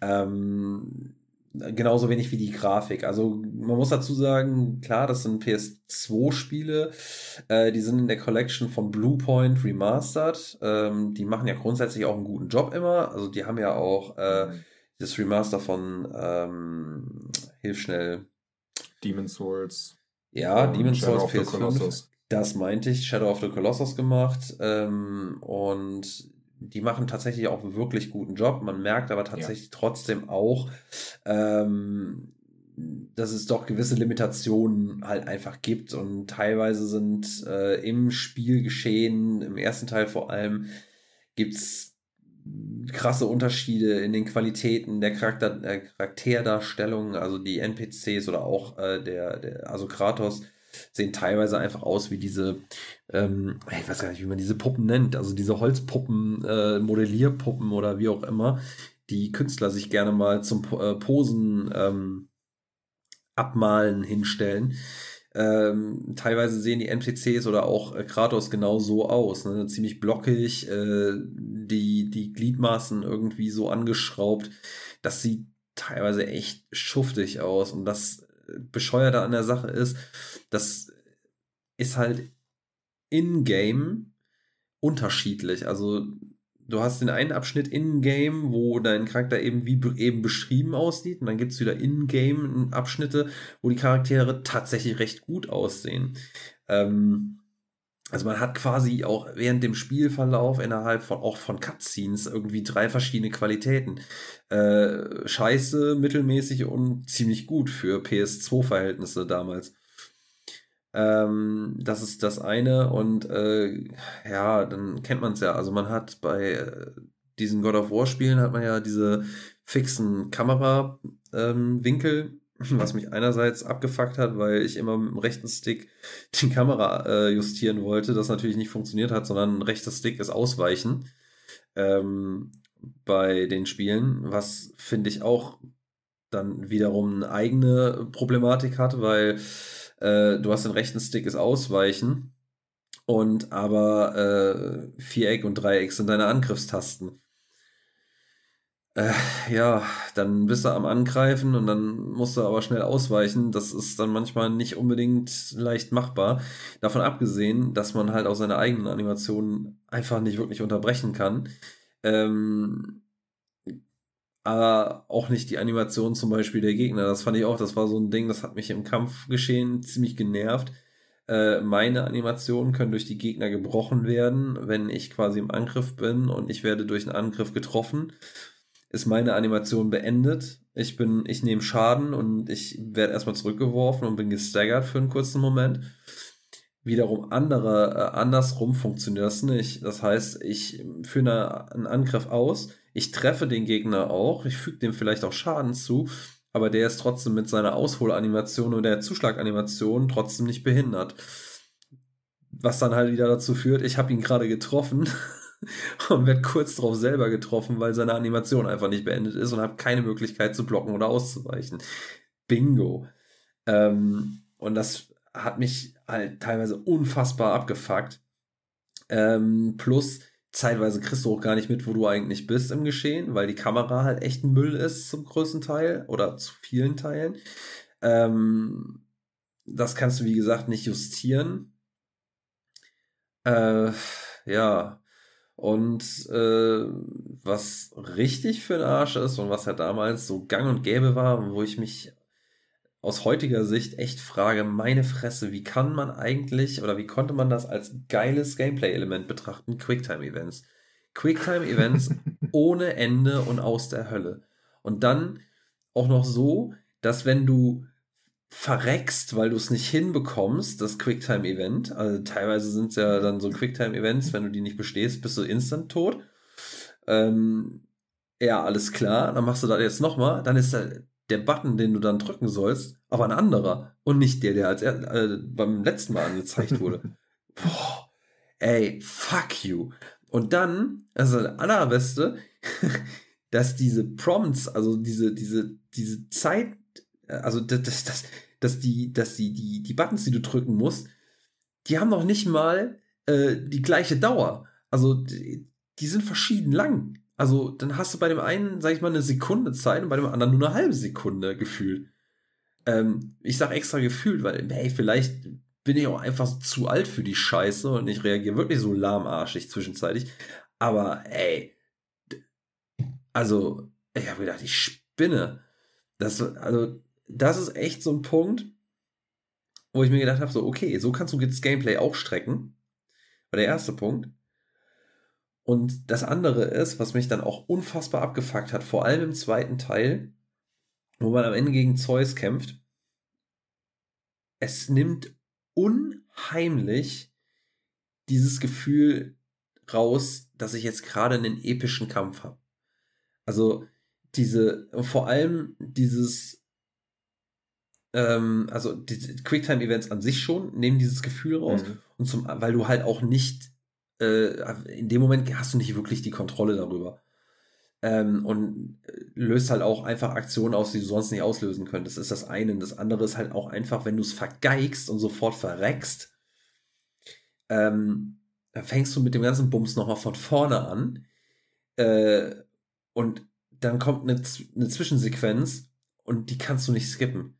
Ähm, genauso wenig wie die Grafik. Also man muss dazu sagen, klar, das sind PS2-Spiele, äh, die sind in der Collection von Bluepoint Remastered. Ähm, die machen ja grundsätzlich auch einen guten Job immer. Also die haben ja auch äh, das Remaster von ähm, Hilf schnell. Demon's Souls. Ja, Demon's Souls PS5. Das meinte ich, Shadow of the Colossus gemacht. Ähm, und die machen tatsächlich auch einen wirklich guten Job. Man merkt aber tatsächlich ja. trotzdem auch, ähm, dass es doch gewisse Limitationen halt einfach gibt. Und teilweise sind äh, im Spielgeschehen, im ersten Teil vor allem, gibt es krasse Unterschiede in den Qualitäten der, Charakter, der Charakterdarstellung, also die NPCs oder auch äh, der, der, also Kratos sehen teilweise einfach aus wie diese, ähm, ich weiß gar nicht, wie man diese Puppen nennt, also diese Holzpuppen, äh, Modellierpuppen oder wie auch immer, die Künstler sich gerne mal zum äh, Posen ähm, abmalen hinstellen. Ähm, teilweise sehen die NPCs oder auch äh, Kratos genau so aus. Ne? Ziemlich blockig, äh, die, die Gliedmaßen irgendwie so angeschraubt. Das sieht teilweise echt schuftig aus und das bescheuerte an der Sache ist, das ist halt in-game unterschiedlich. Also du hast den einen Abschnitt in-game, wo dein Charakter eben wie eben beschrieben aussieht, und dann gibt es wieder in-game Abschnitte, wo die Charaktere tatsächlich recht gut aussehen. Ähm, also man hat quasi auch während dem Spielverlauf innerhalb von auch von Cutscenes irgendwie drei verschiedene Qualitäten. Äh, scheiße, mittelmäßig und ziemlich gut für PS2-Verhältnisse damals. Ähm, das ist das eine und äh, ja, dann kennt man es ja. Also man hat bei äh, diesen God of War Spielen hat man ja diese fixen Kamerawinkel. Ähm, (laughs) was mich einerseits abgefuckt hat, weil ich immer mit dem rechten Stick (laughs) die Kamera äh, justieren wollte, das natürlich nicht funktioniert hat, sondern rechter Stick ist Ausweichen ähm, bei den Spielen, was finde ich auch dann wiederum eine eigene Problematik hat, weil äh, du hast den rechten Stick ist Ausweichen und aber äh, Viereck und Dreieck sind deine Angriffstasten äh, ja, dann bist du am Angreifen und dann musst du aber schnell ausweichen. Das ist dann manchmal nicht unbedingt leicht machbar. Davon abgesehen, dass man halt auch seine eigenen Animationen einfach nicht wirklich unterbrechen kann. Ähm, aber auch nicht die Animation zum Beispiel der Gegner. Das fand ich auch, das war so ein Ding, das hat mich im Kampfgeschehen ziemlich genervt. Äh, meine Animationen können durch die Gegner gebrochen werden, wenn ich quasi im Angriff bin und ich werde durch einen Angriff getroffen ist meine Animation beendet. Ich bin, ich nehme Schaden und ich werde erstmal zurückgeworfen und bin gestaggert für einen kurzen Moment. Wiederum andere, äh, andersrum funktioniert das nicht. Das heißt, ich führe einen Angriff aus, ich treffe den Gegner auch, ich füge dem vielleicht auch Schaden zu, aber der ist trotzdem mit seiner Ausholanimation oder der Zuschlaganimation trotzdem nicht behindert. Was dann halt wieder dazu führt, ich habe ihn gerade getroffen (laughs) (laughs) und werde kurz darauf selber getroffen, weil seine Animation einfach nicht beendet ist und habe keine Möglichkeit zu blocken oder auszuweichen. Bingo. Ähm, und das hat mich halt teilweise unfassbar abgefuckt. Ähm, plus, zeitweise kriegst du auch gar nicht mit, wo du eigentlich bist im Geschehen, weil die Kamera halt echt Müll ist zum größten Teil oder zu vielen Teilen. Ähm, das kannst du, wie gesagt, nicht justieren. Äh, ja, und äh, was richtig für den Arsch ist und was ja damals so gang und gäbe war, wo ich mich aus heutiger Sicht echt frage, meine Fresse, wie kann man eigentlich oder wie konnte man das als geiles Gameplay-Element betrachten? Quicktime-Events. Quicktime-Events (laughs) ohne Ende und aus der Hölle. Und dann auch noch so, dass wenn du verreckst, weil du es nicht hinbekommst, das Quicktime-Event. Also teilweise sind es ja dann so Quicktime-Events, wenn du die nicht bestehst, bist du instant tot. Ähm, ja, alles klar, dann machst du das jetzt nochmal, dann ist der, der Button, den du dann drücken sollst, aber ein anderer und nicht der, der als er, äh, beim letzten Mal angezeigt wurde. (laughs) Boah, ey, fuck you. Und dann, also der allerbeste, (laughs) dass diese Prompts, also diese, diese, diese Zeit also das, das, dass die, dass die, die, die Buttons, die du drücken musst, die haben noch nicht mal äh, die gleiche Dauer. Also die, die, sind verschieden lang. Also dann hast du bei dem einen, sag ich mal, eine Sekunde Zeit und bei dem anderen nur eine halbe Sekunde gefühlt. Ähm, ich sag extra gefühlt, weil, hey, vielleicht bin ich auch einfach zu alt für die Scheiße und ich reagiere wirklich so lahmarschig zwischenzeitlich. Aber ey, also, ich habe gedacht, ich spinne. Das, also, das ist echt so ein Punkt, wo ich mir gedacht habe, so, okay, so kannst du das Gameplay auch strecken. War der erste Punkt. Und das andere ist, was mich dann auch unfassbar abgefuckt hat, vor allem im zweiten Teil, wo man am Ende gegen Zeus kämpft. Es nimmt unheimlich dieses Gefühl raus, dass ich jetzt gerade einen epischen Kampf habe. Also diese, vor allem dieses ähm, also die Quicktime-Events an sich schon nehmen dieses Gefühl raus. Mhm. Und zum, weil du halt auch nicht, äh, in dem Moment hast du nicht wirklich die Kontrolle darüber. Ähm, und äh, löst halt auch einfach Aktionen aus, die du sonst nicht auslösen könntest. Das ist das eine. Und das andere ist halt auch einfach, wenn du es vergeigst und sofort verreckst, ähm, dann fängst du mit dem ganzen Bums nochmal von vorne an. Äh, und dann kommt eine, eine Zwischensequenz und die kannst du nicht skippen.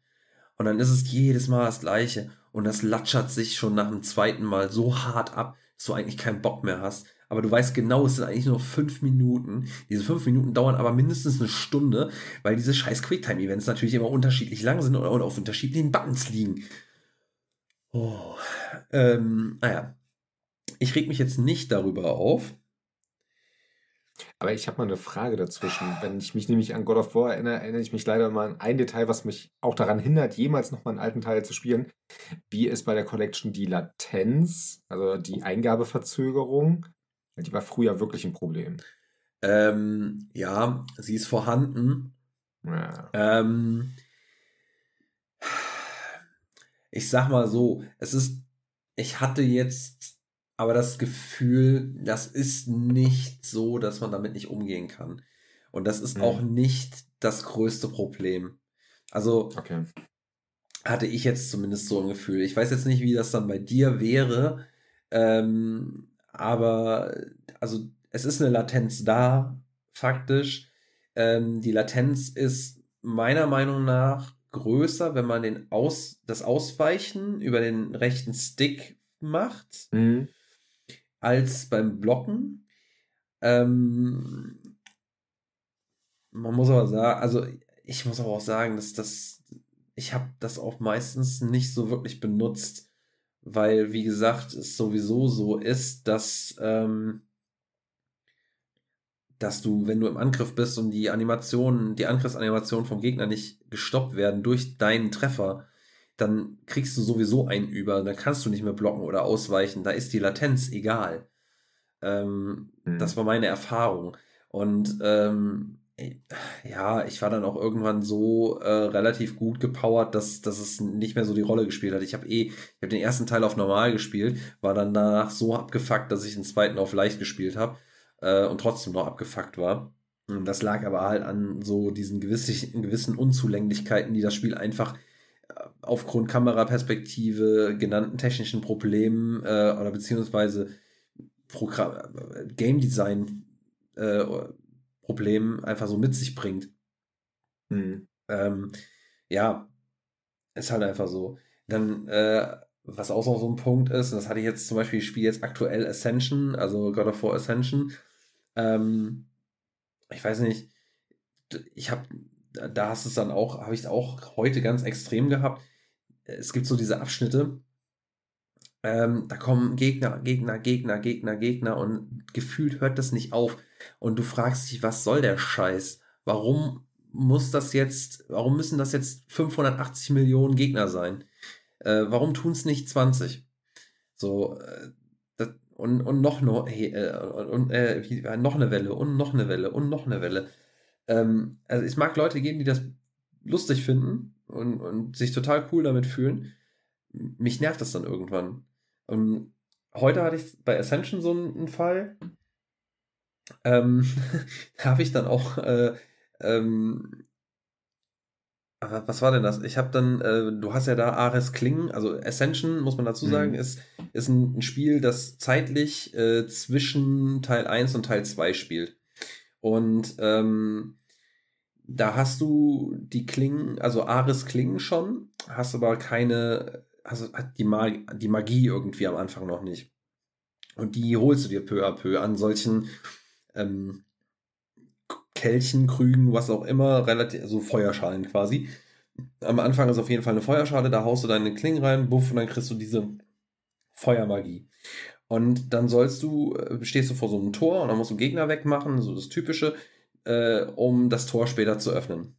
Und dann ist es jedes Mal das Gleiche. Und das latschert sich schon nach dem zweiten Mal so hart ab, dass du eigentlich keinen Bock mehr hast. Aber du weißt genau, es sind eigentlich nur fünf Minuten. Diese fünf Minuten dauern aber mindestens eine Stunde, weil diese scheiß Quicktime-Events natürlich immer unterschiedlich lang sind und auf unterschiedlichen Buttons liegen. Oh. Ähm, naja. Ich reg mich jetzt nicht darüber auf, aber ich habe mal eine Frage dazwischen. Wenn ich mich nämlich an God of War erinnere, erinnere ich mich leider mal an ein Detail, was mich auch daran hindert, jemals noch mal einen alten Teil zu spielen. Wie ist bei der Collection die Latenz, also die Eingabeverzögerung? Die war früher wirklich ein Problem. Ähm, ja, sie ist vorhanden. Ja. Ähm, ich sag mal so, es ist, ich hatte jetzt aber das Gefühl, das ist nicht so, dass man damit nicht umgehen kann. Und das ist mhm. auch nicht das größte Problem. Also okay. hatte ich jetzt zumindest so ein Gefühl. Ich weiß jetzt nicht, wie das dann bei dir wäre, ähm, aber also es ist eine Latenz da, faktisch. Ähm, die Latenz ist meiner Meinung nach größer, wenn man den Aus, das Ausweichen über den rechten Stick macht. Mhm als beim Blocken. Ähm, man muss aber sagen, also ich muss aber auch sagen, dass das, ich habe das auch meistens nicht so wirklich benutzt, weil, wie gesagt, es sowieso so ist, dass, ähm, dass du, wenn du im Angriff bist und die Animationen, die Angriffsanimationen vom Gegner nicht gestoppt werden durch deinen Treffer, dann kriegst du sowieso einen über. Dann kannst du nicht mehr blocken oder ausweichen. Da ist die Latenz egal. Ähm, mhm. Das war meine Erfahrung. Und ähm, ja, ich war dann auch irgendwann so äh, relativ gut gepowert, dass, dass es nicht mehr so die Rolle gespielt hat. Ich habe eh, ich habe den ersten Teil auf normal gespielt, war dann danach so abgefuckt, dass ich den zweiten auf leicht gespielt habe äh, und trotzdem noch abgefuckt war. Und das lag aber halt an so diesen gewissen, gewissen Unzulänglichkeiten, die das Spiel einfach aufgrund Kameraperspektive, genannten technischen Problemen äh, oder beziehungsweise Programm, Game Design äh, Problemen einfach so mit sich bringt. Mhm. Ähm, ja, ist halt einfach so. Dann, äh, was auch noch so ein Punkt ist, das hatte ich jetzt zum Beispiel, ich spiele jetzt aktuell Ascension, also God of War Ascension. Ähm, ich weiß nicht, ich habe, da hast es dann auch, habe ich es auch heute ganz extrem gehabt es gibt so diese Abschnitte, ähm, da kommen Gegner, Gegner, Gegner, Gegner, Gegner und gefühlt hört das nicht auf. Und du fragst dich, was soll der Scheiß? Warum muss das jetzt, warum müssen das jetzt 580 Millionen Gegner sein? Äh, warum tun es nicht 20? So, äh, das, und, und noch, no, hey, äh, und, äh, wie, noch eine Welle und noch eine Welle und noch eine Welle. Ähm, also es mag Leute geben, die das lustig finden, und, und sich total cool damit fühlen, mich nervt das dann irgendwann. Und heute hatte ich bei Ascension so einen Fall. Ähm, (laughs) da habe ich dann auch, äh, ähm, was war denn das? Ich habe dann, äh, du hast ja da Ares Klingen, also Ascension, muss man dazu sagen, mhm. ist, ist ein, ein, Spiel, das zeitlich äh, zwischen Teil 1 und Teil 2 spielt. Und ähm, da hast du die Klingen, also Ares Klingen schon, hast aber keine, also hat die, Mag die Magie irgendwie am Anfang noch nicht. Und die holst du dir peu à peu an solchen ähm, Kelchen, Krügen, was auch immer, relativ, also Feuerschalen quasi. Am Anfang ist auf jeden Fall eine Feuerschale, da haust du deine Klingen rein, buff, und dann kriegst du diese Feuermagie. Und dann sollst du, äh, stehst du vor so einem Tor und dann musst du Gegner wegmachen, so das Typische äh, um das Tor später zu öffnen.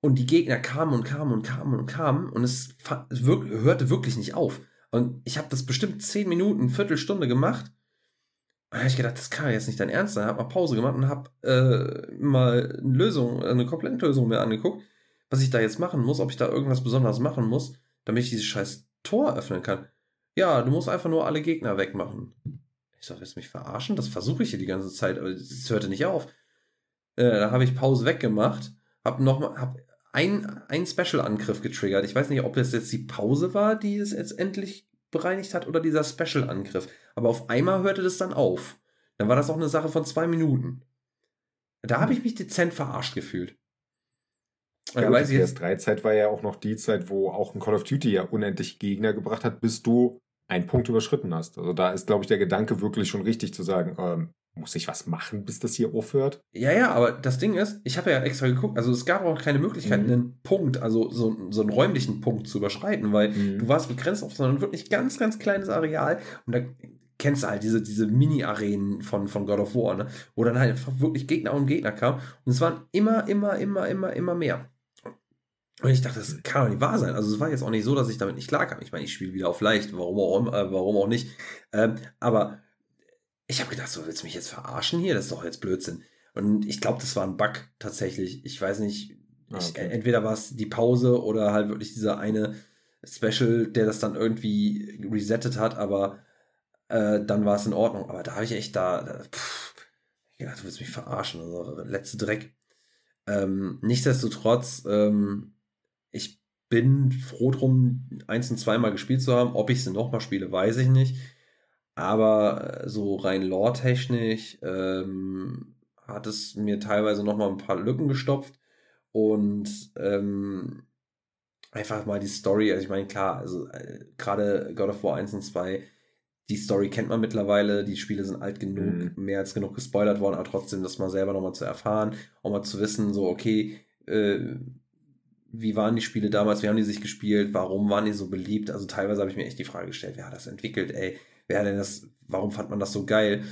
Und die Gegner kamen und kamen und kamen und kamen und es, wirk hörte wirklich nicht auf. Und ich habe das bestimmt zehn Minuten, Viertelstunde gemacht. Da habe ich gedacht, das kann jetzt nicht dein Ernst sein. Habe mal Pause gemacht und habe äh, mal eine Lösung, eine Komplettlösung mir angeguckt, was ich da jetzt machen muss, ob ich da irgendwas Besonderes machen muss, damit ich dieses scheiß Tor öffnen kann. Ja, du musst einfach nur alle Gegner wegmachen. Ich sag, willst du mich verarschen? Das versuche ich hier die ganze Zeit, aber es hörte nicht auf. Äh, da habe ich Pause weggemacht, habe noch hab ein, ein Special-Angriff getriggert. Ich weiß nicht, ob das jetzt die Pause war, die es jetzt endlich bereinigt hat, oder dieser Special-Angriff. Aber auf einmal hörte das dann auf. Dann war das auch eine Sache von zwei Minuten. Da habe ich mich dezent verarscht gefühlt. Ja, ja die PS3-Zeit war ja auch noch die Zeit, wo auch ein Call of Duty ja unendlich Gegner gebracht hat, bis du einen Punkt überschritten hast. Also da ist, glaube ich, der Gedanke wirklich schon richtig zu sagen, ähm, muss ich was machen, bis das hier aufhört? Ja, ja, aber das Ding ist, ich habe ja extra geguckt, also es gab auch keine Möglichkeit, mhm. einen Punkt, also so, so einen räumlichen Punkt zu überschreiten, weil mhm. du warst begrenzt auf so ein wirklich ganz, ganz kleines Areal und da kennst du halt diese, diese Mini-Arenen von, von God of War, ne? wo dann halt einfach wirklich Gegner um Gegner kamen und es waren immer, immer, immer, immer, immer mehr. Und ich dachte, das kann doch nicht wahr sein. Also es war jetzt auch nicht so, dass ich damit nicht klarkam. Ich meine, ich spiele wieder auf leicht, warum auch, äh, warum auch nicht. Ähm, aber ich habe gedacht, so willst du mich jetzt verarschen hier? Das ist doch jetzt Blödsinn. Und ich glaube, das war ein Bug tatsächlich. Ich weiß nicht, ah, okay. ich, entweder war es die Pause oder halt wirklich dieser eine Special, der das dann irgendwie resettet hat, aber äh, dann war es in Ordnung. Aber da habe ich echt da, da pff, ich gedacht, du willst mich verarschen. Also, letzte Dreck. Ähm, nichtsdestotrotz, ähm, ich bin froh drum, eins und zweimal gespielt zu haben. Ob ich sie nochmal spiele, weiß ich nicht. Aber äh, so rein lore-technisch ähm, hat es mir teilweise noch mal ein paar Lücken gestopft. Und ähm, einfach mal die Story, also ich meine, klar, also äh, gerade God of War 1 und 2, die Story kennt man mittlerweile, die Spiele sind alt genug, mhm. mehr als genug gespoilert worden, aber trotzdem das mal selber nochmal zu erfahren, auch mal zu wissen, so, okay, äh, wie waren die Spiele damals, wie haben die sich gespielt, warum waren die so beliebt? Also teilweise habe ich mir echt die Frage gestellt, wer hat das entwickelt, ey, wer denn das, warum fand man das so geil?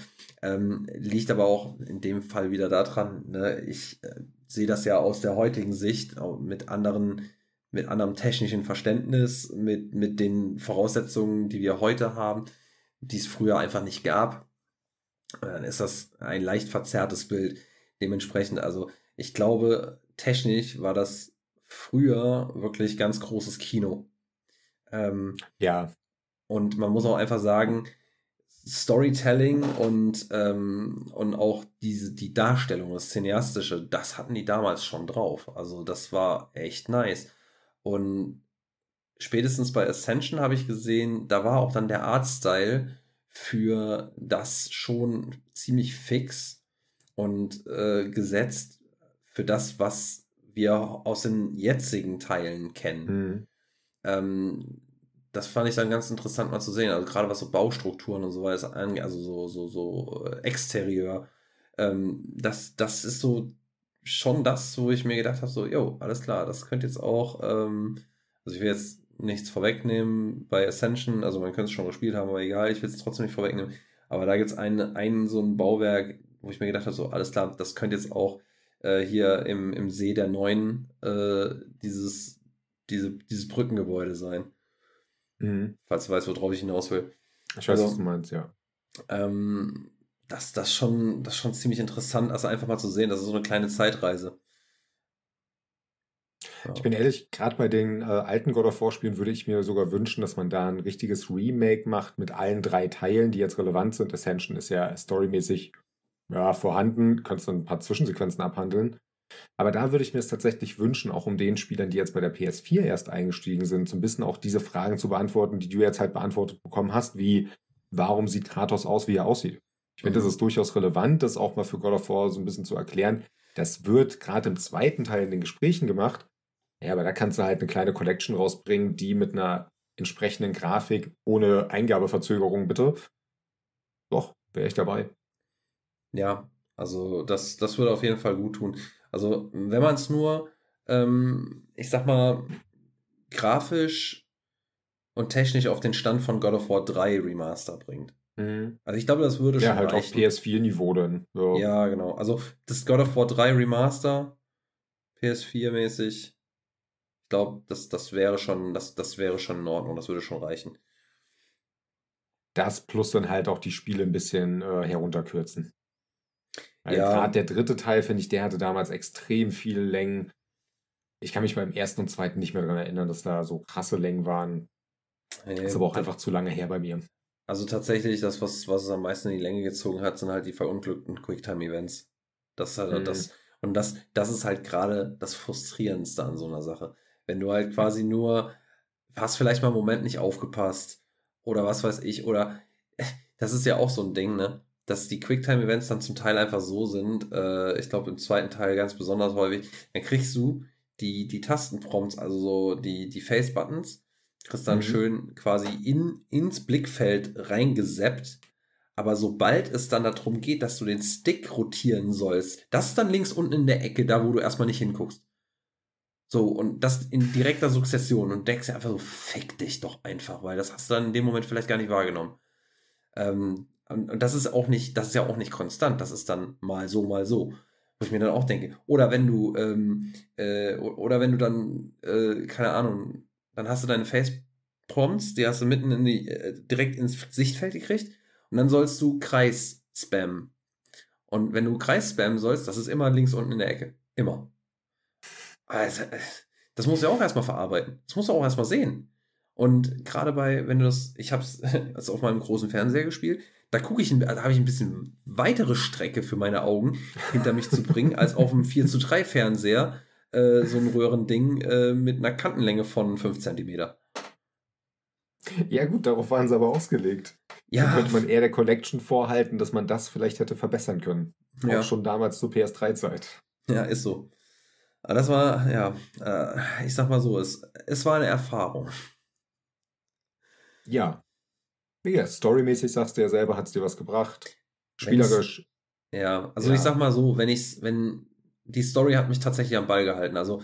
Ähm, liegt aber auch in dem Fall wieder daran, ne? ich äh, sehe das ja aus der heutigen Sicht mit anderen, mit anderem technischen Verständnis, mit, mit den Voraussetzungen, die wir heute haben, die es früher einfach nicht gab. Dann ist das ein leicht verzerrtes Bild. Dementsprechend, also ich glaube, technisch war das früher wirklich ganz großes Kino. Ähm, ja. Und man muss auch einfach sagen, Storytelling und, ähm, und auch diese, die Darstellung, das Cineastische, das hatten die damals schon drauf. Also das war echt nice. Und spätestens bei Ascension habe ich gesehen, da war auch dann der Artstyle für das schon ziemlich fix und äh, gesetzt für das, was wir aus den jetzigen Teilen kennen. Mhm. Ähm, das fand ich dann ganz interessant mal zu sehen. Also gerade was so Baustrukturen und so weiter angeht, also so, so, so äh, Exterieur. Ähm, das, das ist so schon das, wo ich mir gedacht habe, so, jo, alles klar, das könnte jetzt auch, ähm, also ich will jetzt nichts vorwegnehmen bei Ascension, also man könnte es schon gespielt haben, aber egal, ich will es trotzdem nicht vorwegnehmen. Aber da gibt es einen, einen so ein Bauwerk, wo ich mir gedacht habe, so, alles klar, das könnte jetzt auch äh, hier im, im See der Neuen äh, dieses, diese, dieses Brückengebäude sein. Mhm. Falls du weißt, worauf ich hinaus will. Ich weiß, also, was du meinst, ja. Ähm, das, das, schon, das schon ziemlich interessant, also einfach mal zu sehen, das ist so eine kleine Zeitreise. Ja. Ich bin ehrlich, gerade bei den äh, alten God of War Spielen würde ich mir sogar wünschen, dass man da ein richtiges Remake macht mit allen drei Teilen, die jetzt relevant sind. Ascension ist ja storymäßig ja, vorhanden, kannst du ein paar Zwischensequenzen abhandeln. Aber da würde ich mir es tatsächlich wünschen, auch um den Spielern, die jetzt bei der PS4 erst eingestiegen sind, so ein bisschen auch diese Fragen zu beantworten, die du jetzt halt beantwortet bekommen hast, wie warum sieht Kratos aus, wie er aussieht. Ich finde, mhm. das ist durchaus relevant, das auch mal für God of War so ein bisschen zu erklären. Das wird gerade im zweiten Teil in den Gesprächen gemacht. Ja, aber da kannst du halt eine kleine Collection rausbringen, die mit einer entsprechenden Grafik ohne Eingabeverzögerung bitte. Doch, wäre ich dabei. Ja, also das, das würde auf jeden Fall gut tun. Also, wenn man es nur, ähm, ich sag mal, grafisch und technisch auf den Stand von God of War 3 Remaster bringt. Mhm. Also ich glaube, das würde schon. Ja, halt reichen. auf PS4-Niveau dann. Ja. ja. genau. Also das God of War 3 Remaster, PS4-mäßig, ich glaube, das, das wäre schon, das, das wäre schon in Ordnung, das würde schon reichen. Das plus dann halt auch die Spiele ein bisschen äh, herunterkürzen. Also ja. Gerade der dritte Teil, finde ich, der hatte damals extrem viele Längen. Ich kann mich beim ersten und zweiten nicht mehr daran erinnern, dass da so krasse Längen waren. Nee, ist aber auch einfach zu lange her bei mir. Also tatsächlich, das, was, was es am meisten in die Länge gezogen hat, sind halt die verunglückten Quicktime-Events. Das halt mhm. das, und das, das ist halt gerade das Frustrierendste an so einer Sache. Wenn du halt quasi nur, hast vielleicht mal einen Moment nicht aufgepasst oder was weiß ich, oder das ist ja auch so ein Ding, ne? Dass die Quicktime-Events dann zum Teil einfach so sind, äh, ich glaube im zweiten Teil ganz besonders häufig, dann kriegst du die, die Tastenprompts, also so die, die Face-Buttons, kriegst dann Mhm. schön quasi in, ins Blickfeld reingeseppt. Aber sobald es dann darum geht, dass du den Stick rotieren sollst, das ist dann links unten in der Ecke, da wo du erstmal nicht hinguckst. So, und das in direkter Sukzession und denkst dir einfach so, fick dich doch einfach, weil das hast du dann in dem Moment vielleicht gar nicht wahrgenommen. Ähm, und, und das ist auch nicht, das ist ja auch nicht konstant, das ist dann mal so, mal so. Wo ich mir dann auch denke, oder wenn du, ähm, äh, oder wenn du dann, äh, keine Ahnung, dann hast du deine Face-Prompts, die hast du mitten in die, äh, direkt ins Sichtfeld gekriegt und dann sollst du Kreis spammen. Und wenn du Kreis spammen sollst, das ist immer links unten in der Ecke. Immer. Also, das musst du ja auch erstmal verarbeiten. Das musst du auch erstmal sehen. Und gerade bei, wenn du das, ich habe es also (laughs) auf meinem großen Fernseher gespielt, da gucke ich, da habe ich ein bisschen weitere Strecke für meine Augen hinter mich zu bringen, als auf einem 4 zu 3 Fernseher, äh, so ein Röhrending äh, mit einer Kantenlänge von 5 cm. Ja, gut, darauf waren sie aber ausgelegt. Da Ja, könnte man eher der Collection vorhalten, dass man das vielleicht hätte verbessern können. Ja. Auch schon damals zur PS3-Zeit. ja, ist so. Aber das war, ja, äh, ich sag mal so, es, es war eine Erfahrung. Ja. Ja, storymäßig sagst du ja selber, hat es dir was gebracht. Wenn's- Spielerisch. Ja, also Ja. ich sag mal so, wenn ich's, wenn die Story hat mich tatsächlich am Ball gehalten. Also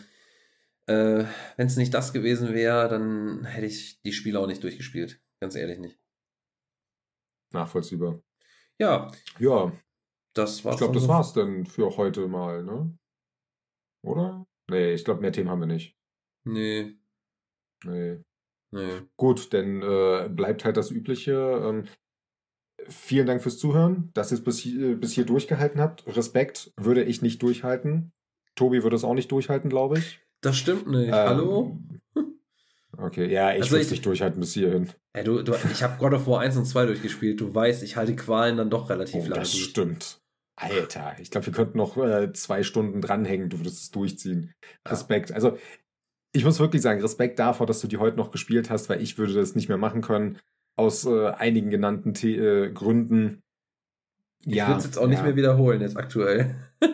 äh, wenn es nicht das gewesen wäre, dann hätte ich die Spiele auch nicht durchgespielt. Ganz ehrlich nicht. Nachvollziehbar. Ja, Ja, das war's. ich glaube, das so. war's dann für heute mal, ne? Oder? Nee, ich glaube, mehr Themen haben wir nicht. Nee, Nee. Nee. Gut, dann äh, bleibt halt das Übliche. Ähm, vielen Dank fürs Zuhören, dass ihr es bis hier, bis hier durchgehalten habt. Respekt würde ich nicht durchhalten. Tobi würde es auch nicht durchhalten, glaube ich. Das stimmt nicht. Ähm, Hallo? (laughs) Okay, ja, ich Also würde es nicht durchhalten bis hierhin. Ey, du, du, ich habe God of War 1 und 2 durchgespielt. Du weißt, ich halte Qualen dann doch relativ Oh, lange das durch. stimmt. Alter, ich glaube, wir könnten noch äh, zwei Stunden dranhängen, du würdest es durchziehen. Respekt. Also, ich muss wirklich sagen, Respekt davor, dass du die heute noch gespielt hast, weil ich würde das nicht mehr machen können. Aus äh, einigen genannten The äh, Gründen. Ich würde es jetzt auch nicht ja. mehr wiederholen, jetzt aktuell. (laughs)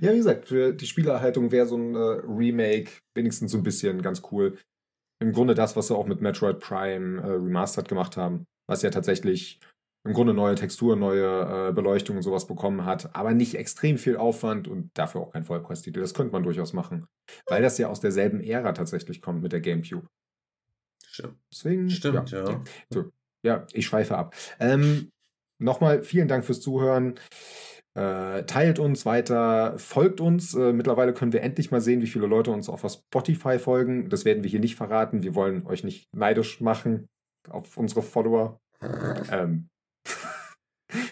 Ja, wie gesagt, für die Spielerhaltung wäre so ein äh, Remake wenigstens so ein bisschen ganz cool. Im Grunde das, was sie auch mit Metroid Prime äh, Remastered gemacht haben, was ja tatsächlich im Grunde neue Texturen, neue äh, Beleuchtung und sowas bekommen hat, aber nicht extrem viel Aufwand und dafür auch kein Vollpreistitel. Das könnte man durchaus machen, weil das ja aus derselben Ära tatsächlich kommt mit der GameCube. Stimmt. Deswegen, Stimmt, ja. ja. So, ja, ich schweife ab. Ähm, Nochmal vielen Dank fürs Zuhören. Äh, teilt uns weiter, folgt uns. Äh, mittlerweile können wir endlich mal sehen, wie viele Leute uns auf Spotify folgen. Das werden wir hier nicht verraten. Wir wollen euch nicht neidisch machen auf unsere Follower. Ähm,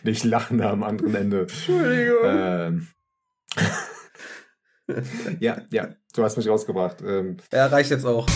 nicht lachen da am anderen Ende. Entschuldigung. Ähm, (laughs) ja, ja, du hast mich rausgebracht. Ähm, Ja, reicht jetzt auch.